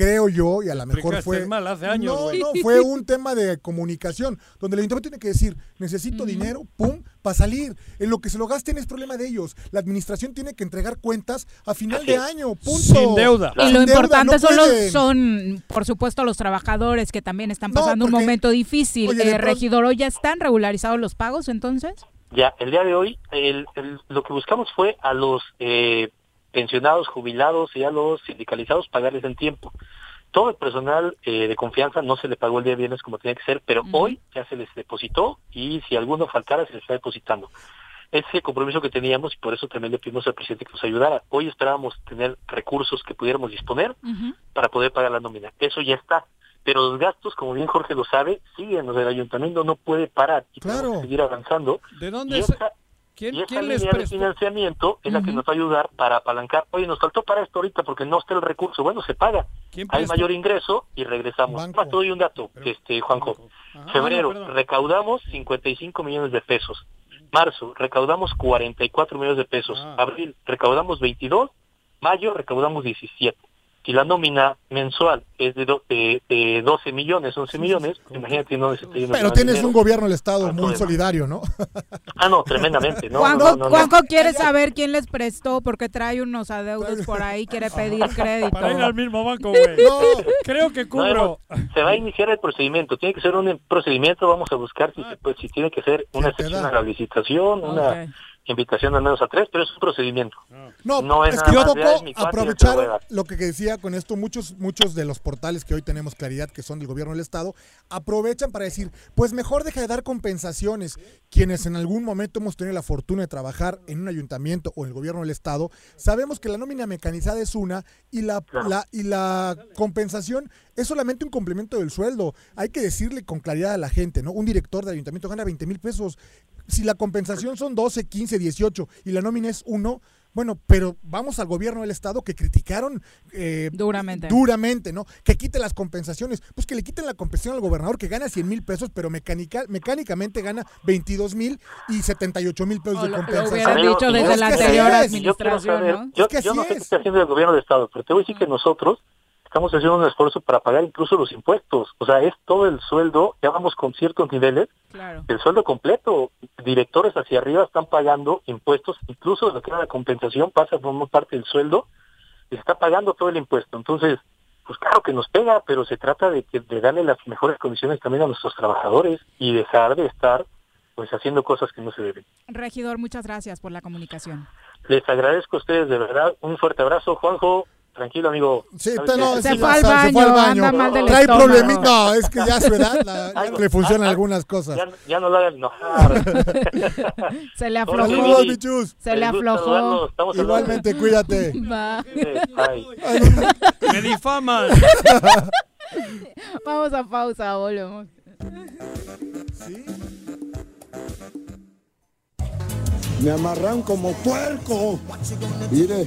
creo yo, y a lo mejor explicaste fue... mal hace años, No, no, fue un tema de comunicación, donde el ayuntamiento tiene que decir, necesito dinero, pum, para salir. En lo que se lo gasten es problema de ellos. La administración tiene que entregar cuentas a final de año, punto. Sin deuda. Y Sin lo deuda, importante no son, los- son, por supuesto, los trabajadores que también están No, pasando un momento difícil. Oye, Eh, pronto- regidor, ¿hoy ya están regularizados los pagos entonces? Ya, el día de hoy, el- el- lo que buscamos fue a los eh, pensionados, jubilados y a los sindicalizados pagarles en tiempo. Todo el personal eh, de confianza no se le pagó el día viernes como tenía que ser, pero hoy ya se les depositó y si alguno faltara se les está depositando. Ese compromiso que teníamos y por eso también le pedimos al presidente que nos ayudara. Hoy esperábamos tener recursos que pudiéramos disponer para poder pagar la nómina. Eso ya está. Pero los gastos, como bien Jorge lo sabe, siguen. O sea, el ayuntamiento no puede parar y que seguir avanzando. ¿De dónde y es- esa, ¿Quién, y esa quién les línea de financiamiento es la que nos va a ayudar para apalancar. Oye, nos faltó para esto ahorita porque no está el recurso. Bueno, se paga. Hay mayor ingreso y regresamos. Más te doy un dato, este Juanjo. Febrero, Ah, no, perdón. recaudamos 55 millones de pesos. Marzo, recaudamos 44 millones de pesos. Ah. Abril, recaudamos 22. Mayo, recaudamos 17. Si la nómina mensual es de, do- de- de 12 millones, 11 millones, imagínate dónde se está yendo Pero tienes dinero. un gobierno del Estado muy problema. solidario, ¿no? Ah, no, tremendamente. No, Juanjo, no, no, no. Juanjo quiere saber quién les prestó porque trae unos adeudos por ahí, quiere (laughs) pedir crédito. Para ir al mismo banco, güey. (laughs) Creo que No, cubro. se va a iniciar el procedimiento. Tiene que ser un procedimiento. Vamos a buscar si tiene que ser una excepción a la licitación, una invitación al menos a tres, pero es un procedimiento. No, No es es que yo más de, poco "Ay, mi cuate, yo te lo voy a aprovechar dar". lo que decía con esto, muchos, muchos de los portales que hoy tenemos claridad, que son del gobierno del Estado, aprovechan para decir, pues mejor deja de dar compensaciones. Quienes en algún momento hemos tenido la fortuna de trabajar en un ayuntamiento o en el gobierno del Estado, sabemos que la nómina mecanizada es una y la, la- y la compensación es solamente un complemento del sueldo. Hay que decirle con claridad a la gente, ¿no? Un director de ayuntamiento gana 20 mil pesos. Si la compensación son 12, 15, 18 y la nómina es uno, bueno, pero vamos al gobierno del estado que criticaron eh, Duramente. duramente, ¿no? Que quite las compensaciones. Pues que le quiten la compensación al gobernador que gana 100 mil pesos, pero mecánica, mecánicamente gana 22 mil y 78 mil pesos O de lo- lo compensación. hubieran Amigo, dicho y desde yo- la anterior administración, yo ¿no? Yo, Es que yo así no sé qué es. está haciendo el gobierno de Estado, pero te voy a decir que nosotros estamos haciendo un esfuerzo para pagar incluso los impuestos. O sea, es todo el sueldo, ya vamos con ciertos niveles, Claro. el sueldo completo. Directores hacia arriba están pagando impuestos, incluso lo que era la compensación pasa como parte del sueldo, y se está pagando todo el impuesto. Entonces, pues claro que nos pega, pero se trata de, que, de darle las mejores condiciones también a nuestros trabajadores y dejar de estar pues haciendo cosas que no se deben. Regidor, muchas gracias por la comunicación. Les agradezco a ustedes de verdad. Un fuerte abrazo, Juanjo. Tranquilo, amigo. Sí, sí, Se fue al se fue al baño, anda mal del Trae problemitas. No, es que ya a su edad la- (laughs) Ay, le funcionan algunas cosas. Ya, ya no lo hagan enojar. (laughs) Se le aflojó. Saludos, bichus. Se le aflojó. Igualmente, cuídate. (laughs) Va. Ay. ¡Me difaman! Vamos a pausa, volvemos. Me amarran como puerco. Mire.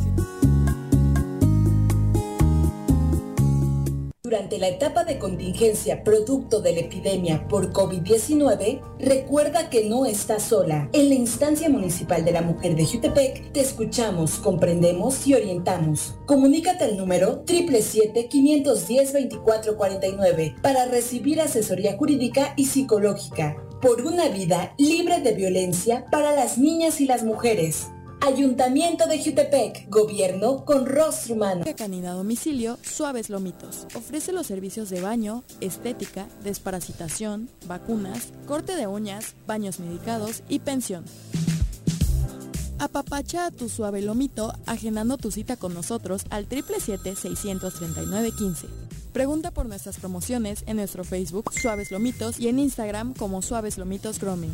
Durante la etapa de contingencia producto de la epidemia por COVID-19, recuerda que no estás sola. En la instancia municipal de la mujer de Jutepec, te escuchamos, comprendemos y orientamos. Comunícate al número 777-510-2449 para recibir asesoría jurídica y psicológica por una vida libre de violencia para las niñas y las mujeres. Ayuntamiento de Jutepec, gobierno con rostro humano. Canina domicilio, Suaves Lomitos. Ofrece los servicios de baño, estética, desparasitación, vacunas, corte de uñas, baños medicados y pensión. Apapacha a tu suave lomito agendando tu cita con nosotros al 777-639-15. Pregunta por nuestras promociones en nuestro Facebook Suaves Lomitos y en Instagram como Suaves Lomitos Grooming.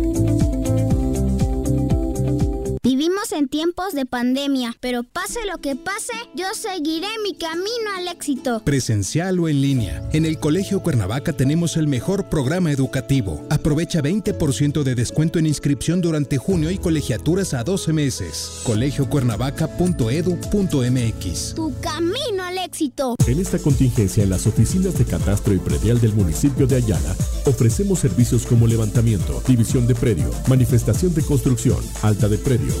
Vivimos en tiempos de pandemia, pero pase lo que pase, yo seguiré mi camino al éxito. Presencial o en línea. En el Colegio Cuernavaca tenemos el mejor programa educativo. Aprovecha 20% de descuento en inscripción durante junio y colegiaturas a 12 meses. colegiocuernavaca.edu.mx. Tu camino al éxito. En esta contingencia, en las oficinas de catastro y predial del municipio de Ayala, ofrecemos servicios como levantamiento, división de predio, manifestación de construcción, alta de predio,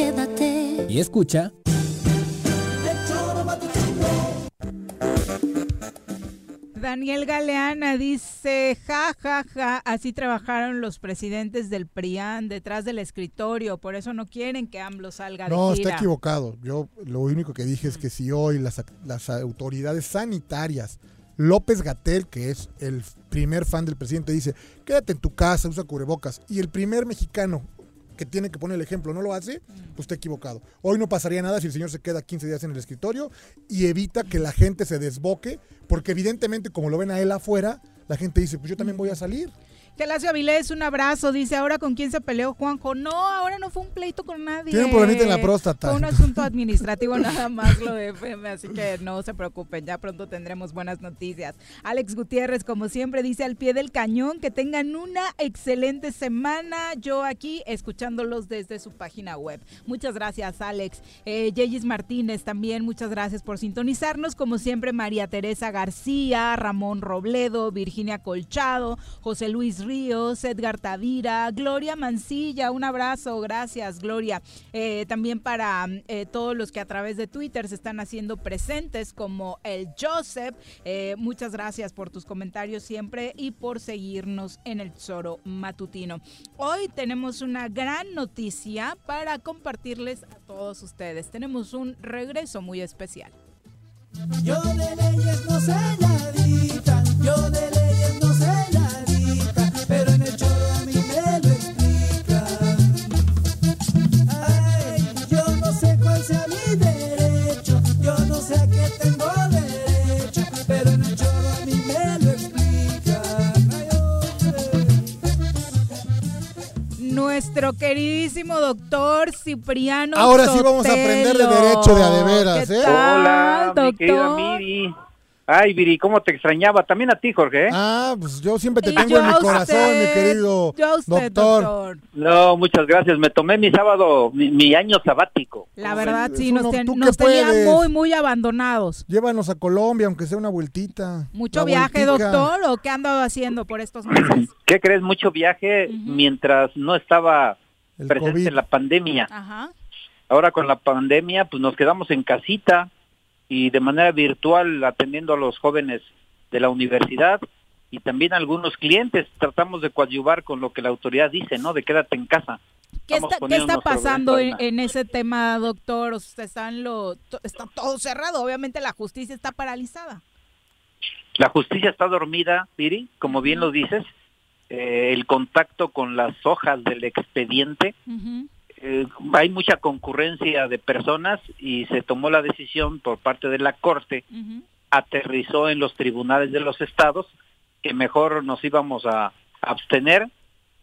Quédate. Y escucha. Daniel Galeana dice, ja, ja, ja, así trabajaron los presidentes del PRIAN detrás del escritorio, por eso no quieren que AMLO salga de No, gira. está equivocado. Yo lo único que dije es que si hoy las, las autoridades sanitarias, López Gatel, que es el primer fan del presidente, dice, quédate en tu casa, usa cubrebocas, y el primer mexicano que tiene que poner el ejemplo no lo hace, pues está equivocado. Hoy no pasaría nada si el señor se queda 15 días en el escritorio y evita que la gente se desboque, porque evidentemente como lo ven a él afuera, la gente dice, pues yo también voy a salir. Gelacio Avilés, un abrazo. Dice, ¿ahora con quién se peleó Juanjo? No, ahora no fue un pleito con nadie. Tiene un problemita en la próstata. Fue un asunto administrativo (laughs) nada más lo de FM, así que no se preocupen, ya pronto tendremos buenas noticias. Alex Gutiérrez, como siempre, dice al pie del cañón que tengan una excelente semana. Yo aquí escuchándolos desde su página web. Muchas gracias, Alex. Eh, Martínez también, muchas gracias por sintonizarnos. Como siempre, María Teresa García, Ramón Robledo, Virginia Colchado, José Luis Ríos, Edgar Tavira, Gloria Mancilla, un abrazo, gracias Gloria. Eh, también para eh, todos los que a través de Twitter se están haciendo presentes, como el Joseph, eh, muchas gracias por tus comentarios siempre y por seguirnos en el Tesoro Matutino. Hoy tenemos una gran noticia para compartirles a todos ustedes. Tenemos un regreso muy especial. Yo de leyes no yo de leyes Nuestro queridísimo doctor Cipriano. Ahora sí vamos a aprender de derecho de a de veras, ¿Qué ¿eh? Hola, mi querida doctor? Miri. Ay, Viri, cómo te extrañaba. También a ti, Jorge. ¿eh? Ah, pues yo siempre te Y tengo yo en mi corazón, usted, mi querido yo a usted, doctor. No, muchas gracias. Me tomé mi sábado, mi, mi año sabático. La verdad, sí, nos, no, ten- ¿tú qué nos tenían muy, muy abandonados. Llévanos a Colombia, aunque sea una vueltita. ¿Mucho viaje, vueltica. doctor? ¿O qué ha andado haciendo por estos meses? (clears throat) ¿Qué crees? Mucho viaje mientras no estaba presente COVID. la pandemia. Ajá. Ahora con la pandemia, pues nos quedamos en casita y de manera virtual atendiendo a los jóvenes de la universidad y también a algunos clientes. Tratamos de coadyuvar con lo que la autoridad dice, ¿no? De quédate en casa. ¿Qué está, qué pasando en, ese tema, doctor? O sea, están lo, está todo cerrado. Obviamente la justicia está paralizada. La justicia está dormida, Piri, como bien lo dices. Eh, el contacto con las hojas del expediente, eh, hay mucha concurrencia de personas y se tomó la decisión por parte de la Corte, aterrizó en los tribunales de los estados, que mejor nos íbamos a abstener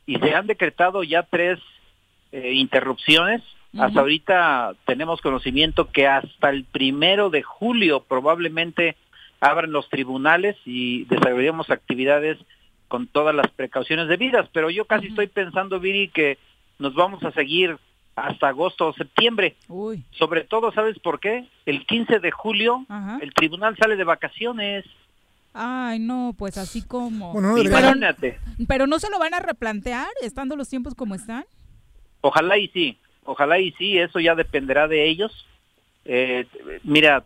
y se han decretado ya tres eh, interrupciones. Hasta ahorita tenemos conocimiento que hasta el primero de julio probablemente abran los tribunales y desarrollemos actividades con todas las precauciones debidas, pero yo casi estoy pensando, Viri, que nos vamos a seguir hasta agosto o septiembre. Uy. Sobre todo, ¿sabes por qué? El 15 de julio Ajá. el tribunal sale de vacaciones. Ay, no, pues así como. Bueno, no debería- pero, Imagínate. pero no se lo van a replantear estando los tiempos como están. Ojalá y sí, ojalá y sí, eso ya dependerá de ellos. Eh, mira,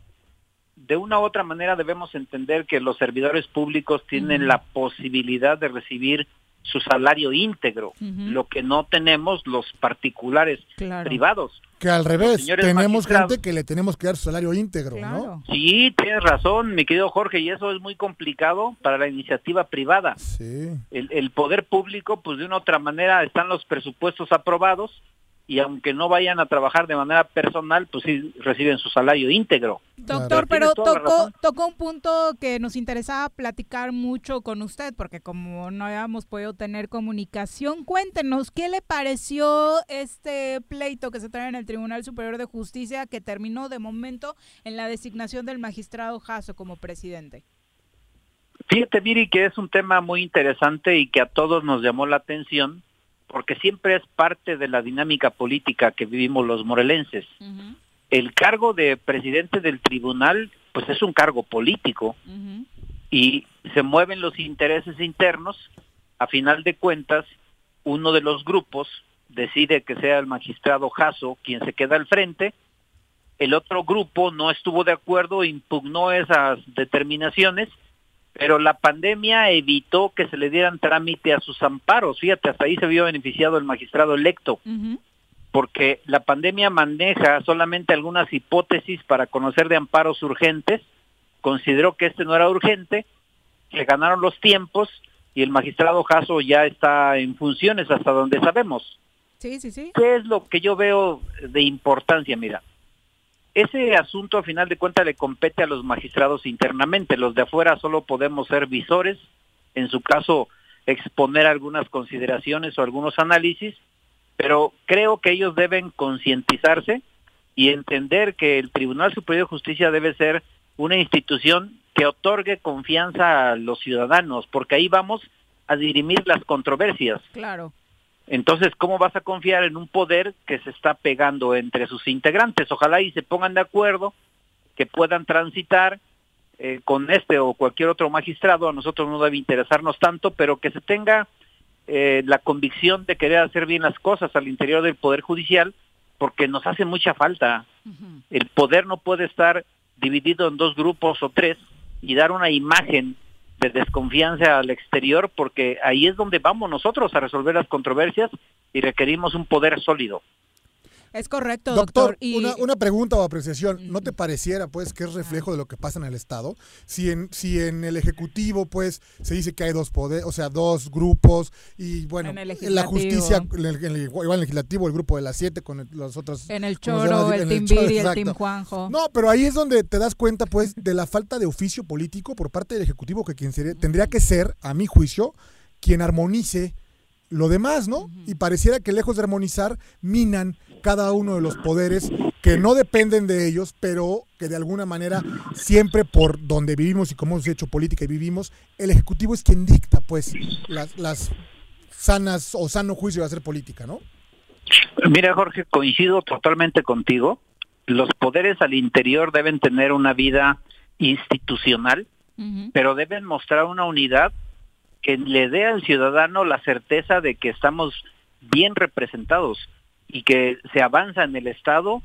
de una u otra manera debemos entender que los servidores públicos tienen la posibilidad de recibir su salario íntegro, lo que no tenemos los particulares Claro. privados. Que al revés, tenemos gente que le tenemos que dar su salario íntegro, ¿no? Sí, tienes razón, mi querido Jorge, y eso es muy complicado para la iniciativa privada. Sí. El, el poder público, pues de una u otra manera están los presupuestos aprobados y aunque no vayan a trabajar de manera personal, pues sí reciben su salario íntegro. Doctor, pero tocó, tocó un punto que nos interesaba platicar mucho con usted, porque como no habíamos podido tener comunicación, cuéntenos, ¿qué le pareció este pleito que se trae en el Tribunal Superior de Justicia que terminó de momento en la designación del magistrado Jasso como presidente? Fíjate, Viri, que es un tema muy interesante y que a todos nos llamó la atención porque siempre es parte de la dinámica política que vivimos los morelenses. El cargo de presidente del tribunal, pues es un cargo político y se mueven los intereses internos. A final de cuentas, uno de los grupos decide que sea el magistrado Jasso quien se queda al frente. El otro grupo no estuvo de acuerdo, impugnó esas determinaciones pero la pandemia evitó que se le dieran trámite a sus amparos. Fíjate, hasta ahí se vio beneficiado el magistrado electo, porque la pandemia maneja solamente algunas hipótesis para conocer de amparos urgentes, consideró que este no era urgente, que ganaron los tiempos y el magistrado Jasso ya está en funciones hasta donde sabemos. Sí, sí, sí. ¿Qué es lo que yo veo de importancia? Mira, ese asunto a final de cuentas le compete a los magistrados internamente, los de afuera solo podemos ser visores, en su caso exponer algunas consideraciones o algunos análisis, pero creo que ellos deben concientizarse y entender que el Tribunal Superior de Justicia debe ser una institución que otorgue confianza a los ciudadanos, porque ahí vamos a dirimir las controversias. Claro. Entonces, ¿cómo vas a confiar en un poder que se está pegando entre sus integrantes? Ojalá y se pongan de acuerdo, que puedan transitar eh, con este o cualquier otro magistrado. A nosotros no debe interesarnos tanto, pero que se tenga eh, la convicción de querer hacer bien las cosas al interior del Poder Judicial, porque nos hace mucha falta. El poder no puede estar dividido en dos grupos o tres y dar una imagen de desconfianza al exterior, porque ahí es donde vamos nosotros a resolver las controversias y requerimos un poder sólido. Es correcto, doctor. doctor. Y... Una, una, pregunta o apreciación. ¿No te pareciera, pues, que es reflejo de lo que pasa en el Estado? Si en, si en el Ejecutivo, pues, se dice que hay dos poderes, o sea, dos grupos, y bueno, en, el en la justicia, en el, en el, igual legislativo, el grupo de las siete con el, los otros. En el Choro, el Team Viri, el Team Juanjo. No, pero ahí es donde te das cuenta, pues, de la falta de oficio político por parte del Ejecutivo, que quien sería, tendría que ser, a mi juicio, quien armonice lo demás, ¿no? Y pareciera que lejos de armonizar, minan cada uno de los poderes que no dependen de ellos, pero que de alguna manera siempre por donde vivimos y como hemos hecho política y vivimos, el Ejecutivo es quien dicta, pues, las, las sanas o sano juicio de hacer política, ¿no? Mira, Jorge, coincido totalmente contigo. Los poderes al interior deben tener una vida institucional, uh -huh. pero deben mostrar una unidad que le dé al ciudadano la certeza de que estamos bien representados y que se avanza en el Estado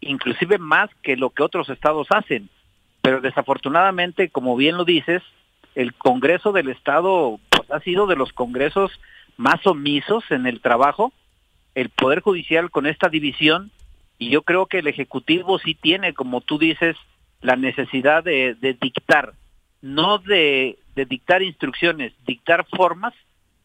inclusive más que lo que otros estados hacen. Pero desafortunadamente, como bien lo dices, el Congreso del Estado pues, ha sido de los congresos más omisos en el trabajo. El Poder Judicial con esta división, y yo creo que el Ejecutivo sí tiene, como tú dices, la necesidad de, dictar, no de dictar instrucciones, dictar formas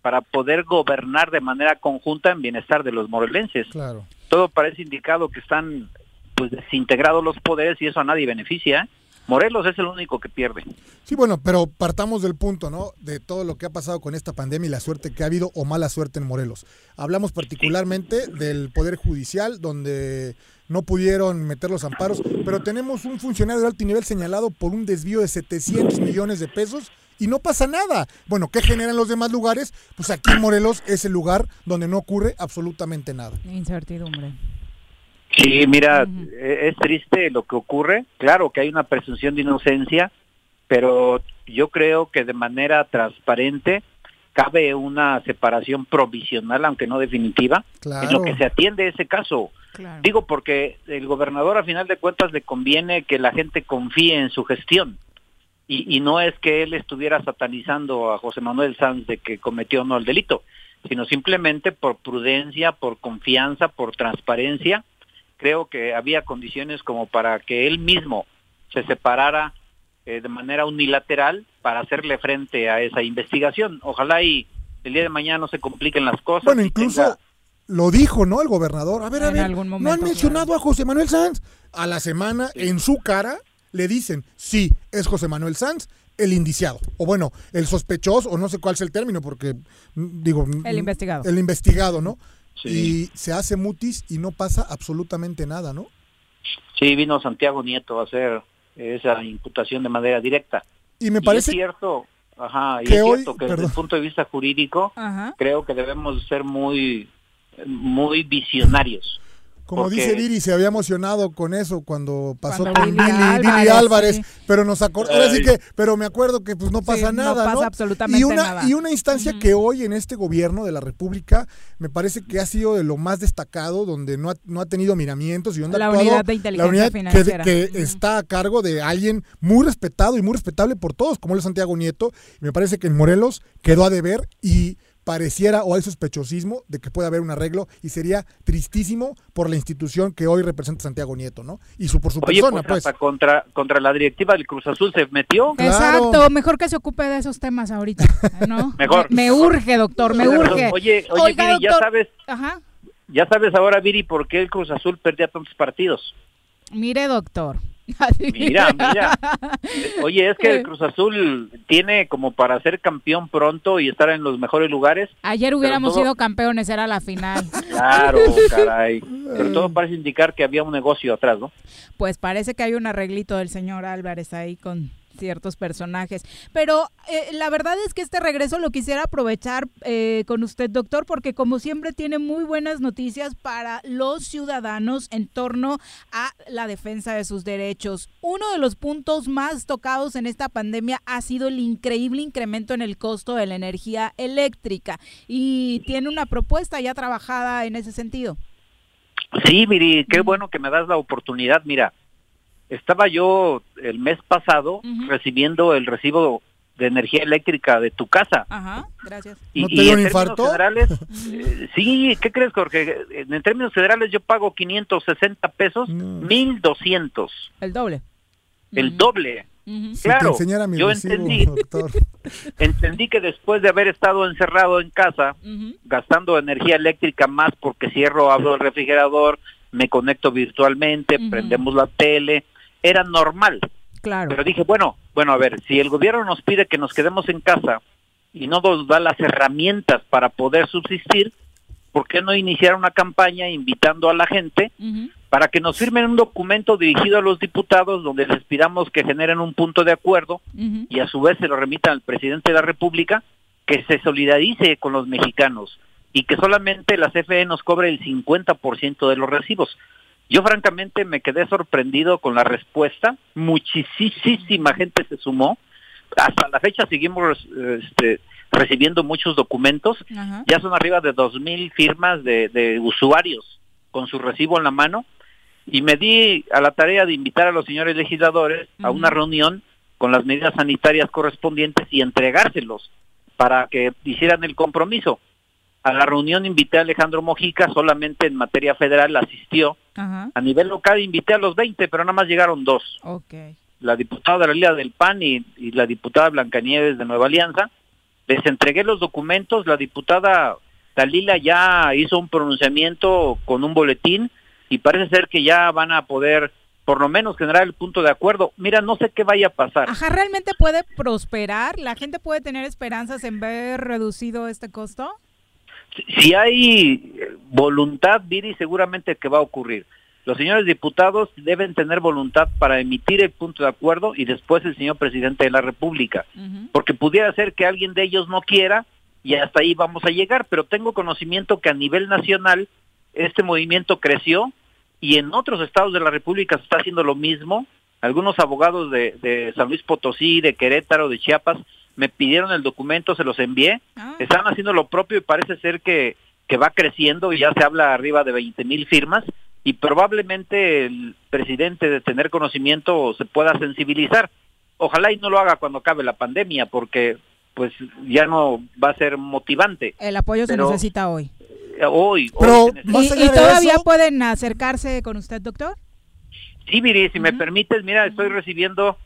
para poder gobernar de manera conjunta en bienestar de los morelenses. Claro. Todo parece indicado que están pues desintegrados los poderes y eso a nadie beneficia. Morelos es el único que pierde. Sí, bueno, pero partamos del punto, ¿no? De todo lo que ha pasado con esta pandemia y la suerte que ha habido o mala suerte en Morelos. Hablamos particularmente sí. del Poder Judicial, donde no pudieron meter los amparos, pero tenemos un funcionario de alto nivel señalado por un desvío de 700 millones de pesos y no pasa nada. Bueno, ¿qué generan los demás lugares? Pues aquí en Morelos es el lugar donde no ocurre absolutamente nada. Incertidumbre. Sí, mira, uh -huh. es triste lo que ocurre. Claro que hay una presunción de inocencia, pero yo creo que de manera transparente cabe una separación provisional, aunque no definitiva, claro. en lo que se atiende ese caso. Claro. Digo porque el gobernador a final de cuentas le conviene que la gente confíe en su gestión. Y, y, no es que él estuviera satanizando a José Manuel Sanz de que cometió no el delito, sino simplemente por prudencia, por confianza, por transparencia. Creo que había condiciones como para que él mismo se separara eh, de manera unilateral para hacerle frente a esa investigación. Ojalá y el día de mañana no se compliquen las cosas. Bueno, incluso, tenga... lo dijo, ¿no? El gobernador. A ver, a En ver, no han mencionado a José Manuel Sanz. A la semana, en su cara, le dicen, sí, es José Manuel Sanz el indiciado. O bueno, el sospechoso, o no sé cuál es el término, porque, mm, digo... El mm, investigado. El investigado, ¿no? Y se hace mutis y no pasa absolutamente nada, ¿no? Sí, vino Santiago Nieto a hacer esa imputación de manera directa. Y me Y parece es cierto, ajá, y que es hoy- cierto que desde perdón. el punto de vista jurídico Ajá. creo que debemos ser muy muy visionarios. Como dice Viri, se había emocionado con eso cuando pasó Cuando con Billy Billy Álvarez, Álvarez, Álvarez sí. pero nos acor- ahora sí que, pero me acuerdo que pues no pasa no nada, pasa ¿no? absolutamente y una, nada. Y una instancia que hoy en este gobierno de la República me parece que ha sido de lo más destacado, donde no ha, no ha tenido miramientos y donde La ha actuado unidad de la inteligencia unidad que- financiera. que, está a cargo de alguien muy respetado y muy respetable por todos, como es Santiago Nieto. Y me parece que en Morelos quedó a deber y pareciera o hay sospechosismo de que puede haber un arreglo y sería tristísimo por la institución que hoy representa Santiago Nieto, ¿no? Y su por su Oye, persona, pues, pues. contra contra la directiva del Cruz Azul se metió. Exacto, mejor que se ocupe de esos temas ahorita, ¿no? (laughs) Mejor. Me, me urge, doctor, me urge. Oye, oye, Oiga, Viri, ya sabes, Ajá. ya sabes ahora, Viri, por qué el Cruz Azul perdía tantos partidos. Mire, doctor. Mira, mira. Oye, es que el (laughs) Cruz Azul tiene como para ser campeón pronto y estar en los mejores lugares. Ayer hubiéramos todo- sido campeones, era la final. Claro, (laughs) caray. Pero todo parece indicar que había un negocio atrás, ¿no? Pues parece que hay un arreglito del señor Álvarez ahí con ciertos personajes. Pero eh, la verdad es que este regreso lo quisiera aprovechar eh, con usted, doctor, porque como siempre tiene muy buenas noticias para los ciudadanos en torno a la defensa de sus derechos. Uno de los puntos más tocados en esta pandemia ha sido el increíble incremento en el costo de la energía eléctrica y tiene una propuesta ya trabajada en ese sentido. Sí, Miri, qué bueno que me das la oportunidad. Mira, estaba yo el mes pasado recibiendo el recibo de energía eléctrica de tu casa. Ajá, gracias. Y, ¿No te y dio en un términos infarto? generales, (laughs) eh, sí, ¿qué crees, Jorge? En términos generales yo pago 560 pesos, 1200, El doble. el doble. Claro, mi yo recibo, entendí, doctor. (laughs) entendí que después de haber estado encerrado en casa, gastando energía eléctrica más porque cierro, abro el refrigerador, me conecto virtualmente, prendemos la tele, era normal. Claro. Pero dije, bueno, bueno, a ver, si el gobierno nos pide que nos quedemos en casa y no nos da las herramientas para poder subsistir, ¿por qué no iniciar una campaña invitando a la gente para que nos firmen un documento dirigido a los diputados donde les pidamos que generen un punto de acuerdo y a su vez se lo remitan al presidente de la República que se solidarice con los mexicanos y que solamente la CFE nos cobre el 50% de los recibos. Yo francamente me quedé sorprendido con la respuesta, muchísima gente se sumó, hasta la fecha seguimos este, recibiendo muchos documentos, ya son arriba de 2.000 firmas de, de usuarios con su recibo en la mano. Y me di a la tarea de invitar a los señores legisladores a una reunión con las medidas sanitarias correspondientes y entregárselos para que hicieran el compromiso. A la reunión invité a Alejandro Mojica, solamente en materia federal asistió. Ajá. A nivel local invité a los 20, pero nada más llegaron dos. Ok. La diputada de la Liga del PAN y, y la diputada Blancanieves de Nueva Alianza. Les entregué los documentos, la diputada Dalila ya hizo un pronunciamiento con un boletín y parece ser que ya van a poder por lo menos generar el punto de acuerdo. Mira, no sé qué vaya a pasar. Ajá, ¿realmente puede prosperar? ¿La gente puede tener esperanzas en ver reducido este costo? Si hay voluntad, Viri, seguramente que va a ocurrir. Los señores diputados deben tener voluntad para emitir el punto de acuerdo y después el señor presidente de la República. Porque pudiera ser que alguien de ellos no quiera y hasta ahí vamos a llegar, pero tengo conocimiento que a nivel nacional este movimiento creció y en otros estados de la República se está haciendo lo mismo. Algunos abogados de, de San Luis Potosí, de Querétaro, de Chiapas, me pidieron el documento, se los envié. Están haciendo lo propio y parece ser que, que va creciendo y ya se habla arriba de 20 mil firmas y probablemente el presidente de tener conocimiento se pueda sensibilizar. Ojalá y no lo haga cuando acabe la pandemia porque pues ya no va a ser motivante. El apoyo se necesita hoy. Hoy, hoy Pero ¿Y, y todavía eso- pueden acercarse con usted, doctor? Sí, Viri, si me permites, mira, estoy recibiendo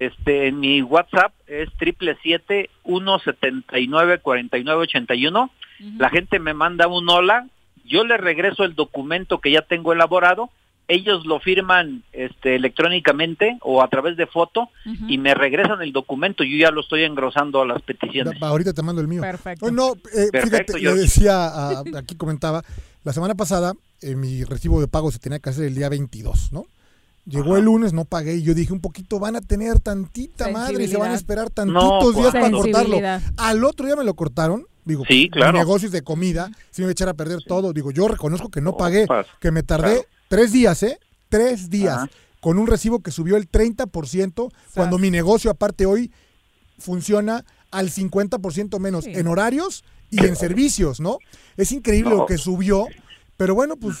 este en mi WhatsApp es triple siete uno setenta y nueve cuarenta y nueve ochenta y uno. La gente me manda un hola, yo les regreso el documento que ya tengo elaborado, ellos lo firman este, electrónicamente o a través de foto y me regresan el documento, yo ya lo estoy engrosando a las peticiones. Ahorita te mando el mío. Perfecto. Bueno, eh, Perfecto, fíjate, le decía, a- aquí comentaba, la semana pasada eh, mi recibo de pago se tenía que hacer el día 22, ¿no? Llegó el lunes, no pagué y yo dije un poquito van a tener tantita madre y se van a esperar tantitos No, días para pues. cortarlo. Al otro día me lo cortaron. Digo, Sí, claro. mi negocio es de comida, si me voy a echar a perder todo. Digo, yo reconozco que no pagué, que me tardé claro. tres días, ¿eh? Tres días, Ajá. con un recibo que subió el 30%, cuando mi negocio aparte hoy funciona al 50% menos Sí. en horarios y en servicios, ¿no? Es increíble No. lo que subió, pero bueno, pues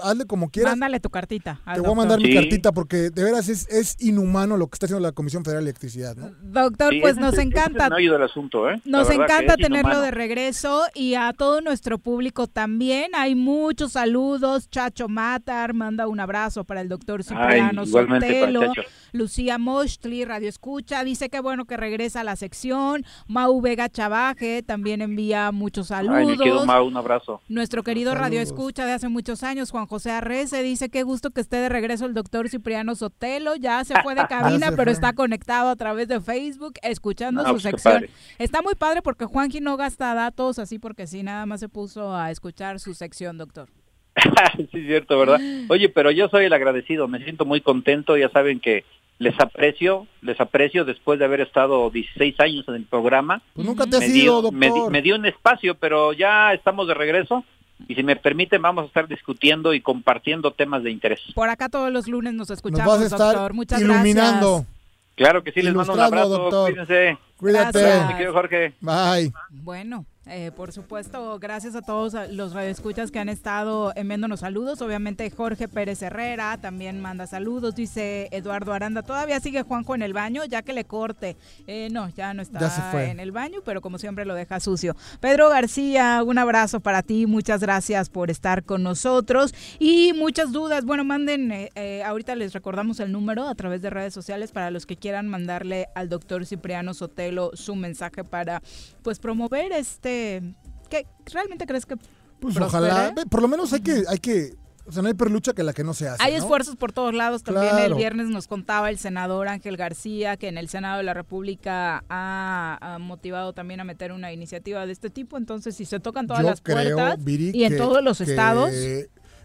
hazle como quieras. Mándale tu cartita. Te voy a doctor. mandar mi cartita porque de veras es, es inhumano lo que está haciendo la Comisión Federal de Electricidad, ¿no? Doctor, Sí, pues ese nos es- ese es encanta. el meollo del asunto, ¿eh? Nos encanta tenerlo de regreso y a todo nuestro público también. Hay muchos saludos. Chacho Matar manda un abrazo para el doctor Cipriano Ay, igualmente para Sotelo. Chacho. Lucía Mochtli, Radio Escucha, dice que bueno que regresa a la sección. Mau Vega Chavaje también envía muchos Ay, saludos. me quedo mal, un abrazo. Nuestro querido Radio. Escucha de hace muchos años, Juan José Arrece, dice qué gusto que esté de regreso el doctor Cipriano Sotelo. Ya se fue de (laughs) cabina, se pero está conectado a través de Facebook, escuchando Ah, su pues, sección. Está muy padre porque Juanji no gasta datos así porque sí, nada más se puso a escuchar su sección, doctor. (laughs) sí, es cierto, ¿verdad? Oye, pero yo soy el agradecido, me siento muy contento, ya saben que les aprecio, les aprecio después de haber estado 16 años en el programa. Pues nunca te has me, ido, dio, me, di- doctor. me dio un espacio, pero ya estamos de regreso y si me permiten vamos a estar discutiendo y compartiendo temas de interés. Por acá todos los lunes nos Nos escuchamos, vas a estar doctor. Muchas iluminando. gracias. Claro que sí, les mando un abrazo, doctor. cuídense. Cuídate. Gracias. Mi querido Jorge. Bye. Bueno, eh, por supuesto, gracias a todos los radioescuchas que han estado enviándonos saludos. Obviamente Jorge Pérez Herrera también manda saludos, dice Eduardo Aranda. Todavía sigue Juanjo en el baño, ya que le corte. Eh, no, ya no está Ya en el baño, pero como siempre lo deja sucio. Pedro García, un abrazo para ti. Muchas gracias por estar con nosotros. Y muchas dudas, bueno, manden, eh, eh, ahorita les recordamos el número a través de redes sociales para los que quieran mandarle al doctor Cipriano Sotelo su mensaje para pues promover este ¿qué realmente crees que Pues prospere? ojalá, por lo menos hay que, hay que, o sea, no hay perlucha que la que no se hace. Hay ¿no? esfuerzos por todos lados. También el viernes nos contaba el senador Ángel García que en el Senado de la República ha, ha motivado también a meter una iniciativa de este tipo. Entonces, si se tocan todas Yo las creo, puertas Viri, y en que- todos los que, estados,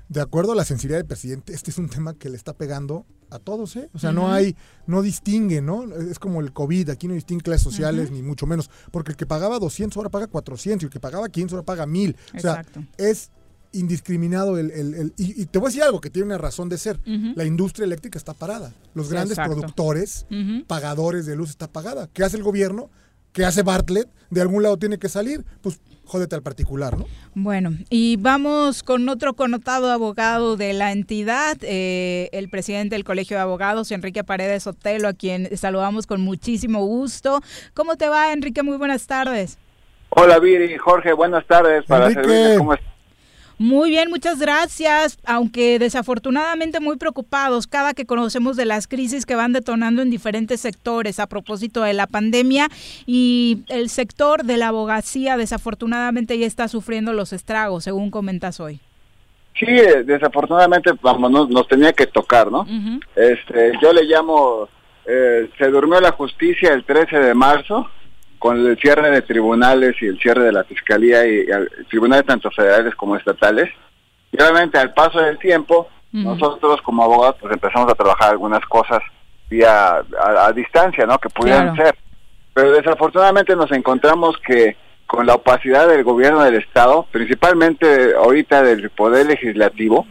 De acuerdo a la sensibilidad del presidente, este es un tema que le está pegando a todos, ¿eh? O sea, no hay, no distingue, ¿no? Es como el COVID, aquí no distingue clases sociales, ni mucho menos. Porque el que pagaba 200 ahora paga 400 y el que pagaba 15 ahora paga 1000. O sea, Exacto. es indiscriminado el... el- el- y, y te voy a decir algo que tiene una razón de ser. La industria eléctrica está parada. Los grandes Exacto. productores, pagadores de luz está pagada. ¿Qué hace el gobierno? ¿Qué hace Bartlett? De algún lado tiene que salir. Pues jódete al particular, ¿no? Bueno, y vamos con otro connotado abogado de la entidad, eh, el presidente del Colegio de Abogados, Enrique Paredes Sotelo, a quien saludamos con muchísimo gusto. ¿Cómo te va, Enrique? Muy buenas tardes. Hola Viri, Jorge, buenas tardes. Para Enrique. servirles, ¿cómo estás? Muy bien, muchas gracias, aunque desafortunadamente muy preocupados cada que conocemos de las crisis que van detonando en diferentes sectores a propósito de la pandemia y el sector de la abogacía desafortunadamente ya está sufriendo los estragos, según comentas hoy. Sí, eh, desafortunadamente vamos, nos, nos tenía que tocar, ¿no? Este, yo le llamo, eh, se durmió la justicia el 13 de marzo con el cierre de tribunales y el cierre de la fiscalía y, y al- tribunales tanto federales como estatales. Y obviamente al paso del tiempo, nosotros como abogados pues empezamos a trabajar algunas cosas vía a, a distancia, ¿no? Que pudieran Claro. ser. Pero desafortunadamente nos encontramos que con la opacidad del gobierno del Estado, principalmente ahorita del Poder Legislativo,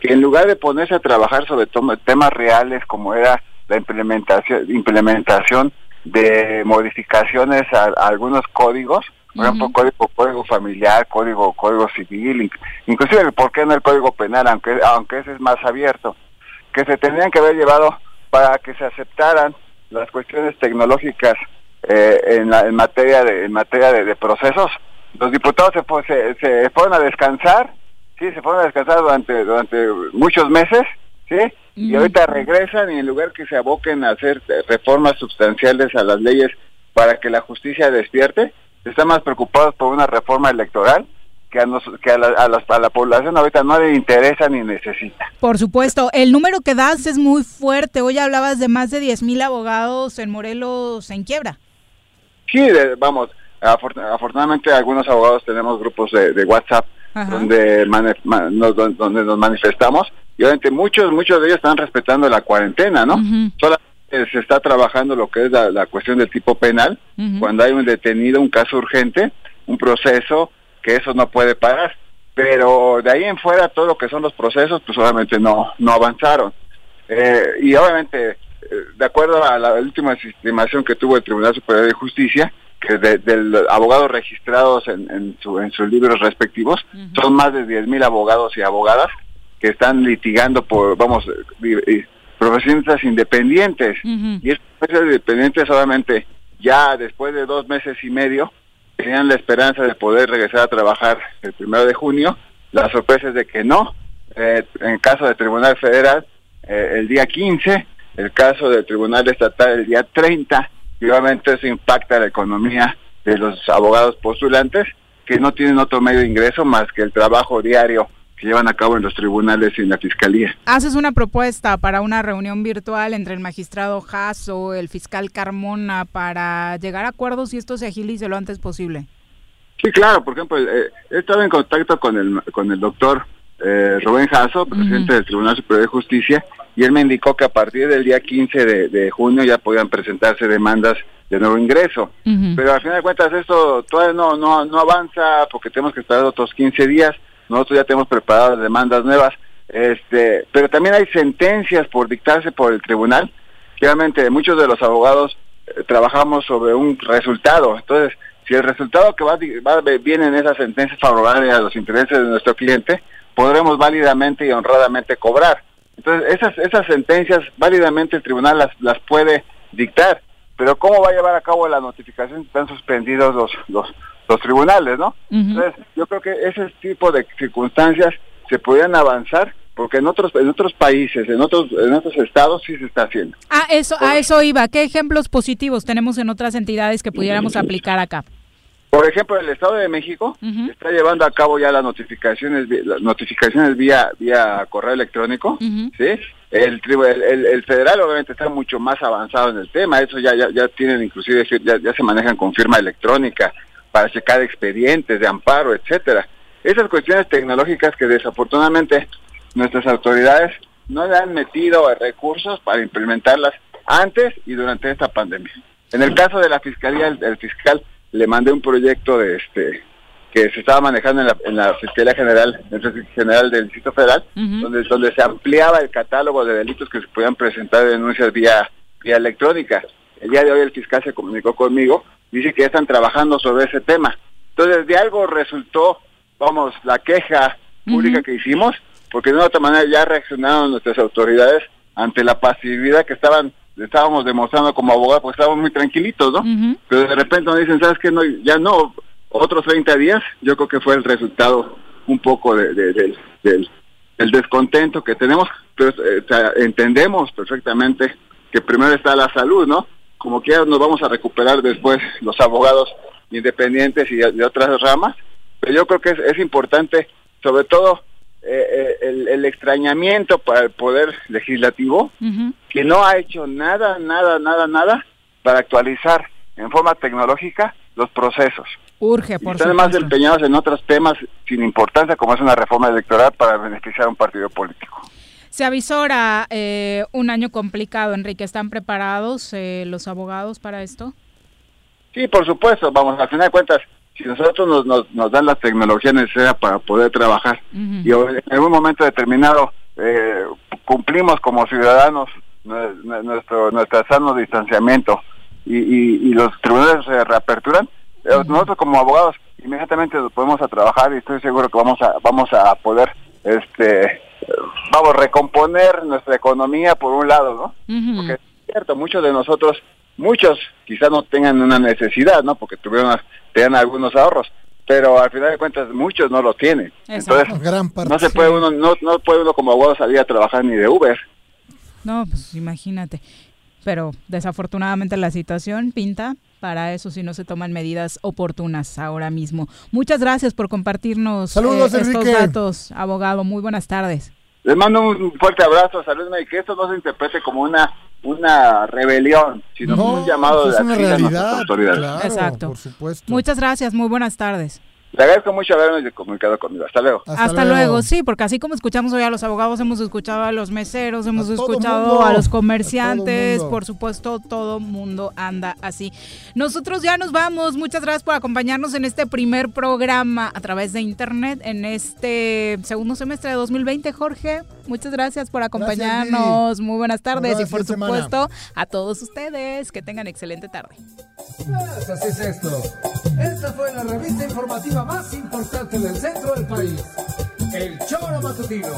que en lugar de ponerse a trabajar sobre temas reales como era la implementación, implementación de modificaciones a, a algunos códigos, por ejemplo, código, código familiar, código, código civil, inc- inclusive, ¿por qué no el código penal, aunque, aunque ese es más abierto? Que se tendrían que haber llevado para que se aceptaran las cuestiones tecnológicas eh, en, la, en materia de en materia de, de procesos. Los diputados se, se, se fueron a descansar, sí, se fueron a descansar durante durante muchos meses, sí, y ahorita regresan y en lugar que se aboquen a hacer reformas sustanciales a las leyes para que la justicia despierte, están más preocupados por una reforma electoral que a, nos- que a, la, a las- a la población ahorita no le interesa ni necesita. Por supuesto, el número que das es muy fuerte. Hoy hablabas de más de 10 mil abogados en Morelos en quiebra. Sí, de- vamos, afor- afortunadamente algunos abogados tenemos grupos de, de WhatsApp donde, mane- ma- nos, don- donde nos manifestamos y obviamente muchos, muchos de ellos están respetando la cuarentena, ¿no? Solamente se está trabajando lo que es la, la cuestión del tipo penal, cuando hay un detenido, un caso urgente, un proceso, que eso no puede parar. Pero de ahí en fuera todo lo que son los procesos, pues obviamente no, no avanzaron. Eh, y obviamente, eh, de acuerdo a la última estimación que tuvo el Tribunal Superior de Justicia, que de, de los abogados registrados en, en, su- en sus libros respectivos, son más de 10.000 abogados y abogadas que están litigando por, vamos, profesionistas independientes. Y estos profesionistas independientes solamente ya después de dos meses y medio tenían la esperanza de poder regresar a trabajar el primero de junio. La sorpresa es de que no. Eh, en caso del Tribunal Federal, eh, el día 15, el caso del Tribunal Estatal el día 30, y obviamente eso impacta la economía de los abogados postulantes que no tienen otro medio de ingreso más que el trabajo diario que llevan a cabo en los tribunales y en la fiscalía. Haces una propuesta para una reunión virtual entre el magistrado Jasso, el fiscal Carmona, para llegar a acuerdos y esto se agilice lo antes posible. Sí, claro, por ejemplo, eh, he estado en contacto con el, con el doctor eh, Rubén Jasso, presidente del Tribunal Superior de Justicia, y él me indicó que a partir del día 15 de, de junio ya podían presentarse demandas de nuevo ingreso. Pero al final de cuentas esto todavía no, no, no avanza porque tenemos que esperar otros 15 días. Nosotros ya tenemos preparadas demandas nuevas. Este, pero también hay sentencias por dictarse por el tribunal. Realmente muchos de los abogados eh, trabajamos sobre un resultado. Entonces, si el resultado que va, va viene en esa sentencia favorable a los intereses de nuestro cliente, podremos válidamente y honradamente cobrar. Entonces, esas, esas sentencias válidamente el tribunal las, las puede dictar, pero ¿cómo va a llevar a cabo la notificación si están suspendidos los, los, los tribunales, no? Entonces, yo creo que ese tipo de circunstancias se podrían avanzar porque en otros en otros países, en otros en otros estados sí se está haciendo. Ah, eso, a eso iba. ¿Qué ejemplos positivos tenemos en otras entidades que pudiéramos aplicar acá? Por ejemplo, el Estado de México está llevando a cabo ya las notificaciones las notificaciones vía vía correo electrónico, ¿sí? El, el, el- el federal obviamente está mucho más avanzado en el tema, eso ya ya, ya tienen inclusive ya se manejan con firma electrónica para checar expedientes de amparo, etcétera. Esas cuestiones tecnológicas que desafortunadamente nuestras autoridades no le han metido recursos para implementarlas antes y durante esta pandemia. En el caso de la fiscalía, el, el fiscal le mandé un proyecto de este que se estaba manejando en la, en la Fiscalía General, en Fiscalía General del Distrito Federal, donde, donde se ampliaba el catálogo de delitos que se podían presentar de denuncias vía, vía electrónica. El día de hoy el fiscal se comunicó conmigo, dice que ya están trabajando sobre ese tema. Entonces, de algo resultó, vamos, la queja pública que hicimos, porque de una otra manera ya reaccionaron nuestras autoridades ante la pasividad que estaban estábamos demostrando como abogados, porque estábamos muy tranquilitos, ¿no? Pero de repente nos dicen, ¿sabes qué? No, ya no, otros 30 días, yo creo que fue el resultado un poco de, de- del- del, del descontento que tenemos, pero eh, entendemos perfectamente que primero está la salud, ¿no? Como quiera nos vamos a recuperar después los abogados independientes y de, otras ramas, pero yo creo que es, es importante, sobre todo, eh, eh, el, el extrañamiento para el poder legislativo, que no ha hecho nada, nada, nada, nada para actualizar en forma tecnológica los procesos. Urge, Y por están más supuesto. empeñados en otros temas sin importancia, como es una reforma electoral para beneficiar a un partido político. Se avisora eh, un año complicado, Enrique. ¿Están preparados eh, los abogados para esto? Sí, por supuesto, vamos, al final de cuentas, si nosotros nos, nos, nos dan la tecnología necesaria para poder trabajar y en algún momento determinado eh, cumplimos como ciudadanos nue- nue- nuestro nuestro sano distanciamiento y, y, y los tribunales se reaperturan, eh, nosotros como abogados inmediatamente nos podemos a trabajar y estoy seguro que vamos a vamos a poder este vamos recomponer nuestra economía por un lado, ¿no? Porque es cierto, muchos de nosotros, muchos quizás no tengan una necesidad, ¿no? Porque tuvieron tenían algunos ahorros, pero al final de cuentas muchos no lo tienen. Exacto. Entonces, Gran parte. no se puede uno no, no puede uno como abogado salir a trabajar ni de Uber. No, pues imagínate. Pero desafortunadamente la situación pinta para eso si no se toman medidas oportunas ahora mismo. Muchas gracias por compartirnos Saludos, eh, estos Enrique. datos, abogado. Muy buenas tardes. Les mando un fuerte abrazo, saludos y que esto no se interprete como una una rebelión, sino como un llamado es de una acción a nuestras realidad, autoridades. claro, Exacto. por supuesto. Muchas gracias, muy buenas tardes. Le agradezco mucho haberme comunicado conmigo. Hasta luego. Hasta, luego. sí, porque así como escuchamos hoy a los abogados, hemos escuchado a los meseros, hemos escuchado a los comerciantes, por supuesto, todo mundo anda así. Nosotros ya nos vamos, muchas gracias por acompañarnos en este primer programa a través de internet en este segundo semestre de 2020, Jorge. Muchas gracias por acompañarnos, muy buenas tardes y por semana. supuesto a todos ustedes que tengan excelente tarde. Así es esto. Esta fue la revista informativa más importante del centro del país, El Choro Matutino.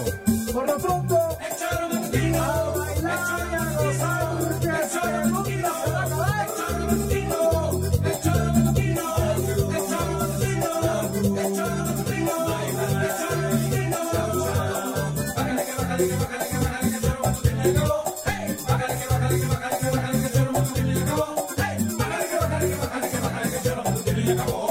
Por lo pronto, El Choro Matutino. El